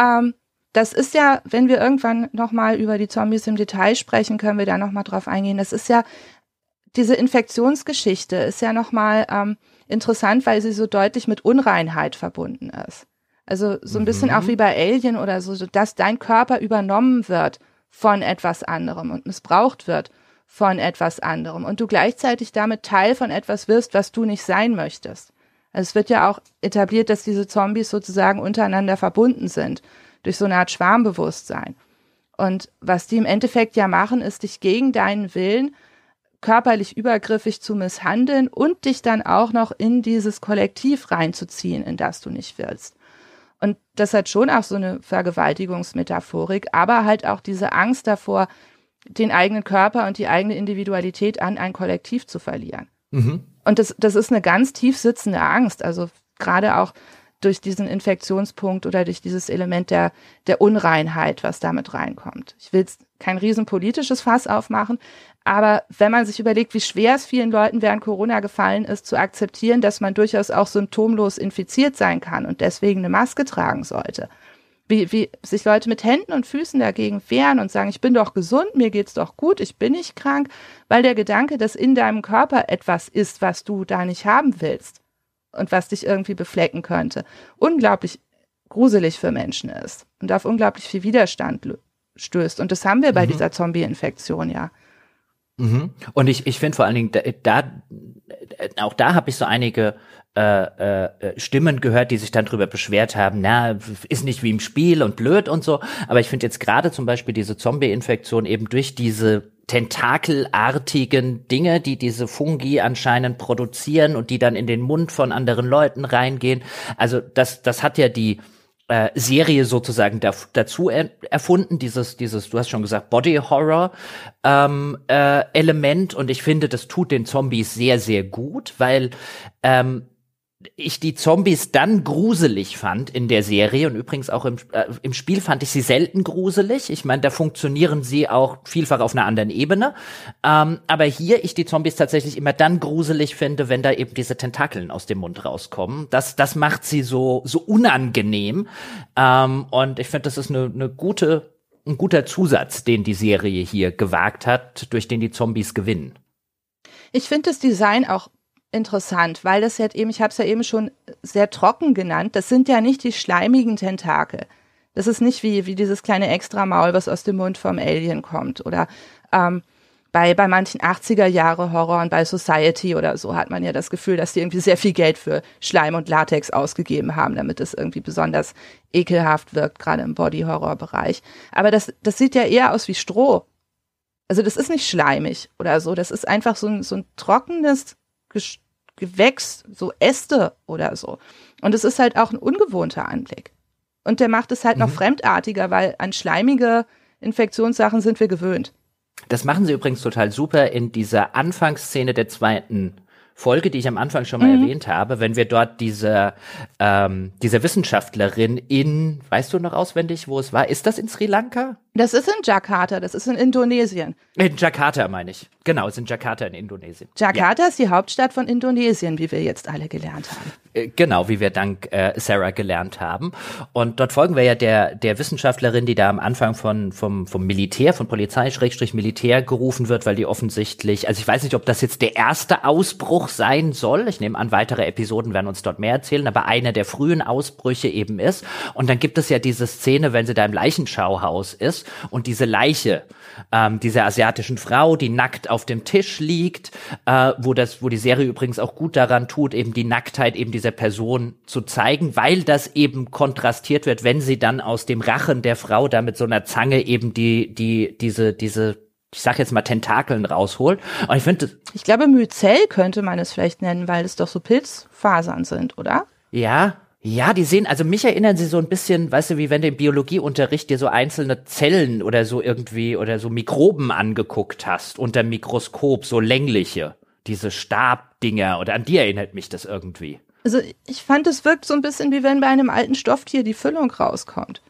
Ähm, das ist ja, wenn wir irgendwann nochmal über die Zombies im Detail sprechen, können wir da nochmal drauf eingehen. Das ist ja, diese Infektionsgeschichte ist ja nochmal ähm, interessant, weil sie so deutlich mit Unreinheit verbunden ist. Also so ein bisschen mhm. auch wie bei Alien oder so, dass dein Körper übernommen wird von etwas anderem und missbraucht wird von etwas anderem und du gleichzeitig damit Teil von etwas wirst, was du nicht sein möchtest. Also es wird ja auch etabliert, dass diese Zombies sozusagen untereinander verbunden sind durch so eine Art Schwarmbewusstsein. Und was die im Endeffekt ja machen, ist dich gegen deinen Willen körperlich übergriffig zu misshandeln und dich dann auch noch in dieses Kollektiv reinzuziehen, in das du nicht willst. Und das hat schon auch so eine Vergewaltigungsmetaphorik, aber halt auch diese Angst davor, den eigenen Körper und die eigene Individualität an ein Kollektiv zu verlieren. Mhm. Und das, das ist eine ganz tief sitzende Angst. Also gerade auch durch diesen Infektionspunkt oder durch dieses Element der, der Unreinheit, was damit reinkommt. Ich will jetzt kein riesenpolitisches Fass aufmachen, aber wenn man sich überlegt, wie schwer es vielen Leuten während Corona gefallen ist, zu akzeptieren, dass man durchaus auch symptomlos infiziert sein kann und deswegen eine Maske tragen sollte, wie, wie sich Leute mit Händen und Füßen dagegen wehren und sagen, ich bin doch gesund, mir geht's doch gut, ich bin nicht krank, weil der Gedanke, dass in deinem Körper etwas ist, was du da nicht haben willst, und was dich irgendwie beflecken könnte, unglaublich gruselig für Menschen ist und auf unglaublich viel Widerstand stößt. Und das haben wir bei mhm. dieser Zombie-Infektion ja.
Mhm. Und ich, ich finde vor allen Dingen, da, da auch da habe ich so einige äh, äh, Stimmen gehört, die sich dann drüber beschwert haben, na, ist nicht wie im Spiel und blöd und so. Aber ich finde jetzt gerade zum Beispiel diese Zombie-Infektion eben durch diese tentakelartigen Dinge, die diese Fungi anscheinend produzieren und die dann in den Mund von anderen Leuten reingehen. Also das, das hat ja die äh, Serie sozusagen da, dazu er, erfunden, dieses, dieses, du hast schon gesagt, Body Horror ähm, äh, Element und ich finde, das tut den Zombies sehr, sehr gut, weil ähm, ich die Zombies dann gruselig fand in der Serie und übrigens auch im, äh, im Spiel fand ich sie selten gruselig. Ich meine, da funktionieren sie auch vielfach auf einer anderen Ebene. Ähm, aber hier ich die Zombies tatsächlich immer dann gruselig finde, wenn da eben diese Tentakeln aus dem Mund rauskommen. Das, das macht sie so, so unangenehm. Ähm, und ich finde, das ist eine, eine gute, ein guter Zusatz, den die Serie hier gewagt hat, durch den die Zombies gewinnen.
Ich finde das Design auch interessant, weil das jetzt eben, ich habe es ja eben schon sehr trocken genannt, das sind ja nicht die schleimigen Tentakel. Das ist nicht wie, wie dieses kleine Extramaul, was aus dem Mund vom Alien kommt. Oder ähm, bei, bei manchen 80er Jahre Horror und bei Society oder so hat man ja das Gefühl, dass die irgendwie sehr viel Geld für Schleim und Latex ausgegeben haben, damit es irgendwie besonders ekelhaft wirkt, gerade im Body-Horror-Bereich. Aber das, das sieht ja eher aus wie Stroh. Also das ist nicht schleimig oder so. Das ist einfach so ein, so ein trockenes, Gewächs, so Äste oder so. Und es ist halt auch ein ungewohnter Anblick. Und der macht es halt mhm. noch fremdartiger, weil an schleimige Infektionssachen sind wir gewöhnt.
Das machen sie übrigens total super in dieser Anfangsszene der zweiten Folge, die ich am Anfang schon mal mhm. erwähnt habe, wenn wir dort diese, ähm, diese Wissenschaftlerin in, weißt du noch auswendig, wo es war? Ist das in Sri Lanka?
Das ist in Jakarta, das ist in Indonesien.
In Jakarta meine ich. Genau, es ist in Jakarta in Indonesien.
Jakarta ja. ist die Hauptstadt von Indonesien, wie wir jetzt alle gelernt haben.
Äh, genau, wie wir dank äh, Sarah gelernt haben. Und dort folgen wir ja der, der Wissenschaftlerin, die da am Anfang von, vom, vom Militär, von Polizei, Schrägstrich Militär gerufen wird, weil die offensichtlich, also ich weiß nicht, ob das jetzt der erste Ausbruch sein soll. Ich nehme an, weitere Episoden werden uns dort mehr erzählen, aber einer der frühen Ausbrüche eben ist. Und dann gibt es ja diese Szene, wenn sie da im Leichenschauhaus ist und diese Leiche ähm, dieser asiatischen Frau, die nackt auf dem Tisch liegt, äh, wo das, wo die Serie übrigens auch gut daran tut, eben die Nacktheit eben dieser Person zu zeigen, weil das eben kontrastiert wird, wenn sie dann aus dem Rachen der Frau da mit so einer Zange eben die, die, diese, diese ich sag jetzt mal Tentakeln rausholt. Und ich finde,
ich glaube Myzel könnte man es vielleicht nennen, weil es doch so Pilzfasern sind, oder?
Ja, ja, die sehen, also mich erinnern sie so ein bisschen, weißt du, wie wenn du im Biologieunterricht dir so einzelne Zellen oder so irgendwie oder so Mikroben angeguckt hast unter Mikroskop, so längliche, diese Stabdinger oder an die erinnert mich das irgendwie.
Also ich fand, es wirkt so ein bisschen wie wenn bei einem alten Stofftier die Füllung rauskommt.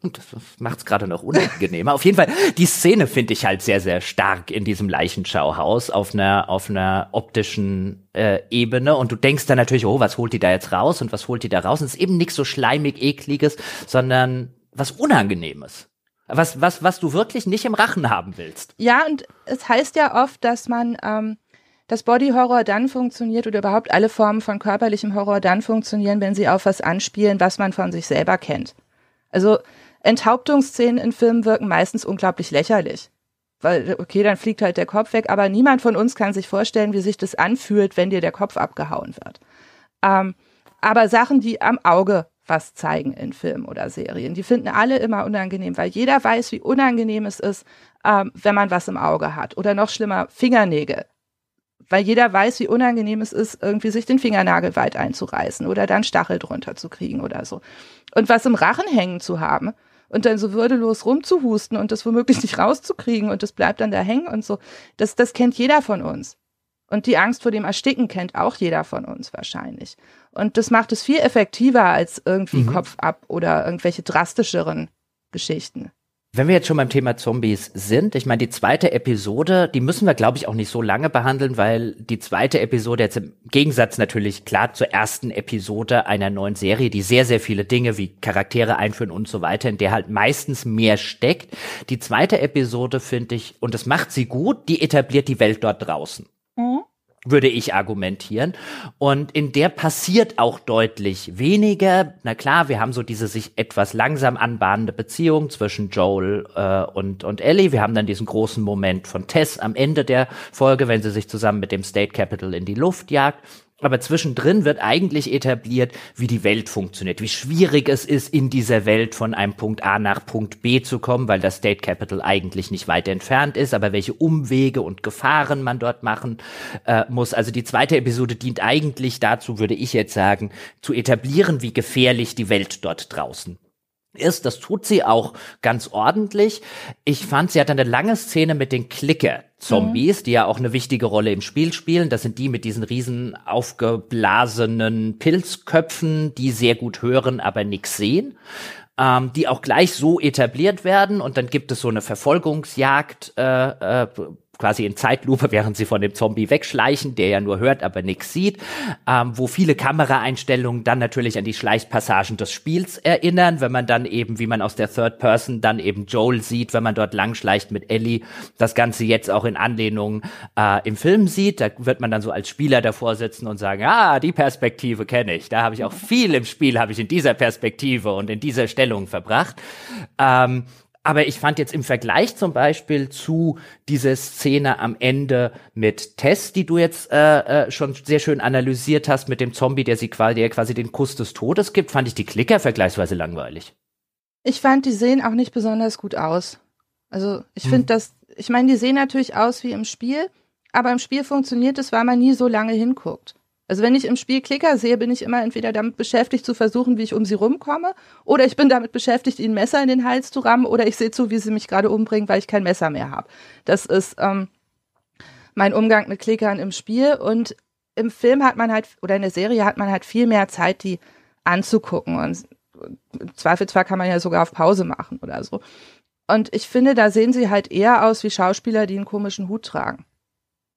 Und das macht es gerade noch unangenehmer. auf jeden Fall, die Szene finde ich halt sehr, sehr stark in diesem Leichenschauhaus auf einer, auf einer optischen äh, Ebene. Und du denkst dann natürlich, oh, was holt die da jetzt raus und was holt die da raus? Und es ist eben nichts so schleimig, ekliges, sondern was Unangenehmes. Was, was, was du wirklich nicht im Rachen haben willst.
Ja, und es heißt ja oft, dass man ähm, dass Body Horror dann funktioniert oder überhaupt alle Formen von körperlichem Horror dann funktionieren, wenn sie auf was anspielen, was man von sich selber kennt. Also Enthauptungsszenen in Filmen wirken meistens unglaublich lächerlich. Weil, okay, dann fliegt halt der Kopf weg, aber niemand von uns kann sich vorstellen, wie sich das anfühlt, wenn dir der Kopf abgehauen wird. Ähm, aber Sachen, die am Auge was zeigen in Filmen oder Serien, die finden alle immer unangenehm, weil jeder weiß, wie unangenehm es ist, ähm, wenn man was im Auge hat. Oder noch schlimmer, Fingernägel weil jeder weiß, wie unangenehm es ist, irgendwie sich den Fingernagel weit einzureißen oder dann Stachel drunter zu kriegen oder so. Und was im Rachen hängen zu haben und dann so würdelos rumzuhusten und das womöglich [LAUGHS] nicht rauszukriegen und das bleibt dann da hängen und so, das, das kennt jeder von uns. Und die Angst vor dem Ersticken kennt auch jeder von uns wahrscheinlich. Und das macht es viel effektiver als irgendwie mhm. Kopf ab oder irgendwelche drastischeren Geschichten.
Wenn wir jetzt schon beim Thema Zombies sind, ich meine, die zweite Episode, die müssen wir, glaube ich, auch nicht so lange behandeln, weil die zweite Episode jetzt im Gegensatz natürlich klar zur ersten Episode einer neuen Serie, die sehr, sehr viele Dinge wie Charaktere einführen und so weiter, in der halt meistens mehr steckt. Die zweite Episode finde ich, und das macht sie gut, die etabliert die Welt dort draußen. Mhm würde ich argumentieren. Und in der passiert auch deutlich weniger. Na klar, wir haben so diese sich etwas langsam anbahnende Beziehung zwischen Joel äh, und, und Ellie. Wir haben dann diesen großen Moment von Tess am Ende der Folge, wenn sie sich zusammen mit dem State Capital in die Luft jagt. Aber zwischendrin wird eigentlich etabliert, wie die Welt funktioniert, wie schwierig es ist, in dieser Welt von einem Punkt A nach Punkt B zu kommen, weil das State Capital eigentlich nicht weit entfernt ist, aber welche Umwege und Gefahren man dort machen äh, muss. Also die zweite Episode dient eigentlich dazu, würde ich jetzt sagen, zu etablieren, wie gefährlich die Welt dort draußen ist. Das tut sie auch ganz ordentlich. Ich fand, sie hat eine lange Szene mit den Clicker-Zombies, mhm. die ja auch eine wichtige Rolle im Spiel spielen. Das sind die mit diesen riesen aufgeblasenen Pilzköpfen, die sehr gut hören, aber nichts sehen. Ähm, die auch gleich so etabliert werden und dann gibt es so eine Verfolgungsjagd äh, äh, quasi in Zeitlupe, während sie von dem Zombie wegschleichen, der ja nur hört, aber nichts sieht, ähm, wo viele Kameraeinstellungen dann natürlich an die Schleichpassagen des Spiels erinnern, wenn man dann eben, wie man aus der Third Person dann eben Joel sieht, wenn man dort langschleicht mit Ellie, das Ganze jetzt auch in Anlehnung äh, im Film sieht, da wird man dann so als Spieler davor sitzen und sagen, ah, die Perspektive kenne ich, da habe ich auch viel im Spiel, habe ich in dieser Perspektive und in dieser Stellung verbracht. Ähm, aber ich fand jetzt im Vergleich zum Beispiel zu dieser Szene am Ende mit Tess, die du jetzt äh, äh, schon sehr schön analysiert hast, mit dem Zombie, der sie quasi, der quasi den Kuss des Todes gibt, fand ich die Klicker vergleichsweise langweilig.
Ich fand, die sehen auch nicht besonders gut aus. Also ich finde hm. das, ich meine, die sehen natürlich aus wie im Spiel, aber im Spiel funktioniert es, weil man nie so lange hinguckt. Also wenn ich im Spiel Klicker sehe, bin ich immer entweder damit beschäftigt zu versuchen, wie ich um sie rumkomme, oder ich bin damit beschäftigt, ihnen Messer in den Hals zu rammen, oder ich sehe zu, wie sie mich gerade umbringen, weil ich kein Messer mehr habe. Das ist ähm, mein Umgang mit Klickern im Spiel. Und im Film hat man halt, oder in der Serie hat man halt viel mehr Zeit, die anzugucken. Und im Zweifelsfall kann man ja sogar auf Pause machen oder so. Und ich finde, da sehen sie halt eher aus wie Schauspieler, die einen komischen Hut tragen.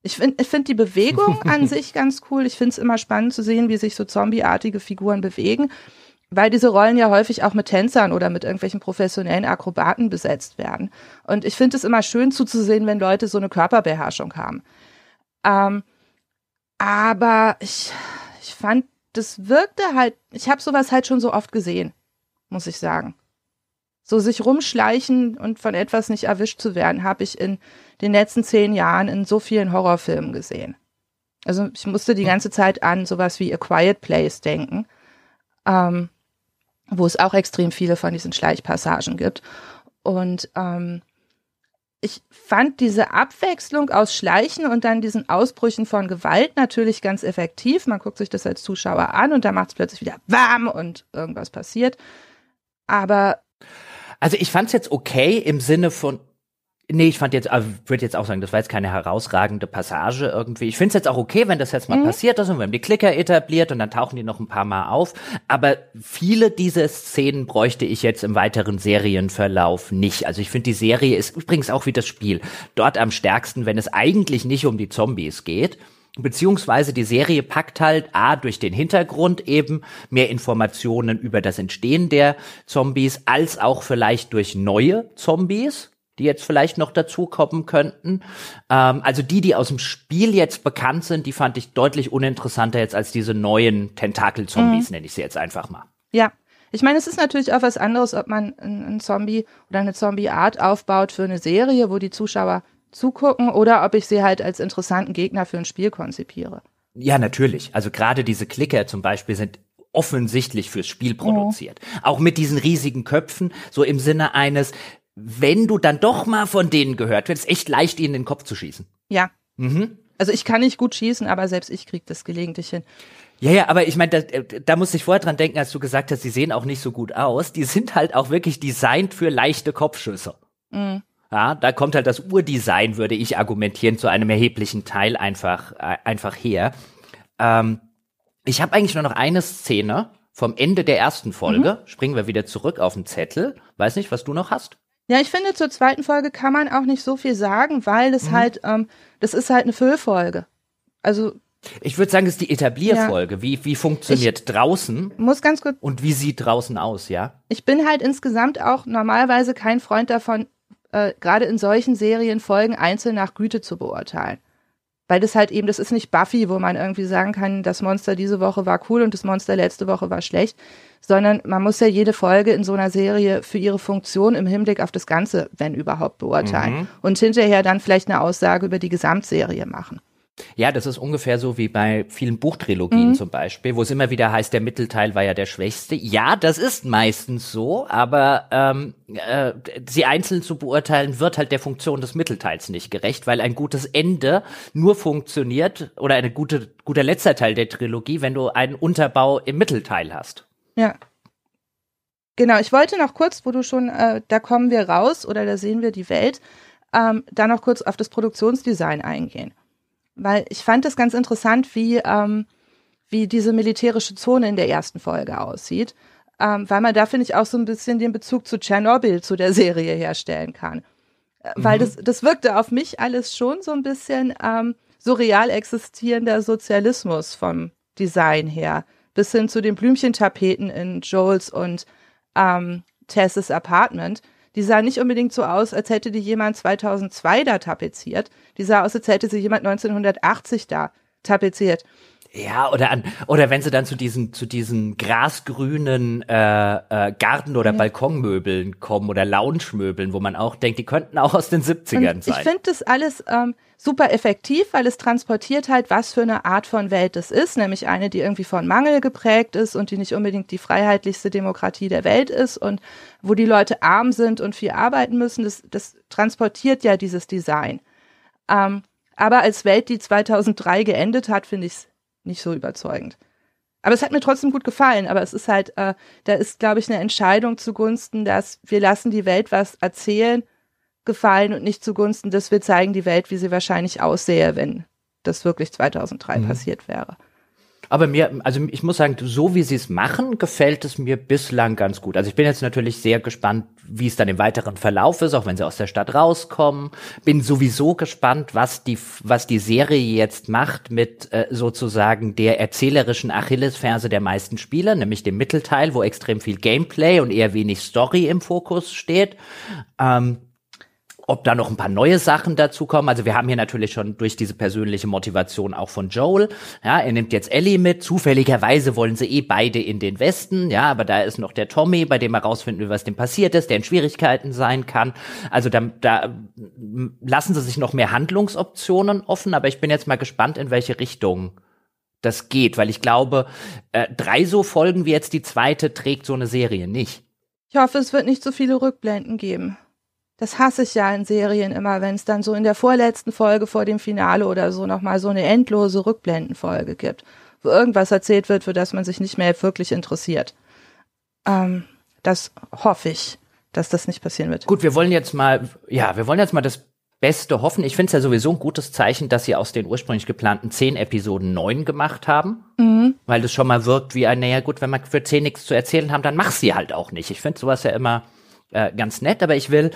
Ich finde ich find die Bewegung [LAUGHS] an sich ganz cool. Ich finde es immer spannend zu sehen, wie sich so zombieartige Figuren bewegen, weil diese Rollen ja häufig auch mit Tänzern oder mit irgendwelchen professionellen Akrobaten besetzt werden. Und ich finde es immer schön zuzusehen, wenn Leute so eine Körperbeherrschung haben. Ähm, aber ich, ich fand, das wirkte halt, ich habe sowas halt schon so oft gesehen, muss ich sagen. So sich rumschleichen und von etwas nicht erwischt zu werden, habe ich in den letzten zehn Jahren in so vielen Horrorfilmen gesehen. Also ich musste die ganze Zeit an sowas wie A Quiet Place denken, ähm, wo es auch extrem viele von diesen Schleichpassagen gibt. Und ähm, ich fand diese Abwechslung aus Schleichen und dann diesen Ausbrüchen von Gewalt natürlich ganz effektiv. Man guckt sich das als Zuschauer an und da macht es plötzlich wieder warm und irgendwas passiert. Aber
also ich fand es jetzt okay im Sinne von, Nee, ich fand jetzt, also würde jetzt auch sagen, das war jetzt keine herausragende Passage irgendwie. Ich finde es jetzt auch okay, wenn das jetzt mal mhm. passiert ist und wir haben die Klicker etabliert und dann tauchen die noch ein paar Mal auf. Aber viele dieser Szenen bräuchte ich jetzt im weiteren Serienverlauf nicht. Also ich finde, die Serie ist übrigens auch wie das Spiel dort am stärksten, wenn es eigentlich nicht um die Zombies geht. Beziehungsweise die Serie packt halt A durch den Hintergrund eben mehr Informationen über das Entstehen der Zombies, als auch vielleicht durch neue Zombies, die jetzt vielleicht noch dazukommen könnten. Ähm, also die, die aus dem Spiel jetzt bekannt sind, die fand ich deutlich uninteressanter jetzt als diese neuen Tentakel-Zombies, mhm. nenne ich sie jetzt einfach mal.
Ja. Ich meine, es ist natürlich auch was anderes, ob man einen Zombie oder eine Zombie-Art aufbaut für eine Serie, wo die Zuschauer zugucken oder ob ich sie halt als interessanten Gegner für ein Spiel konzipiere.
Ja, natürlich. Also gerade diese Klicker zum Beispiel sind offensichtlich fürs Spiel produziert. Oh. Auch mit diesen riesigen Köpfen, so im Sinne eines, wenn du dann doch mal von denen gehört wird, ist echt leicht, ihnen den Kopf zu schießen.
Ja. Mhm. Also ich kann nicht gut schießen, aber selbst ich krieg das gelegentlich hin.
Ja, ja, aber ich meine, da, da muss ich vorher dran denken, als du gesagt hast, sie sehen auch nicht so gut aus. Die sind halt auch wirklich designt für leichte Kopfschüsse. Mhm. Ja, da kommt halt das Urdesign, würde ich argumentieren, zu einem erheblichen Teil einfach, äh, einfach her. Ähm, ich habe eigentlich nur noch eine Szene vom Ende der ersten Folge. Mhm. Springen wir wieder zurück auf den Zettel. Weiß nicht, was du noch hast.
Ja, ich finde, zur zweiten Folge kann man auch nicht so viel sagen, weil das mhm. halt, ähm, das ist halt eine Füllfolge. Also.
Ich würde sagen, es ist die Etablierfolge. Ja. Wie, wie funktioniert ich draußen?
Muss ganz kurz.
Und wie sieht draußen aus, ja?
Ich bin halt insgesamt auch normalerweise kein Freund davon, äh, gerade in solchen Serien Folgen einzeln nach Güte zu beurteilen. Weil das halt eben, das ist nicht Buffy, wo man irgendwie sagen kann, das Monster diese Woche war cool und das Monster letzte Woche war schlecht, sondern man muss ja jede Folge in so einer Serie für ihre Funktion im Hinblick auf das Ganze, wenn überhaupt, beurteilen. Mhm. Und hinterher dann vielleicht eine Aussage über die Gesamtserie machen.
Ja, das ist ungefähr so wie bei vielen Buchtrilogien
Mhm.
zum Beispiel, wo es immer wieder heißt, der Mittelteil war ja der schwächste. Ja, das ist meistens so, aber ähm, äh, sie einzeln zu beurteilen, wird halt der Funktion des Mittelteils nicht gerecht, weil ein gutes Ende nur funktioniert oder eine gute, guter letzter Teil der Trilogie, wenn du einen Unterbau im Mittelteil hast.
Ja. Genau, ich wollte noch kurz, wo du schon, äh, da kommen wir raus oder da sehen wir die Welt, ähm, da noch kurz auf das Produktionsdesign eingehen. Weil ich fand es ganz interessant, wie, ähm, wie diese militärische Zone in der ersten Folge aussieht. Ähm, weil man da, finde ich, auch so ein bisschen den Bezug zu Tschernobyl, zu der Serie herstellen kann. Äh, Weil das, das wirkte auf mich alles schon so ein bisschen ähm, so real existierender Sozialismus vom Design her. Bis hin zu den Blümchentapeten in Joels und ähm, Tess's Apartment. Die sah nicht unbedingt so aus, als hätte die jemand 2002 da tapeziert. Die sah aus, als hätte sie jemand 1980 da tapeziert.
Ja, oder an, oder wenn sie dann zu diesen, zu diesen grasgrünen äh, äh, Garten- oder Balkonmöbeln kommen oder Lounge-Möbeln, wo man auch denkt, die könnten auch aus den 70ern
Und ich
sein.
finde das alles ähm, super effektiv, weil es transportiert halt, was für eine Art von Welt es ist, nämlich eine, die irgendwie von Mangel geprägt ist und die nicht unbedingt die freiheitlichste Demokratie der Welt ist und wo die Leute arm sind und viel arbeiten müssen. Das, das transportiert ja dieses Design. Ähm, aber als Welt, die 2003 geendet hat, finde ich es nicht so überzeugend. Aber es hat mir trotzdem gut gefallen. Aber es ist halt, äh, da ist, glaube ich, eine Entscheidung zugunsten, dass wir lassen die Welt was erzählen, gefallen und nicht zugunsten, dass wir zeigen die Welt, wie sie wahrscheinlich aussähe, wenn das wirklich 2003
Mhm.
passiert wäre.
Aber mir, also ich muss sagen, so wie sie es machen, gefällt es mir bislang ganz gut. Also ich bin jetzt natürlich sehr gespannt, wie es dann im weiteren Verlauf ist, auch wenn sie aus der Stadt rauskommen. Bin sowieso gespannt, was die, was die Serie jetzt macht mit äh, sozusagen der erzählerischen Achillesferse der meisten Spieler, nämlich dem Mittelteil, wo extrem viel Gameplay und eher wenig Story im Fokus steht. Ähm, ob da noch ein paar neue Sachen dazu kommen. Also wir haben hier natürlich schon durch diese persönliche Motivation auch von Joel. Ja, er nimmt jetzt Ellie mit. Zufälligerweise wollen sie eh beide in den Westen. Ja, aber da ist noch der Tommy, bei dem er rausfinden will, was dem passiert ist, der in Schwierigkeiten sein kann. Also da, da lassen sie sich noch mehr Handlungsoptionen offen. Aber ich bin jetzt mal gespannt, in welche Richtung das geht, weil ich glaube, äh, drei so Folgen wie jetzt die zweite trägt so eine Serie nicht.
Ich hoffe, es wird nicht so viele Rückblenden geben. Das hasse ich ja in Serien immer, wenn es dann so in der vorletzten Folge vor dem Finale oder so nochmal so eine endlose Rückblendenfolge gibt, wo irgendwas erzählt wird, für das man sich nicht mehr wirklich interessiert. Ähm, das hoffe ich, dass das nicht passieren wird.
Gut, wir wollen jetzt mal, ja, wir wollen jetzt mal das Beste hoffen. Ich finde es ja sowieso ein gutes Zeichen, dass sie aus den ursprünglich geplanten zehn Episoden neun gemacht haben. Weil das schon mal wirkt wie ein, naja gut, wenn wir für zehn nichts zu erzählen haben, dann mach sie halt auch nicht. Ich finde sowas ja immer äh, ganz nett, aber ich will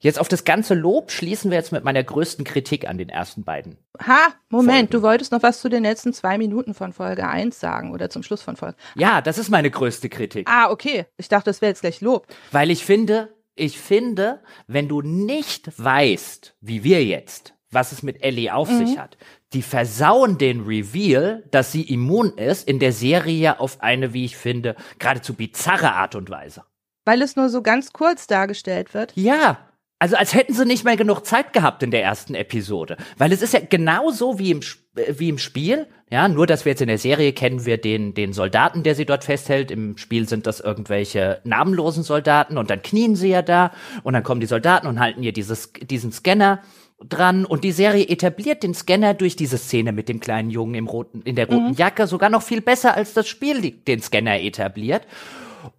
jetzt auf das ganze Lob schließen wir jetzt mit meiner größten Kritik an den ersten beiden.
Ha, Moment,
Folgen.
du wolltest noch was zu den letzten zwei Minuten von Folge 1 sagen oder zum Schluss von Folge.
Ja, das ist meine größte Kritik.
Ah, okay. Ich dachte, das wäre jetzt gleich Lob.
Weil ich finde, ich finde, wenn du nicht weißt, wie wir jetzt, was es mit Ellie auf sich hat, die versauen den Reveal, dass sie immun ist, in der Serie auf eine, wie ich finde, geradezu bizarre Art und Weise.
Weil es nur so ganz kurz dargestellt wird.
Ja. Also als hätten sie nicht mehr genug Zeit gehabt in der ersten Episode. Weil es ist ja genauso wie im, äh, wie im Spiel. Ja, nur dass wir jetzt in der Serie kennen wir den, den Soldaten, der sie dort festhält. Im Spiel sind das irgendwelche namenlosen Soldaten und dann knien sie ja da und dann kommen die Soldaten und halten ihr dieses, diesen Scanner dran und die Serie etabliert den Scanner durch diese Szene mit dem kleinen Jungen im roten, in der roten Jacke sogar noch viel besser als das Spiel den Scanner etabliert.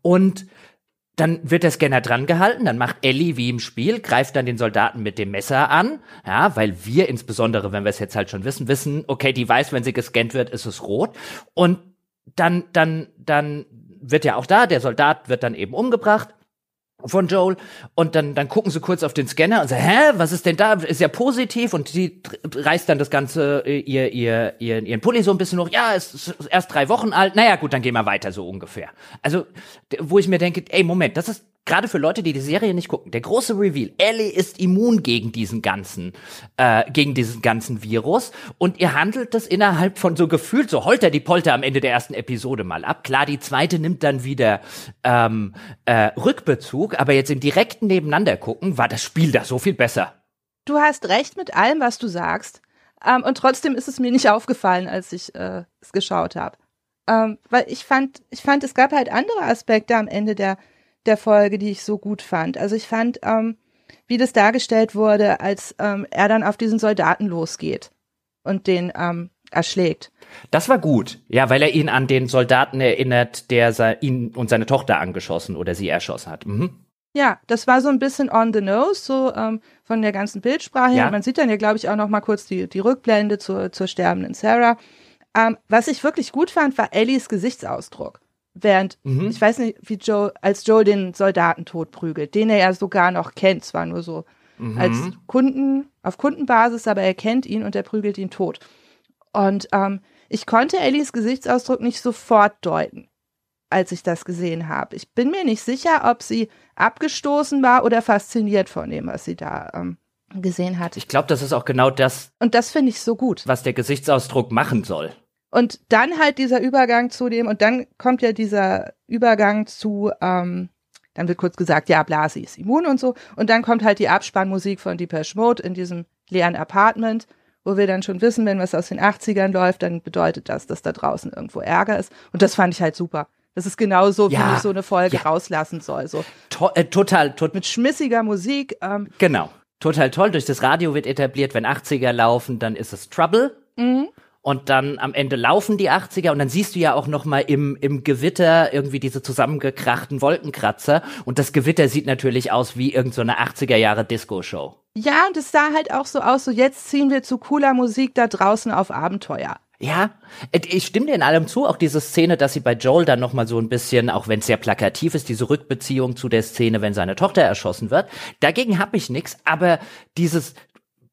Und dann wird der Scanner dran gehalten, dann macht Ellie wie im Spiel, greift dann den Soldaten mit dem Messer an, ja, weil wir insbesondere, wenn wir es jetzt halt schon wissen, wissen, okay, die weiß, wenn sie gescannt wird, ist es rot. Und dann, dann, dann wird ja auch da, der Soldat wird dann eben umgebracht von Joel und dann dann gucken sie kurz auf den Scanner und sagen, hä, was ist denn da? Ist ja positiv und sie reißt dann das ganze äh, ihr ihr ihr ihren Pulli so ein bisschen hoch. Ja, es ist erst drei Wochen alt. Naja, gut, dann gehen wir weiter so ungefähr. Also wo ich mir denke, ey Moment, das ist gerade für Leute, die die Serie nicht gucken, der große Reveal. Ellie ist immun gegen diesen ganzen äh, gegen diesen ganzen Virus und ihr handelt das innerhalb von so gefühlt so holter die Polter am Ende der ersten Episode mal ab. Klar, die zweite nimmt dann wieder ähm, äh, Rückbezug, aber jetzt im direkten Nebeneinander gucken, war das Spiel da so viel besser.
Du hast recht mit allem, was du sagst. Ähm, und trotzdem ist es mir nicht aufgefallen, als ich äh, es geschaut habe. Ähm, weil ich fand, ich fand, es gab halt andere Aspekte am Ende der, der Folge, die ich so gut fand. Also ich fand, ähm, wie das dargestellt wurde, als ähm, er dann auf diesen Soldaten losgeht und den ähm, erschlägt.
Das war gut, ja, weil er ihn an den Soldaten erinnert, der ihn und seine Tochter angeschossen oder sie erschossen hat. Mhm.
Ja, das war so ein bisschen on the nose, so ähm, von der ganzen Bildsprache her. Ja. Man sieht dann ja, glaube ich, auch noch mal kurz die, die Rückblende zur, zur sterbenden Sarah. Ähm, was ich wirklich gut fand, war Ellies Gesichtsausdruck. Während, mhm. ich weiß nicht, wie Joe, als Joe den Soldaten totprügelt, den er ja sogar noch kennt, zwar nur so mhm. als Kunden, auf Kundenbasis, aber er kennt ihn und er prügelt ihn tot. Und ähm, ich konnte Ellies Gesichtsausdruck nicht sofort deuten als ich das gesehen habe. Ich bin mir nicht sicher, ob sie abgestoßen war oder fasziniert von dem, was sie da ähm, gesehen hat.
Ich glaube, das ist auch genau das.
Und das finde ich so gut.
Was der Gesichtsausdruck machen soll.
Und dann halt dieser Übergang zu dem, und dann kommt ja dieser Übergang zu, ähm, dann wird kurz gesagt, ja, Blasi ist immun und so. Und dann kommt halt die Abspannmusik von Deepesh Mode in diesem leeren Apartment, wo wir dann schon wissen, wenn was aus den 80ern läuft, dann bedeutet das, dass da draußen irgendwo Ärger ist. Und das fand ich halt super. Das ist genauso, ja, wie ich so eine Folge ja. rauslassen soll. So.
To äh, total, tot
Mit schmissiger Musik. Ähm.
Genau. Total toll. Durch das Radio wird etabliert, wenn 80er laufen, dann ist es Trouble. Mhm. Und dann am Ende laufen die 80er und dann siehst du ja auch noch mal im, im Gewitter irgendwie diese zusammengekrachten Wolkenkratzer. Und das Gewitter sieht natürlich aus wie irgendeine so 80er Jahre Disco-Show.
Ja, und es sah halt auch so aus, so jetzt ziehen wir zu cooler Musik da draußen auf Abenteuer.
Ja, ich stimme dir in allem zu, auch diese Szene, dass sie bei Joel dann noch mal so ein bisschen, auch wenn es sehr plakativ ist, diese Rückbeziehung zu der Szene, wenn seine Tochter erschossen wird. Dagegen habe ich nichts, aber dieses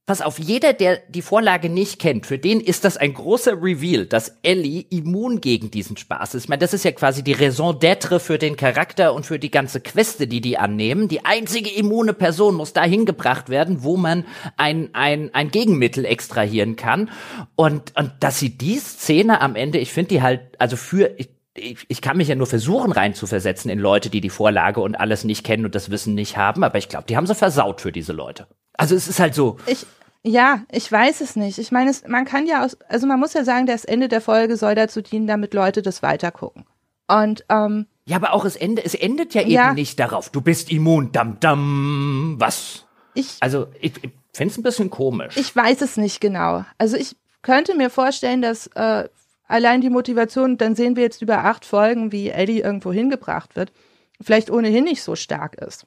Pass auf, jeder, der die Vorlage nicht kennt, für den ist das ein großer Reveal, dass Ellie immun gegen diesen Spaß ist. Ich meine, das ist ja quasi die Raison d'être für den Charakter und für die ganze Queste, die die annehmen. Die einzige immune Person muss dahin gebracht werden, wo man ein, ein, ein Gegenmittel extrahieren kann. Und, und dass sie die Szene am Ende, ich finde die halt, also für, ich, ich, kann mich ja nur versuchen reinzuversetzen in Leute, die die Vorlage und alles nicht kennen und das Wissen nicht haben, aber ich glaube, die haben sie versaut für diese Leute. Also es ist halt so.
Ich, ja, ich weiß es nicht. Ich meine, man kann ja aus, also man muss ja sagen, das Ende der Folge soll dazu dienen, damit Leute das weitergucken. Und ähm,
ja, aber auch es endet, es endet ja, ja eben nicht darauf. Du bist immun, dam dam. Was? Ich, also ich, ich finde es ein bisschen komisch.
Ich weiß es nicht genau. Also ich könnte mir vorstellen, dass äh, allein die Motivation, dann sehen wir jetzt über acht Folgen, wie Eddie irgendwo hingebracht wird, vielleicht ohnehin nicht so stark ist.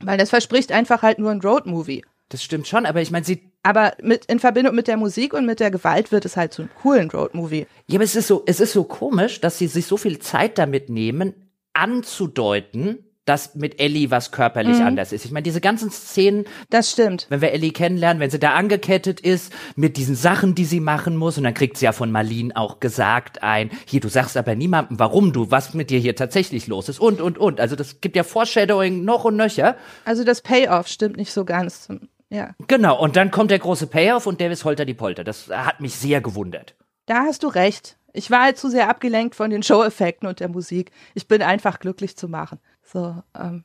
Weil das verspricht einfach halt nur ein Roadmovie.
Das stimmt schon, aber ich meine, sie.
Aber mit, in Verbindung mit der Musik und mit der Gewalt wird es halt zu einem coolen Roadmovie.
Ja, aber es ist so, es ist so komisch, dass sie sich so viel Zeit damit nehmen, anzudeuten, dass mit Ellie was körperlich mhm. anders ist. Ich meine, diese ganzen Szenen.
Das stimmt.
Wenn wir Ellie kennenlernen, wenn sie da angekettet ist, mit diesen Sachen, die sie machen muss, und dann kriegt sie ja von Marlene auch gesagt ein, hier, du sagst aber niemandem, warum du, was mit dir hier tatsächlich los ist, und, und, und. Also das gibt ja Foreshadowing noch und nöcher.
Also das Payoff stimmt nicht so ganz. Ja.
Genau, und dann kommt der große Payoff und der ist Holter die Polter. Das hat mich sehr gewundert.
Da hast du recht. Ich war halt zu sehr abgelenkt von den Show-Effekten und der Musik. Ich bin einfach glücklich zu machen. So, ähm,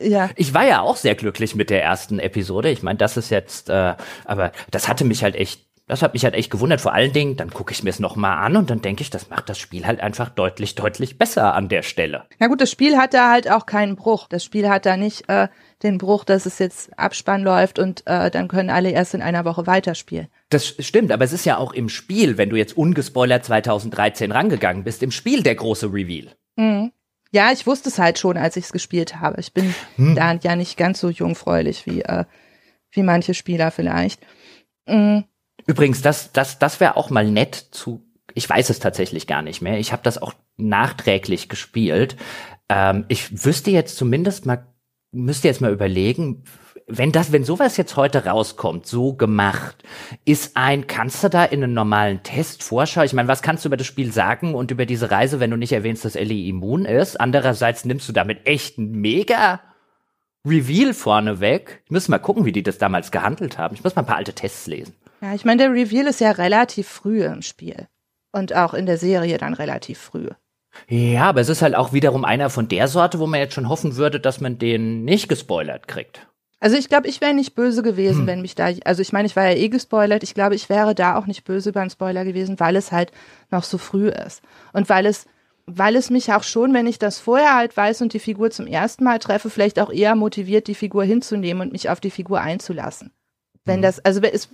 ja.
Ich war ja auch sehr glücklich mit der ersten Episode. Ich meine, das ist jetzt, äh, aber das hatte mich halt echt das hat mich halt echt gewundert. Vor allen Dingen, dann gucke ich mir es nochmal an und dann denke ich, das macht das Spiel halt einfach deutlich, deutlich besser an der Stelle.
Na gut, das Spiel hat da halt auch keinen Bruch. Das Spiel hat da nicht äh, den Bruch, dass es jetzt Abspann läuft und äh, dann können alle erst in einer Woche weiterspielen.
Das stimmt, aber es ist ja auch im Spiel, wenn du jetzt ungespoilert 2013 rangegangen bist, im Spiel der große Reveal.
Mhm. Ja, ich wusste es halt schon, als ich es gespielt habe. Ich bin hm. da ja nicht ganz so jungfräulich wie, äh, wie manche Spieler vielleicht.
Mhm. Übrigens, das, das, das wäre auch mal nett zu. Ich weiß es tatsächlich gar nicht mehr. Ich habe das auch nachträglich gespielt. Ähm, ich wüsste jetzt zumindest mal, müsste jetzt mal überlegen, wenn das, wenn sowas jetzt heute rauskommt, so gemacht, ist ein, kannst du da in einen normalen Test Vorschau? Ich meine, was kannst du über das Spiel sagen und über diese Reise, wenn du nicht erwähnst, dass Ellie immun ist? Andererseits nimmst du damit echt ein mega Reveal vorne weg. Ich muss mal gucken, wie die das damals gehandelt haben. Ich muss mal ein paar alte Tests lesen.
Ja, ich meine, der Reveal ist ja relativ früh im Spiel. Und auch in der Serie dann relativ früh.
Ja, aber es ist halt auch wiederum einer von der Sorte, wo man jetzt schon hoffen würde, dass man den nicht gespoilert kriegt.
Also ich glaube, ich wäre nicht böse gewesen, hm. wenn mich da, also ich meine, ich war ja eh gespoilert, ich glaube, ich wäre da auch nicht böse über einen Spoiler gewesen, weil es halt noch so früh ist. Und weil es, weil es mich auch schon, wenn ich das vorher halt weiß und die Figur zum ersten Mal treffe, vielleicht auch eher motiviert, die Figur hinzunehmen und mich auf die Figur einzulassen. Wenn hm. das, also es,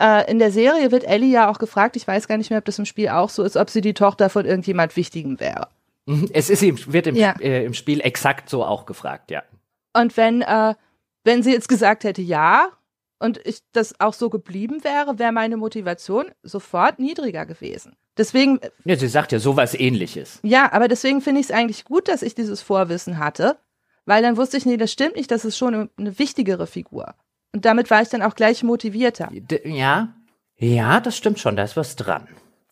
äh, in der Serie wird Ellie ja auch gefragt, ich weiß gar nicht mehr, ob das im Spiel auch so ist, ob sie die Tochter von irgendjemand Wichtigem wäre.
Mhm, es ist, wird im, ja. äh, im Spiel exakt so auch gefragt, ja.
Und wenn, äh, wenn sie jetzt gesagt hätte, ja, und ich das auch so geblieben wäre, wäre meine Motivation sofort niedriger gewesen. Deswegen.
Ja, sie sagt ja sowas ähnliches.
Ja, aber deswegen finde ich es eigentlich gut, dass ich dieses Vorwissen hatte, weil dann wusste ich, nee, das stimmt nicht, das ist schon eine wichtigere Figur. Und damit war ich dann auch gleich motivierter.
Ja, ja, das stimmt schon, da ist was dran.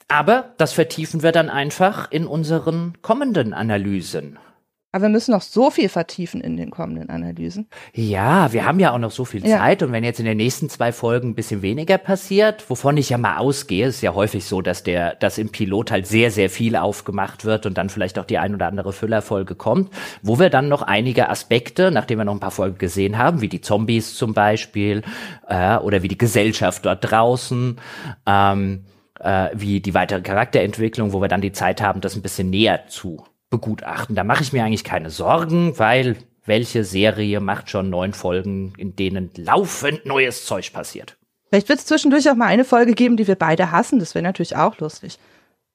Aber das vertiefen wir dann einfach in unseren kommenden Analysen.
Aber wir müssen noch so viel vertiefen in den kommenden Analysen.
Ja, wir haben ja auch noch so viel ja. Zeit und wenn jetzt in den nächsten zwei Folgen ein bisschen weniger passiert, wovon ich ja mal ausgehe, ist ja häufig so, dass der, dass im Pilot halt sehr, sehr viel aufgemacht wird und dann vielleicht auch die ein oder andere Füllerfolge kommt, wo wir dann noch einige Aspekte, nachdem wir noch ein paar Folgen gesehen haben, wie die Zombies zum Beispiel, äh, oder wie die Gesellschaft dort draußen, ähm, äh, wie die weitere Charakterentwicklung, wo wir dann die Zeit haben, das ein bisschen näher zu begutachten. Da mache ich mir eigentlich keine Sorgen, weil welche Serie macht schon neun Folgen, in denen laufend neues Zeug passiert?
Vielleicht wird es zwischendurch auch mal eine Folge geben, die wir beide hassen. Das wäre natürlich auch lustig.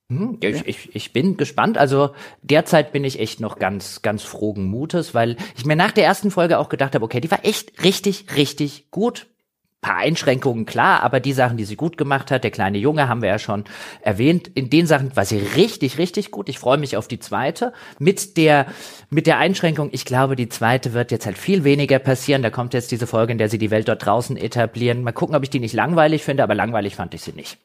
Hm, ich, ich, ich bin gespannt. Also derzeit bin ich echt noch ganz, ganz frohen Mutes, weil ich mir nach der ersten Folge auch gedacht habe, okay, die war echt richtig, richtig gut paar Einschränkungen, klar, aber die Sachen, die sie gut gemacht hat, der kleine Junge, haben wir ja schon erwähnt, in den Sachen war sie richtig, richtig gut. Ich freue mich auf die zweite. Mit der, mit der Einschränkung, ich glaube, die zweite wird jetzt halt viel weniger passieren. Da kommt jetzt diese Folge, in der sie die Welt dort draußen etablieren. Mal gucken, ob ich die nicht langweilig finde, aber langweilig fand ich sie nicht.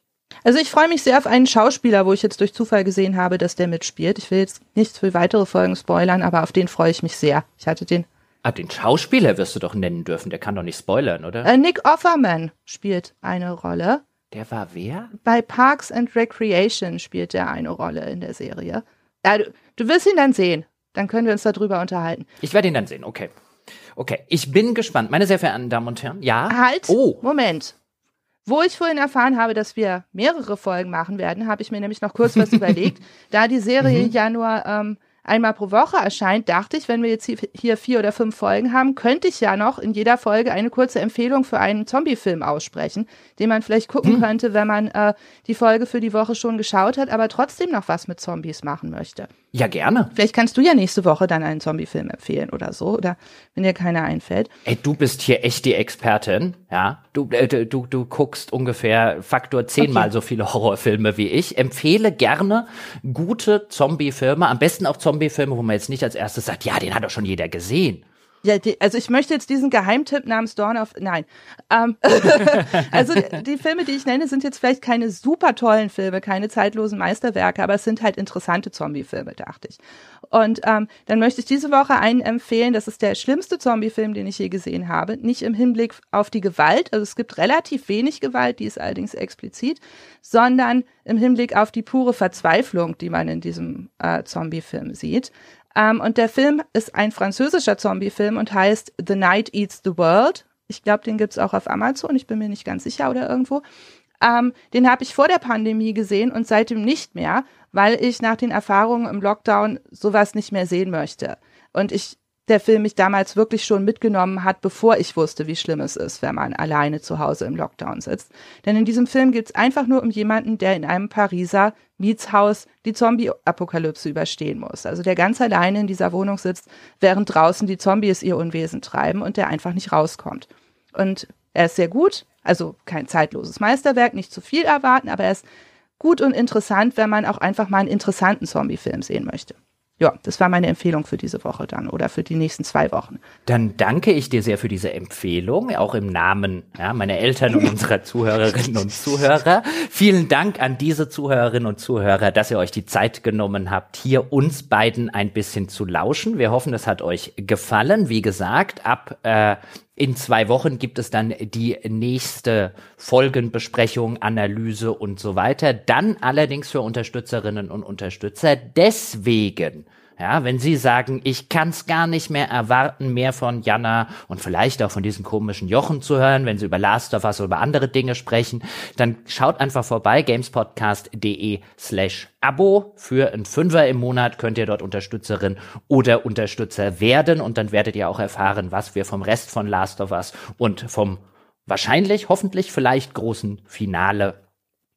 Also ich freue mich sehr auf einen Schauspieler, wo ich jetzt durch Zufall gesehen habe, dass der mitspielt. Ich will jetzt nichts für weitere Folgen spoilern, aber auf den freue ich mich sehr. Ich hatte den
Ah, den Schauspieler wirst du doch nennen dürfen, der kann doch nicht spoilern, oder?
Äh, Nick Offerman spielt eine Rolle.
Der war wer?
Bei Parks and Recreation spielt er eine Rolle in der Serie. Ja, du, du wirst ihn dann sehen. Dann können wir uns darüber unterhalten.
Ich werde ihn dann sehen, okay. Okay, ich bin gespannt. Meine sehr verehrten Damen und Herren, ja.
Halt, oh. Moment. Wo ich vorhin erfahren habe, dass wir mehrere Folgen machen werden, habe ich mir nämlich noch kurz was [LAUGHS] überlegt. Da die Serie mhm. ja nur ähm, einmal pro Woche erscheint, dachte ich, wenn wir jetzt hier vier oder fünf Folgen haben, könnte ich ja noch in jeder Folge eine kurze Empfehlung für einen Zombie-Film aussprechen, den man vielleicht gucken hm. könnte, wenn man äh, die Folge für die Woche schon geschaut hat, aber trotzdem noch was mit Zombies machen möchte.
Ja, gerne.
Vielleicht kannst du ja nächste Woche dann einen Zombie-Film empfehlen oder so, oder wenn dir keiner einfällt.
Ey, du bist hier echt die Expertin, ja. Du, äh, du, du guckst ungefähr Faktor zehnmal okay. so viele [LAUGHS] Horrorfilme wie ich. Empfehle gerne gute Zombie-Filme, am besten auch Zombie-Filme, wo man jetzt nicht als erstes sagt, ja, den hat doch schon jeder gesehen.
Ja, die, also ich möchte jetzt diesen Geheimtipp namens Dawn of, nein. Ähm, [LAUGHS] also die, die, Filme, die ich nenne, sind jetzt vielleicht keine super tollen Filme, keine zeitlosen Meisterwerke, aber es sind halt interessante Zombie-Filme, dachte ich. Und ähm, dann möchte ich diese Woche einen empfehlen, das ist der schlimmste Zombie-Film, den ich je gesehen habe. Nicht im Hinblick auf die Gewalt, also es gibt relativ wenig Gewalt, die ist allerdings explizit, sondern im Hinblick auf die pure Verzweiflung, die man in diesem äh, Zombie-Film sieht. Ähm, und der Film ist ein französischer Zombie-Film und heißt The Night Eats the World. Ich glaube, den gibt's auch auf Amazon, ich bin mir nicht ganz sicher oder irgendwo. Ähm, den habe ich vor der Pandemie gesehen und seitdem nicht mehr, weil ich nach den Erfahrungen im Lockdown sowas nicht mehr sehen möchte. Und ich der Film mich damals wirklich schon mitgenommen hat, bevor ich wusste, wie schlimm es ist, wenn man alleine zu Hause im Lockdown sitzt. Denn in diesem Film geht es einfach nur um jemanden, der in einem Pariser Mietshaus die Zombie-Apokalypse überstehen muss. Also der ganz alleine in dieser Wohnung sitzt, während draußen die Zombies ihr Unwesen treiben und der einfach nicht rauskommt. Und er ist sehr gut, also kein zeitloses Meisterwerk, nicht zu viel erwarten, aber er ist gut und interessant, wenn man auch einfach mal einen interessanten Zombie-Film sehen möchte ja, das war meine Empfehlung für diese Woche dann oder für die nächsten zwei Wochen.
Dann danke ich dir sehr für diese Empfehlung, auch im Namen ja, meiner Eltern und unserer Zuhörerinnen und Zuhörer. Vielen Dank an diese Zuhörerinnen und Zuhörer, dass ihr euch die Zeit genommen habt, hier uns beiden ein bisschen zu lauschen. Wir hoffen, es hat euch gefallen. Wie gesagt, ab äh, in zwei Wochen gibt es dann die nächste Folgenbesprechung, Analyse und so weiter. Dann allerdings für Unterstützerinnen und Unterstützer. Deswegen Ja, wenn Sie sagen, ich kann's gar nicht mehr erwarten, mehr von Jana und vielleicht auch von diesen komischen Jochen zu hören, wenn Sie über Last of Us oder über andere Dinge sprechen, dann schaut einfach vorbei, gamespodcast.de slash Abo. Für ein Fünfer im Monat könnt ihr dort Unterstützerin oder Unterstützer werden und dann werdet ihr auch erfahren, was wir vom Rest von Last of Us und vom wahrscheinlich, hoffentlich, vielleicht großen Finale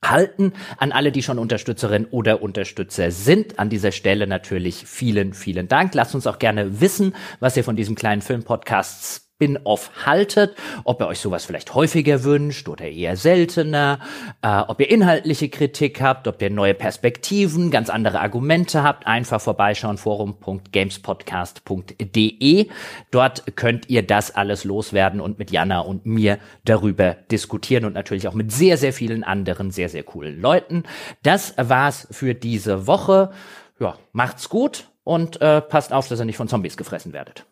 halten. An alle, die schon Unterstützerin oder Unterstützer sind, an dieser Stelle natürlich vielen, vielen Dank. Lasst uns auch gerne wissen, was ihr von diesem kleinen Filmpodcasts Spin-off haltet, ob ihr euch sowas vielleicht häufiger wünscht oder eher seltener, äh, ob ihr inhaltliche Kritik habt, ob ihr neue Perspektiven, ganz andere Argumente habt, einfach vorbeischauen, forum.gamespodcast.de. Dort könnt ihr das alles loswerden und mit Jana und mir darüber diskutieren und natürlich auch mit sehr, sehr vielen anderen sehr, sehr coolen Leuten. Das war's für diese Woche. Ja, macht's gut und äh, passt auf, dass ihr nicht von Zombies gefressen werdet.